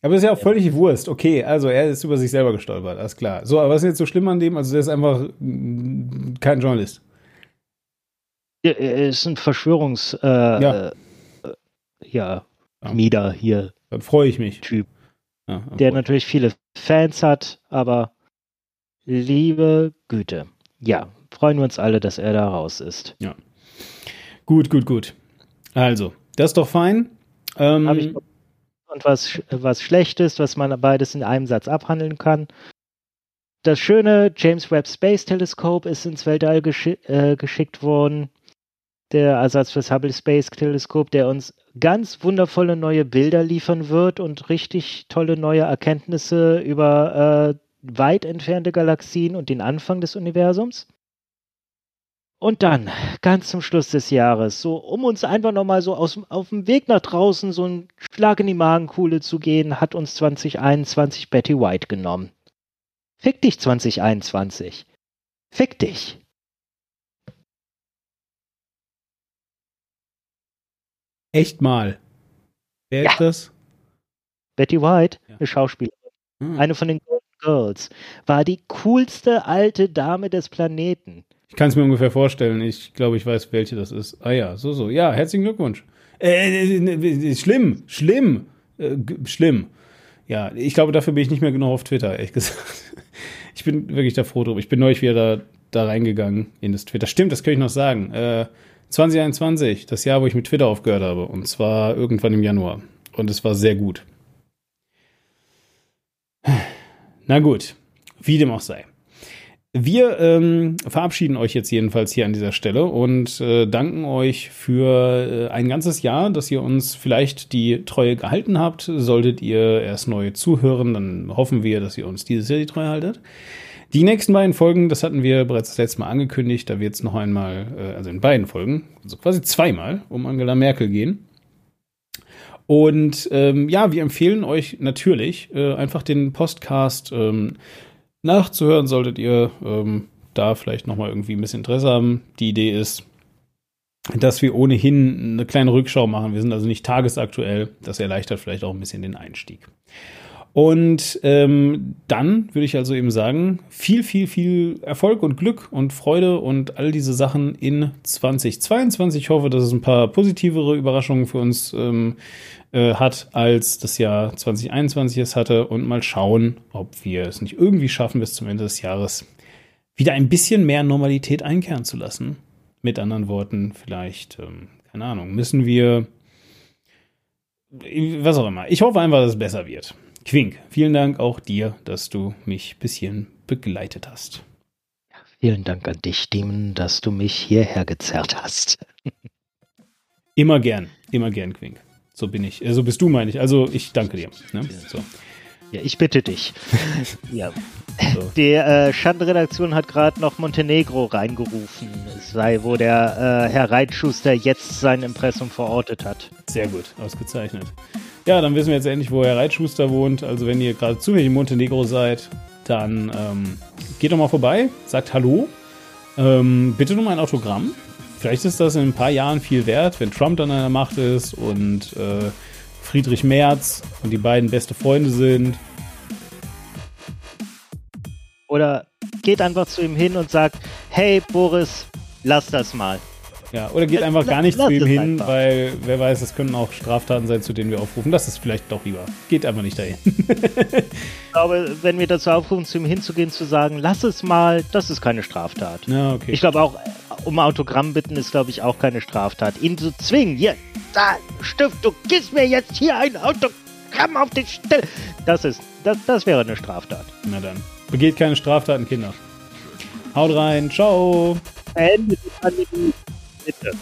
Aber ist ja auch völlig Wurst. Okay, also er ist über sich selber gestolpert, alles klar. So, aber was ist jetzt so schlimm an dem? Also der ist einfach mm, kein Journalist. Er ist ein Verschwörungs... Äh, ja. Äh, ja. Mieder hier. Dann freue ich mich. Typ. Ja, der natürlich viele Fans hat, aber liebe Güte. Ja, freuen wir uns alle, dass er da raus ist. Ja. Gut, gut, gut. Also, das ist doch fein. Ähm, Habe ich und was, was Schlechtes, was man beides in einem Satz abhandeln kann. Das schöne James Webb Space Telescope ist ins Weltall geschi äh, geschickt worden. Der Ersatz fürs Hubble Space Teleskop, der uns ganz wundervolle neue Bilder liefern wird und richtig tolle neue Erkenntnisse über äh, weit entfernte Galaxien und den Anfang des Universums. Und dann, ganz zum Schluss des Jahres, so um uns einfach nochmal so aus, auf dem Weg nach draußen so einen Schlag in die Magenkuhle zu gehen, hat uns 2021 Betty White genommen. Fick dich 2021. Fick dich. Echt mal. Wer ja. ist das? Betty White, ja. eine Schauspielerin. Hm. Eine von den Girls. War die coolste alte Dame des Planeten. Ich kann es mir ungefähr vorstellen. Ich glaube, ich weiß, welche das ist. Ah ja, so, so. Ja, herzlichen Glückwunsch. Äh, äh, äh, äh schlimm, schlimm, äh, schlimm. Ja, ich glaube, dafür bin ich nicht mehr genug auf Twitter, ehrlich gesagt. Ich bin wirklich da froh drüber. Ich bin neulich wieder da, da reingegangen in das Twitter. Stimmt, das kann ich noch sagen. Äh, 2021, das Jahr, wo ich mit Twitter aufgehört habe. Und zwar irgendwann im Januar. Und es war sehr gut. Na gut, wie dem auch sei. Wir ähm, verabschieden euch jetzt jedenfalls hier an dieser Stelle und äh, danken euch für äh, ein ganzes Jahr, dass ihr uns vielleicht die Treue gehalten habt. Solltet ihr erst neu zuhören, dann hoffen wir, dass ihr uns dieses Jahr die Treue haltet. Die nächsten beiden Folgen, das hatten wir bereits das letzte Mal angekündigt, da wird es noch einmal, äh, also in beiden Folgen, also quasi zweimal um Angela Merkel gehen. Und ähm, ja, wir empfehlen euch natürlich äh, einfach den Postcast ähm, nachzuhören, solltet ihr ähm, da vielleicht nochmal irgendwie ein bisschen Interesse haben. Die Idee ist, dass wir ohnehin eine kleine Rückschau machen. Wir sind also nicht tagesaktuell. Das erleichtert vielleicht auch ein bisschen den Einstieg. Und ähm, dann würde ich also eben sagen, viel, viel, viel Erfolg und Glück und Freude und all diese Sachen in 2022. Ich hoffe, dass es ein paar positivere Überraschungen für uns ähm, äh, hat, als das Jahr 2021 es hatte. Und mal schauen, ob wir es nicht irgendwie schaffen, bis zum Ende des Jahres wieder ein bisschen mehr Normalität einkehren zu lassen. Mit anderen Worten, vielleicht, ähm, keine Ahnung, müssen wir, was auch immer. Ich hoffe einfach, dass es besser wird. Quink, vielen Dank auch dir, dass du mich ein bisschen begleitet hast. Ja, vielen Dank an dich, Demon, dass du mich hierher gezerrt hast. immer gern, immer gern, Quink. So bin ich, so bist du, meine ich. Also ich danke dir. Ne? So. Ja, ich bitte dich. ja. So. Die äh, Schandredaktion hat gerade noch Montenegro reingerufen, sei wo der äh, Herr Reitschuster jetzt sein Impressum verortet hat. Sehr gut, ausgezeichnet. Ja, dann wissen wir jetzt endlich, wo Herr Reitschuster wohnt. Also wenn ihr gerade zufällig in Montenegro seid, dann ähm, geht doch mal vorbei, sagt Hallo. Ähm, bitte nur ein Autogramm. Vielleicht ist das in ein paar Jahren viel wert, wenn Trump dann an der Macht ist und äh, Friedrich Merz und die beiden beste Freunde sind. Oder geht einfach zu ihm hin und sagt, hey Boris, lass das mal. Ja, oder geht einfach gar nicht zu ihm hin, weil wer weiß, es können auch Straftaten sein, zu denen wir aufrufen. Das ist vielleicht doch lieber. Geht einfach nicht dahin. ich glaube, wenn wir dazu aufrufen, zu ihm hinzugehen, zu sagen, lass es mal, das ist keine Straftat. Ja, okay. Ich glaube auch, um Autogramm bitten ist, glaube ich, auch keine Straftat. Ihn zu zwingen, hier, da, Stift, du gibst mir jetzt hier ein Autogramm auf die Stelle. Das ist, das, das wäre eine Straftat. Na dann. Begeht keine Straftaten, Kinder. Haut rein, ciao. Ende die Pandemie. Bitte.